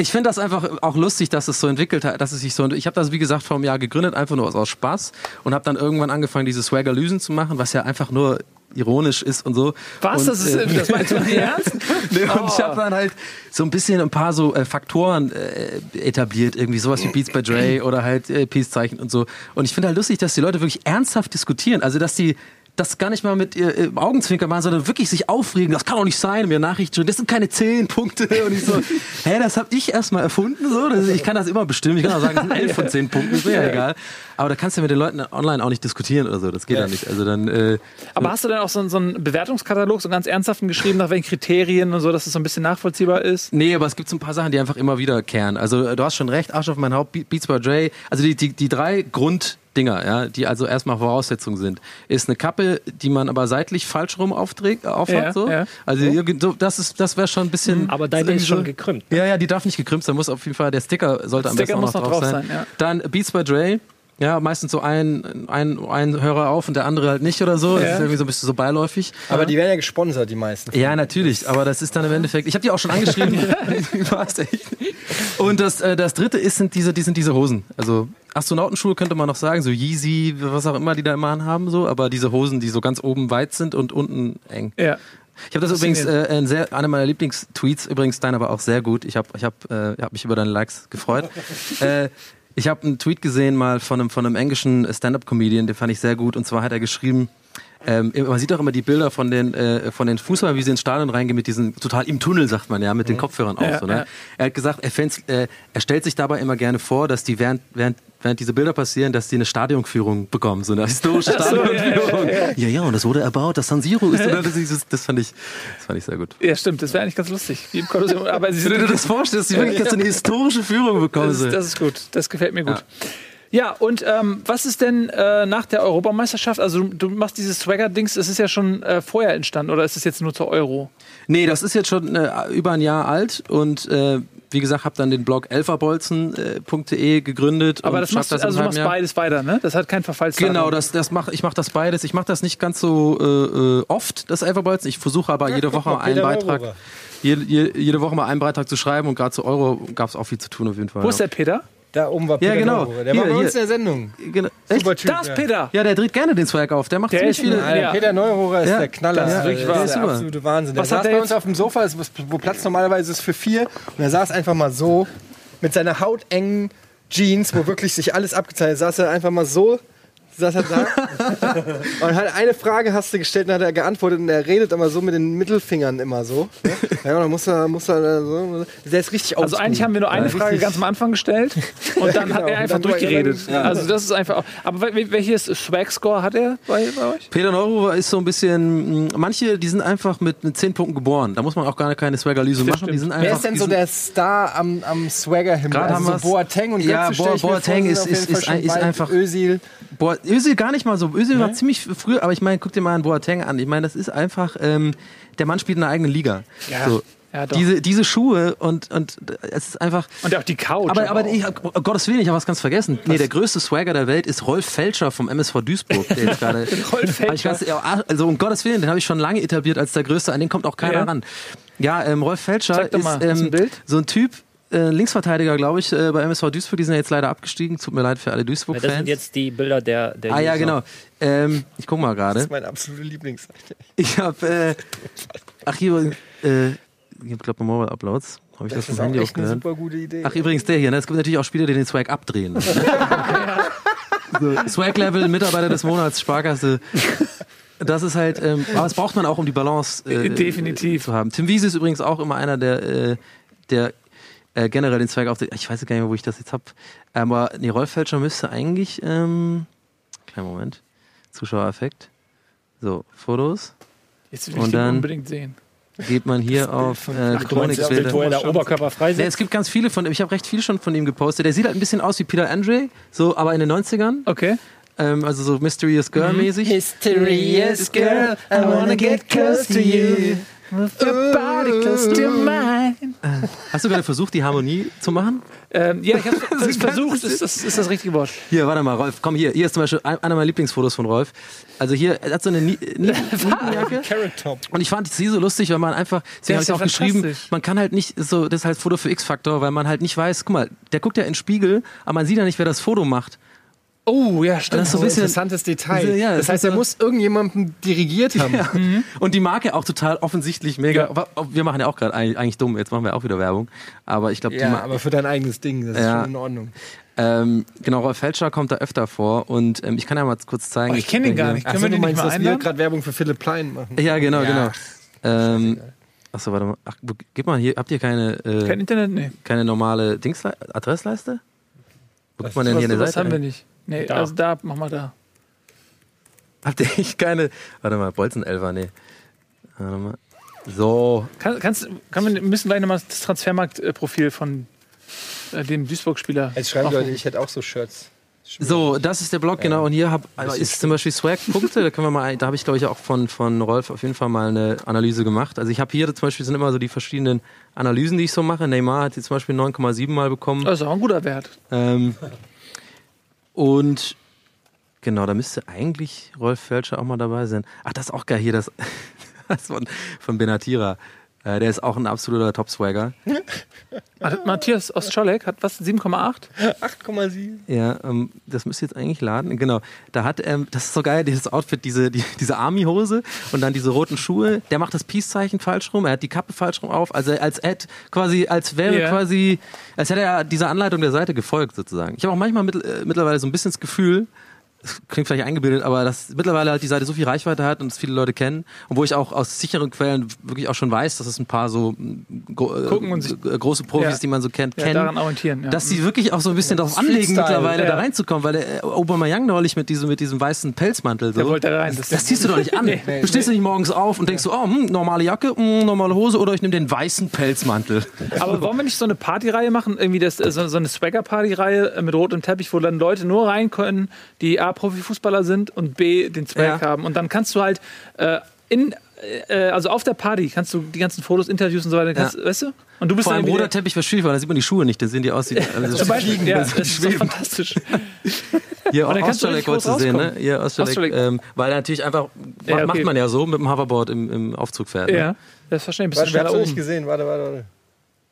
Ich finde das einfach auch lustig, dass es so entwickelt hat, dass es sich so. Ich habe das wie gesagt vor einem Jahr gegründet, einfach nur aus, aus Spaß und habe dann irgendwann angefangen, diese Swagger-Lysen zu machen, was ja einfach nur ironisch ist und so. Was? Und, Das, ist, äh, das meinst du nicht ernst? Nee, und ich habe dann halt so ein bisschen ein paar so äh, Faktoren äh, etabliert, irgendwie sowas wie Beats by Dre oder halt äh, Peace-Zeichen und so. Und ich finde halt lustig, dass die Leute wirklich ernsthaft diskutieren. Also, dass die das gar nicht mal mit äh, Augenzwinkern machen, sondern wirklich sich aufregen. Das kann doch nicht sein. Mir Nachrichten schreiben, das sind keine zehn Punkte. Und ich so, hä, das habe ich erstmal erfunden. So. Das, ich kann das immer bestimmen. Ich kann auch sagen, das sind elf von zehn Punkten. Ist mir ja egal. Aber da kannst du ja mit den Leuten online auch nicht diskutieren oder so. Das geht ja nicht. Also dann. Äh, Aber hast du denn auch so, einen- so einen Bewertungskatalog, so ganz ernsthaften geschrieben, nach welchen Kriterien und so, dass es so ein bisschen nachvollziehbar ist? Nee, aber es gibt so ein paar Sachen, die einfach immer wiederkehren. Also äh, du hast schon recht, Arsch auf mein Haupt, Be- Beats by Dre. Also die, die, die drei Grunddinger, ja, die also erstmal Voraussetzungen sind, ist eine Kappe, die man aber seitlich falsch rum aufträgt, äh, aufhat. Ja, so. ja. Also so, das ist, das wäre schon ein bisschen. Aber deine ist schon gekrümmt. Ja, ja, die darf nicht gekrümmt sein. Muss auf jeden Fall der Sticker sollte am Sticker besten auch noch drauf, sein. ja. Dann Beats by Dre. Ja, meistens so ein, ein, ein Hörer auf und der andere halt nicht oder so. Das Ja. ist irgendwie so ein bisschen so beiläufig. Aber die werden ja gesponsert, die meisten. Ja, natürlich, aber das ist dann im Endeffekt. Ich habe die auch schon angeschrieben. Und das, äh, das dritte ist, sind diese, die sind diese Hosen. Also Astronautenschuhe könnte man noch sagen, so Yeezy, was auch immer die da immer anhaben, so, aber diese Hosen, die so ganz oben weit sind und unten eng. Ja. Ich habe das übrigens, äh, ein sehr, einer meiner Lieblingstweets, übrigens dein aber auch sehr gut. Ich habe ich hab, äh, hab mich über deine Likes gefreut. äh, ich habe einen Tweet gesehen mal von einem, von einem englischen Stand-Up-Comedian, den fand ich sehr gut. Und zwar hat er geschrieben, ähm, man sieht auch immer die Bilder von den, äh, von den Fußballern, wie sie ins Stadion reingehen mit diesen, total im Tunnel, sagt man ja, mit den Kopfhörern auf. Ja, so, ne? ja. Er hat gesagt, er, äh, er stellt sich dabei immer gerne vor, dass die während, während, während diese Bilder passieren, dass die eine Stadionführung bekommen, so eine historische Stadionführung. Ja, ja, und das wurde erbaut, das San Siro ist, oder? Das, das, fand ich, das fand ich sehr gut. Ja, stimmt, das wäre eigentlich ganz lustig. Wie im Kolosseum. Aber sie Wenn du dir das vorstellst, dass die wirklich jetzt eine historische Führung bekommen. das, ist, das ist gut, das gefällt mir gut. Ja, und ähm, was ist denn äh, nach der Europameisterschaft? Also du, du machst dieses Swagger-Dings, das ist ja schon äh, vorher entstanden oder ist es jetzt nur zur Euro? Nee, das ist jetzt schon äh, über ein Jahr alt und äh, wie gesagt, habe dann den Blog elferbolzen.de gegründet. Aber das machst du, im also du machst beides weiter, ne? Das hat kein Verfallsdatum. Genau, das, das mach, ich mache das beides. Ich mache das nicht ganz so äh, oft, das Elferbolzen. Ich versuche aber jede Woche mal, einen Beitrag, jede, jede Woche mal einen Beitrag zu schreiben und gerade zu Euro gab es auch viel zu tun auf jeden Fall. Wo ist der Peter? Da oben war Ja, Peter genau. Neururer. Der Hier, war bei uns hier. in der Sendung. Genau. Echt? Super Typ. Da ist ja. Peter! Ja, der dreht gerne den Swag auf. Der macht Der ziemlich viele. Alter, Ja. Peter Neururer ist Ja, der Knaller. das ist wirklich. Der Der ist super. absolute Wahnsinn. Der Was hat saß der bei uns auf dem Sofa, das- wo Platz normalerweise ist für vier. Und er saß einfach mal so mit seiner hautengen Jeans, wo wirklich sich alles abgezeichnet hat, saß er einfach mal so saß er da und halt eine Frage hast du gestellt und hat er geantwortet und er redet immer so mit den Mittelfingern immer so. Ne? Ja, dann muss er, muss er so, der ist richtig Also eigentlich haben wir nur eine Frage ganz am Anfang gestellt und dann hat genau. er einfach durchgeredet. ja. Also das ist einfach. Aber wel- welches Swag-Score hat er bei, bei euch? Peter Neuro ist so ein bisschen, mh, manche, die sind einfach mit, mit 10 Punkten geboren. Da muss man auch gar keine Swaggerlyse machen. Die sind einfach, Wer ist denn so der Star am, am Swagger-Himmel? Gerade haben so wir's- Boateng und Ja, Boateng ist- ist- ist ist einfach- Özil. Boah, Özil gar nicht mal so. Özil war ziemlich früh, aber ich meine, guck dir mal einen Boateng an. Ich meine, das ist einfach, ähm, der Mann spielt in einer eigenen Liga. So. Ja, doch. diese, diese Schuhe und, und es ist einfach. Und auch die Couch. Aber, aber auch. ich, um Gottes Willen, ich habe was ganz vergessen. Nee, der größte Swagger der Welt ist Rolf Felscher vom MSV Duisburg. Der jetzt gerade. Rolf ich ganz, ja, also um Gottes Willen, den habe ich schon lange etabliert als der größte. An den kommt auch keiner Ja. ran. Ja, ähm, Rolf Felscher ist hast du ein ähm, Bild? so ein Typ. Äh, Linksverteidiger, glaube ich, äh, bei MSV Duisburg. Die sind ja jetzt leider abgestiegen. Tut mir leid für alle Ja, das Duisburg-Fans. sind jetzt die Bilder der, der Ah ja, User. genau. Ähm, ich guck mal Das gerade. ist meine absolute Lieblingsseite. Ich habe, äh, ach hier, äh, ich habe glaube Mobile Uploads. Habe ich das, Das ist vom auch Handy echt eine aufgehört? super gute Idee. Ach übrigens der hier. Ne? Es gibt natürlich auch Spieler, die den Swag abdrehen. so, Swag Level, Mitarbeiter des Monats, Sparkasse. Das ist halt, ähm, aber das braucht man auch, um die Balance äh, Definitiv. zu haben. Tim Wiese ist übrigens auch immer einer, der, äh, der äh, generell den Swag aufdreht. Ich weiß gar nicht mehr, wo ich das jetzt hab. Aber nee, Rolf Felscher müsste eigentlich, ähm, kleinen Moment, Zuschauereffekt. So, Fotos. Jetzt will ich und den dann- unbedingt sehen. Geht man hier auf äh, Chronikbilder. wo er der Oberkörper frei sitzt? es gibt ganz viele von ich habe recht viel schon von ihm gepostet. Der sieht halt ein bisschen aus wie Peter Andre, so aber in den 90ern, Okay. ähm, also so Mysterious Girl mäßig. Mysterious girl, I wanna get close to you. Your body close to mine. Hast du gerade versucht, die Harmonie zu machen? Ähm, ja, ich habe es versucht. Ist das, ist das richtige Wort? Hier, warte mal, Rolf, komm hier. Hier ist zum Beispiel ein- einer meiner Lieblingsfotos von Rolf. Also hier, er hat so eine Nie- Nie- Nietenjacke. Carrot Top. Und ich fand sie so lustig, weil man einfach, sie habe ist ich auch ja geschrieben, fantastisch. man kann halt nicht, so, das ist halt Foto für X-Faktor, weil man halt nicht weiß, guck mal, der guckt ja in den Spiegel, aber man sieht ja nicht, wer das Foto macht. Oh, ja, stimmt. Das ist so ein bisschen, Interessantes Detail. Ja, das das heißt, er so- muss irgendjemanden dirigiert haben. Ja. Und die Marke auch total offensichtlich mega. Ja. Wir machen ja auch gerade eigentlich, eigentlich dumm, jetzt machen wir auch wieder Werbung. Aber ich glaube, die Ja, aber für dein eigenes Ding, das ist Ja. schon in Ordnung. ähm, genau, Rolf Felscher kommt da öfter vor und ähm, ich kann ja mal kurz zeigen. Oh, ich kenn ihn gar nicht. Können wir du den nicht meinst, mal dass wir gerade Werbung für Philipp Plein machen? Ja, genau, Ja. genau. Ähm, achso, warte mal. Ach, gib mal hier, habt ihr keine, äh, Kein Internet? Nee. keine normale Dingsle Adressleiste? Wo guckt man denn was- hier eine Das Seite? haben wir nicht. Nee, Da. also da, mach mal da. Habt ihr echt keine. Warte mal, Bolzenelfer, nee. Warte mal. So, Kann, kannst, kann wir müssen gleich nochmal das Transfermarktprofil von äh, dem Duisburg-Spieler. Jetzt schreiben. Leute, ich hätte auch so Shirts. So, das ist der Blog, genau. Und hier hab, ist zum Beispiel Swag-Punkte. Da können wir mal, da habe ich glaube ich auch von, von Rolf auf jeden Fall mal eine Analyse gemacht. Also ich habe hier zum Beispiel sind immer so die verschiedenen Analysen, die ich so mache. Neymar hat jetzt zum Beispiel 9,7 mal bekommen. Das ist auch ein guter Wert. Ähm, und genau, da müsste eigentlich Rolf Felscher auch mal dabei sein. Ach, das ist auch geil hier, das, das von, von Benatira. Äh, der ist auch ein absoluter Top-Swagger. Matthias Ostscholek hat was? 7,8? 8,7. Ja, ähm, das müsste jetzt eigentlich laden. Genau. Da hat, ähm, das ist so geil, dieses Outfit, diese, die, diese Army-Hose und dann diese roten Schuhe. Der macht das Peace-Zeichen falsch rum, er hat die Kappe falsch rum auf. Also als hätte quasi, als wäre Ja. quasi, als hätte er dieser Anleitung der Seite gefolgt sozusagen. Ich habe auch manchmal mit, äh, mittlerweile so ein bisschen das Gefühl, klingt vielleicht eingebildet, aber dass mittlerweile halt die Seite so viel Reichweite hat und es viele Leute kennen und wo ich auch aus sicheren Quellen wirklich auch schon weiß, dass es ein paar so mm, äh, Gucken und äh, große Profis, Ja. die man so kennt, Ja, kennen daran orientieren. Ja. dass sie wirklich auch so ein bisschen darauf anlegen, mittlerweile da reinzukommen, weil der äh, Aubameyang neulich mit diesem, mit diesem weißen Pelzmantel so. Der wollte rein. Das, das ziehst du doch nicht an. du stehst nicht morgens auf und denkst so, oh, hm, normale Jacke, hm, normale Hose oder ich nehme den weißen Pelzmantel. Aber wollen wir nicht so eine Partyreihe machen? Irgendwie das, so, so eine Swagger-Party-Reihe mit rotem Teppich, wo dann Leute nur rein können, die A, Profifußballer sind und B, den Swag Ja. haben. Und dann kannst du halt äh, in, äh, also auf der Party kannst du die ganzen Fotos, Interviews und so weiter, kannst, weißt du? Und du bist Vor allem dann roter Teppich wäre schwierig, weil da sieht man die Schuhe nicht, da sehen die aus wie also Zum Beispiel, ja, das ist schweben. fantastisch. Hier Und dann kannst du Australek wolltest du sehen, ne? Hier Australek, ähm, weil natürlich einfach, Ja, okay. macht man ja so, mit dem Hoverboard im, im Aufzug fährt. Ne? Ja, Warte, du ich hab's schneller noch nicht gesehen. Warte, warte, warte.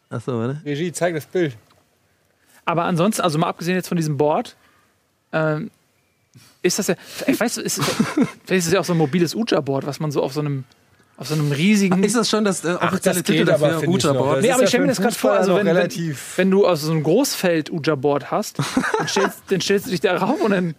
Achso, warte. Regie, zeig das Bild. Aber ansonsten, also mal abgesehen jetzt von diesem Board, ähm, ist das ja, ich weiß, ist, vielleicht ist es ja auch so ein mobiles Uja-Board, was man so auf so einem, auf so einem riesigen. Ist das schon das äh, offizielle Titel dafür? Uja-Board? Nee, aber ich stell mir das grad vor, also wenn- wenn- wenn du also so ein Großfeld-Uja-Board hast, dann stellst, dann stellst du dich da rauf und dann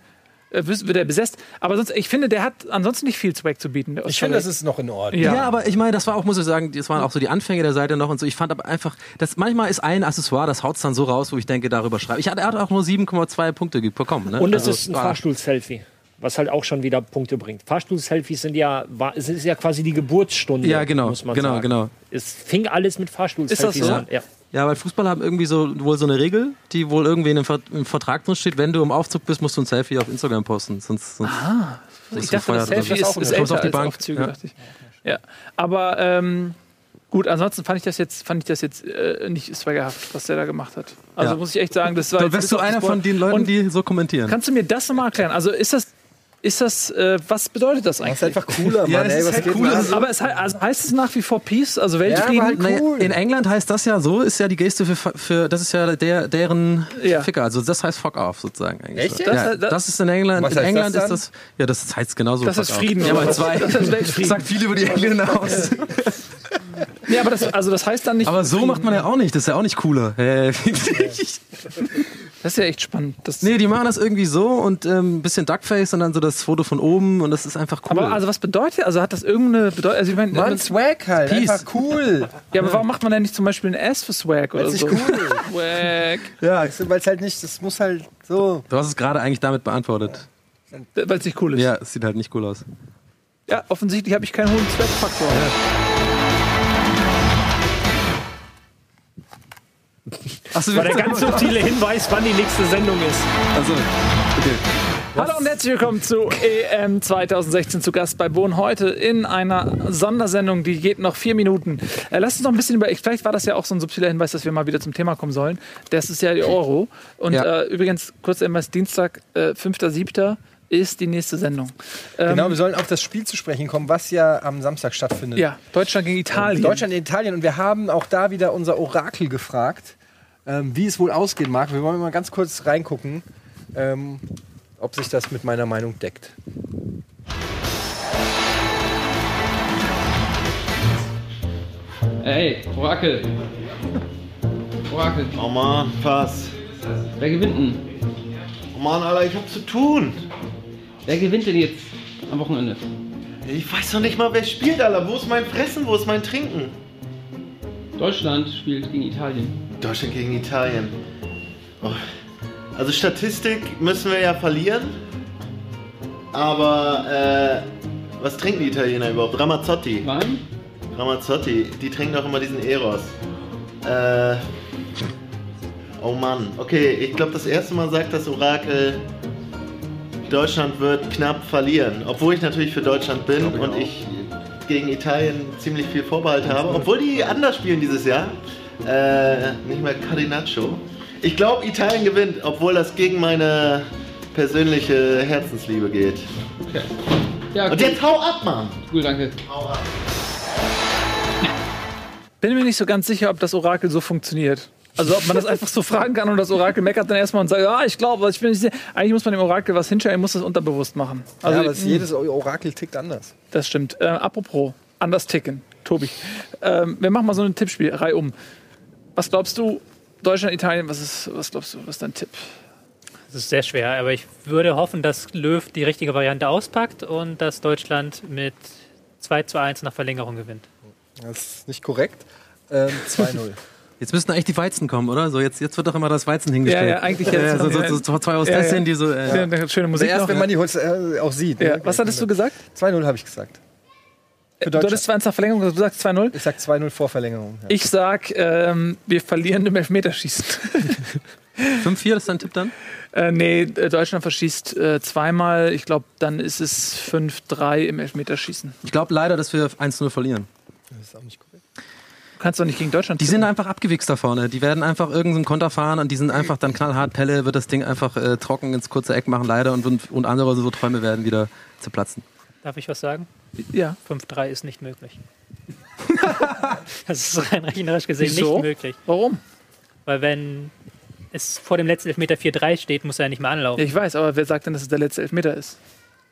äh, wird er besetzt. Aber sonst, ich finde, der hat ansonsten nicht viel Swag zu bieten. Ich finde, das ist noch in Ordnung. Ja. Ja. aber ich meine, das war auch, muss ich sagen, das waren auch so die Anfänge der Seite noch und so. Ich fand aber einfach, das manchmal ist ein Accessoire, das haut's dann so raus, wo ich denke, darüber schreibe. Ich hatte, er hat auch nur 7,2 Punkte bekommen. Ne? Und es Also, ist ein Fahrstuhl-Selfie, was halt auch schon wieder Punkte bringt. Fahrstuhl-Selfies sind ja, war, es ist ja quasi die Geburtsstunde. Ja, genau, muss man genau, sagen. genau. Es fing alles mit Fahrstuhl-Selfies Ist das so? an. Ja. Ja, weil Fußballer haben irgendwie so wohl so eine Regel, die wohl irgendwie in einem, Vertrag drin steht, wenn du im Aufzug bist, musst du ein Selfie auf Instagram posten. Sonst, sonst Ich ist du dachte, das Selfie ist, ist kommst älter auf die Bank. Aufzüge, Ja. dachte ich. Ja, aber ähm, gut, ansonsten fand ich das jetzt, fand ich das jetzt äh, nicht swaggerhaft, was der da gemacht hat. Also Ja. muss ich echt sagen, das war jetzt wärst du einer von den Leuten, Und die so kommentieren. Kannst du mir das nochmal erklären? Also ist das, ist das, äh, was bedeutet das Das eigentlich? ist einfach cooler, Mann. Ja, das ey, halt cooler. aber es hei- also heißt es nach wie vor Peace, also Weltfrieden? halt Naja, cool. in England heißt das ja so, ist ja die Geste für, für das ist ja der, deren Ja. Ficker. Also das heißt fuck off sozusagen. Eigentlich Echt so. jetzt? Ja, Das- das, ist in England. Was in heißt England das ist das. Ja, das heißt genauso. Das ist. Frieden, Ja, mal zwei. Das ist Weltfrieden. Sagt viel über die Engländer aus. nee, aber das, also das heißt dann nicht. Aber so macht man ja auch nicht. Das ist ja auch nicht cooler. Äh, Das ist ja echt spannend. Das, nee, die machen das irgendwie so und ein ähm, bisschen Duckface und dann so das Foto von oben und das ist einfach cool. aber also was bedeutet? Also hat das irgendeine Bedeutung? Also ich meine, Mann, Swag halt. Peace. Einfach cool. ja, aber warum macht man denn nicht zum Beispiel ein S für Swag oder Das ist so? cool. Swag. Ja, weil es halt nicht, das muss halt so. du hast es gerade eigentlich damit beantwortet. Weil es nicht cool ist. Ja, es sieht halt nicht cool aus. Ja, offensichtlich habe ich keinen hohen Swag-Faktor. Achso, War der ganz subtile Hinweis, wann die nächste Sendung ist. also, okay. Hallo und herzlich willkommen zu EM 2016 zu Gast bei Bohn heute in einer Sondersendung, die geht noch vier Minuten. Äh, lasst uns noch ein bisschen über, vielleicht war das ja auch so ein subtiler Hinweis, dass wir mal wieder zum Thema kommen sollen. Das ist ja die Euro. Und Ja. äh, übrigens, kurzer Hinweis, Dienstag, äh, 5.7. ist die nächste Sendung. Ähm, Genau, wir sollen auf das Spiel zu sprechen kommen, was ja am Samstag stattfindet. Ja, Deutschland gegen Italien. Deutschland in Italien. Und wir haben auch da wieder unser Orakel gefragt, ähm, wie es wohl ausgehen mag. Wir wollen mal ganz kurz reingucken, ähm, ob sich das mit meiner Meinung deckt. Ey, Orakel. Orakel. Oh Mann, pass. Wer gewinnt denn? Oh Mann, Alter, ich hab zu tun. Wer gewinnt denn jetzt am Wochenende? Ich weiß noch nicht mal, wer spielt, Alter. Wo ist mein Fressen? Wo ist mein Trinken? Deutschland spielt gegen Italien. Deutschland gegen Italien. Oh. Also Statistik müssen wir ja verlieren. Aber äh, was trinken die Italiener überhaupt? Ramazzotti. Wein? Ramazzotti. Die trinken doch immer diesen Eros. Äh, oh Mann. Okay, ich glaube, das erste Mal sagt das Orakel, Deutschland wird knapp verlieren. Obwohl ich natürlich für Deutschland bin und ich gegen Italien ziemlich viel Vorbehalt habe. Obwohl die anders spielen dieses Jahr. Äh, nicht mehr Carinaccio. Ich glaube, Italien gewinnt, obwohl das gegen meine persönliche Herzensliebe geht. Okay. Ja, Und jetzt hau ab, Mann! cool, danke. Bin mir nicht so ganz sicher, ob das Orakel so funktioniert. Also ob man das einfach so fragen kann und das Orakel meckert dann erstmal und sagt, ja, ich glaube, ich bin nicht sicher. Eigentlich muss man dem Orakel was hinstellen, muss das unterbewusst machen. Also ja, aber mh, jedes Orakel tickt anders. das stimmt. Äh, apropos, anders ticken. Tobi, ähm, wir machen mal so ein Tippspiel, Reihe um. Was glaubst du, Deutschland, Italien, was ist, was glaubst du, was ist dein Tipp? Das ist sehr schwer, aber ich würde hoffen, dass Löw die richtige Variante auspackt und dass Deutschland mit 2 zu 1 nach Verlängerung gewinnt. Das ist nicht korrekt. Ähm, 2-0. Jetzt müssten eigentlich die Weizen kommen, oder? So, jetzt, jetzt wird doch immer das Weizen hingestellt. Ja, ja, eigentlich Ja, jetzt. so, so, so, so zwei aus Ja, das ja. die so. Äh, Ja, schöne Musik. Erst noch, wenn man die Holz äh, auch sieht. ja. ne? Was hattest du gesagt? 2-0 habe ich gesagt. Für Du hattest Deutschland. 2 1 nach Verlängerung, du sagst 2-0. Ich sag 2-0 vor Verlängerung. Ja. Ich sag, ähm, wir verlieren im Elfmeterschießen. 5-4 ist dein Tipp dann? Äh, nee, äh, Deutschland verschießt äh, zweimal. Ich glaube, dann ist es 5-3 im Elfmeterschießen. Ich glaube leider, dass wir 1-0 verlieren. Das ist auch nicht korrekt. Du kannst doch nicht gegen Deutschland Die tippen. sind einfach abgewichst da vorne. Die werden einfach irgendeinen Konter fahren und die sind einfach dann knallhart Pelle, wird das Ding einfach äh, trocken ins kurze Eck machen, leider. Und, und, und andere so Träume werden wieder zu platzen. Darf ich was sagen? Ja. 5-3 ist nicht möglich. das ist rein rechnerisch gesehen Wieso? nicht möglich. Warum? Weil wenn es vor dem letzten Elfmeter 4-3 steht, muss er ja nicht mehr anlaufen. ich weiß, aber wer sagt denn, dass es der letzte Elfmeter ist?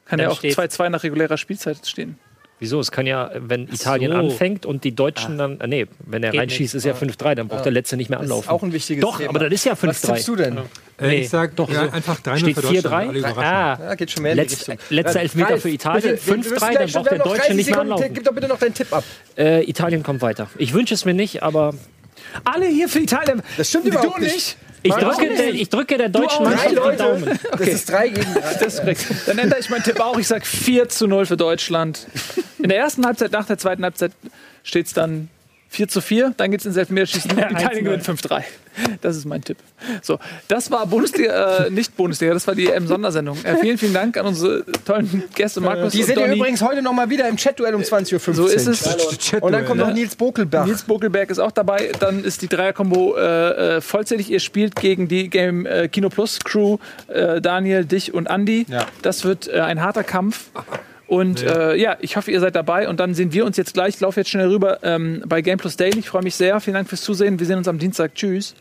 Kann Dann ja auch steht- 2-2 nach regulärer Spielzeit stehen. Wieso? Es kann ja, wenn Italien so. anfängt und die Deutschen dann. Äh, nee, wenn er Geht reinschießt, nicht. ist ja 5-3, dann braucht der Letzte nicht mehr Das ist anlaufen. auch ein wichtiges Doch, Thema. aber das ist ja Was tippst 5-3. du denn? Äh, Nee, ich sag doch, ja, so. einfach 3 Steht für Deutschland. 4-3? alle überraschen. Ah, Ja, geht schon mehr in die Letz, letzter Elfmeter Ralf, für Italien. bitte, wir- wir 5-3, müssen dann braucht der Deutsche 30 nicht mehr anlaufen. Gib doch bitte noch deinen Tipp ab. Äh, Italien kommt weiter. Ich wünsche es mir nicht, aber Alle hier für Italien. Das stimmt du überhaupt nicht. nicht. Ich drücke, der, ich drücke der deutschen. Mannschaft Drei die Daumen. Leute. Das ist drei gegen drei. Dann ändere ich meinen Tipp auch. Ich sage 4 zu 0 für Deutschland. In der ersten Halbzeit, nach der zweiten Halbzeit steht es dann 4 zu 4. Dann geht es ins Elfmeterschießen. und Italien gewinnt 5-3. Das ist mein Tipp. So, das war Bundesliga, äh, nicht Bundesliga, das war die EM-Sondersendung. Äh, vielen, vielen Dank an unsere tollen Gäste, Markus Die sind ja Donny. übrigens heute noch mal wieder im Chat-Duell um 20.15 Uhr. So ist es. Und dann kommt noch? Nils Bokelbach. Nils Bokelberg ist auch dabei. Dann ist die Dreier-Kombo äh, äh, vollzählig. Ihr spielt gegen die Game äh, Kino Plus Crew, äh, Daniel, dich und Andy. Ja. Das wird äh, ein harter Kampf. Und ja. Äh, ja, ich hoffe, ihr seid dabei. Und dann sehen wir uns jetzt gleich. Ich laufe jetzt schnell rüber ähm, bei Game Plus Daily. Ich freue mich sehr. Vielen Dank fürs Zusehen. Wir sehen uns am Dienstag. Tschüss.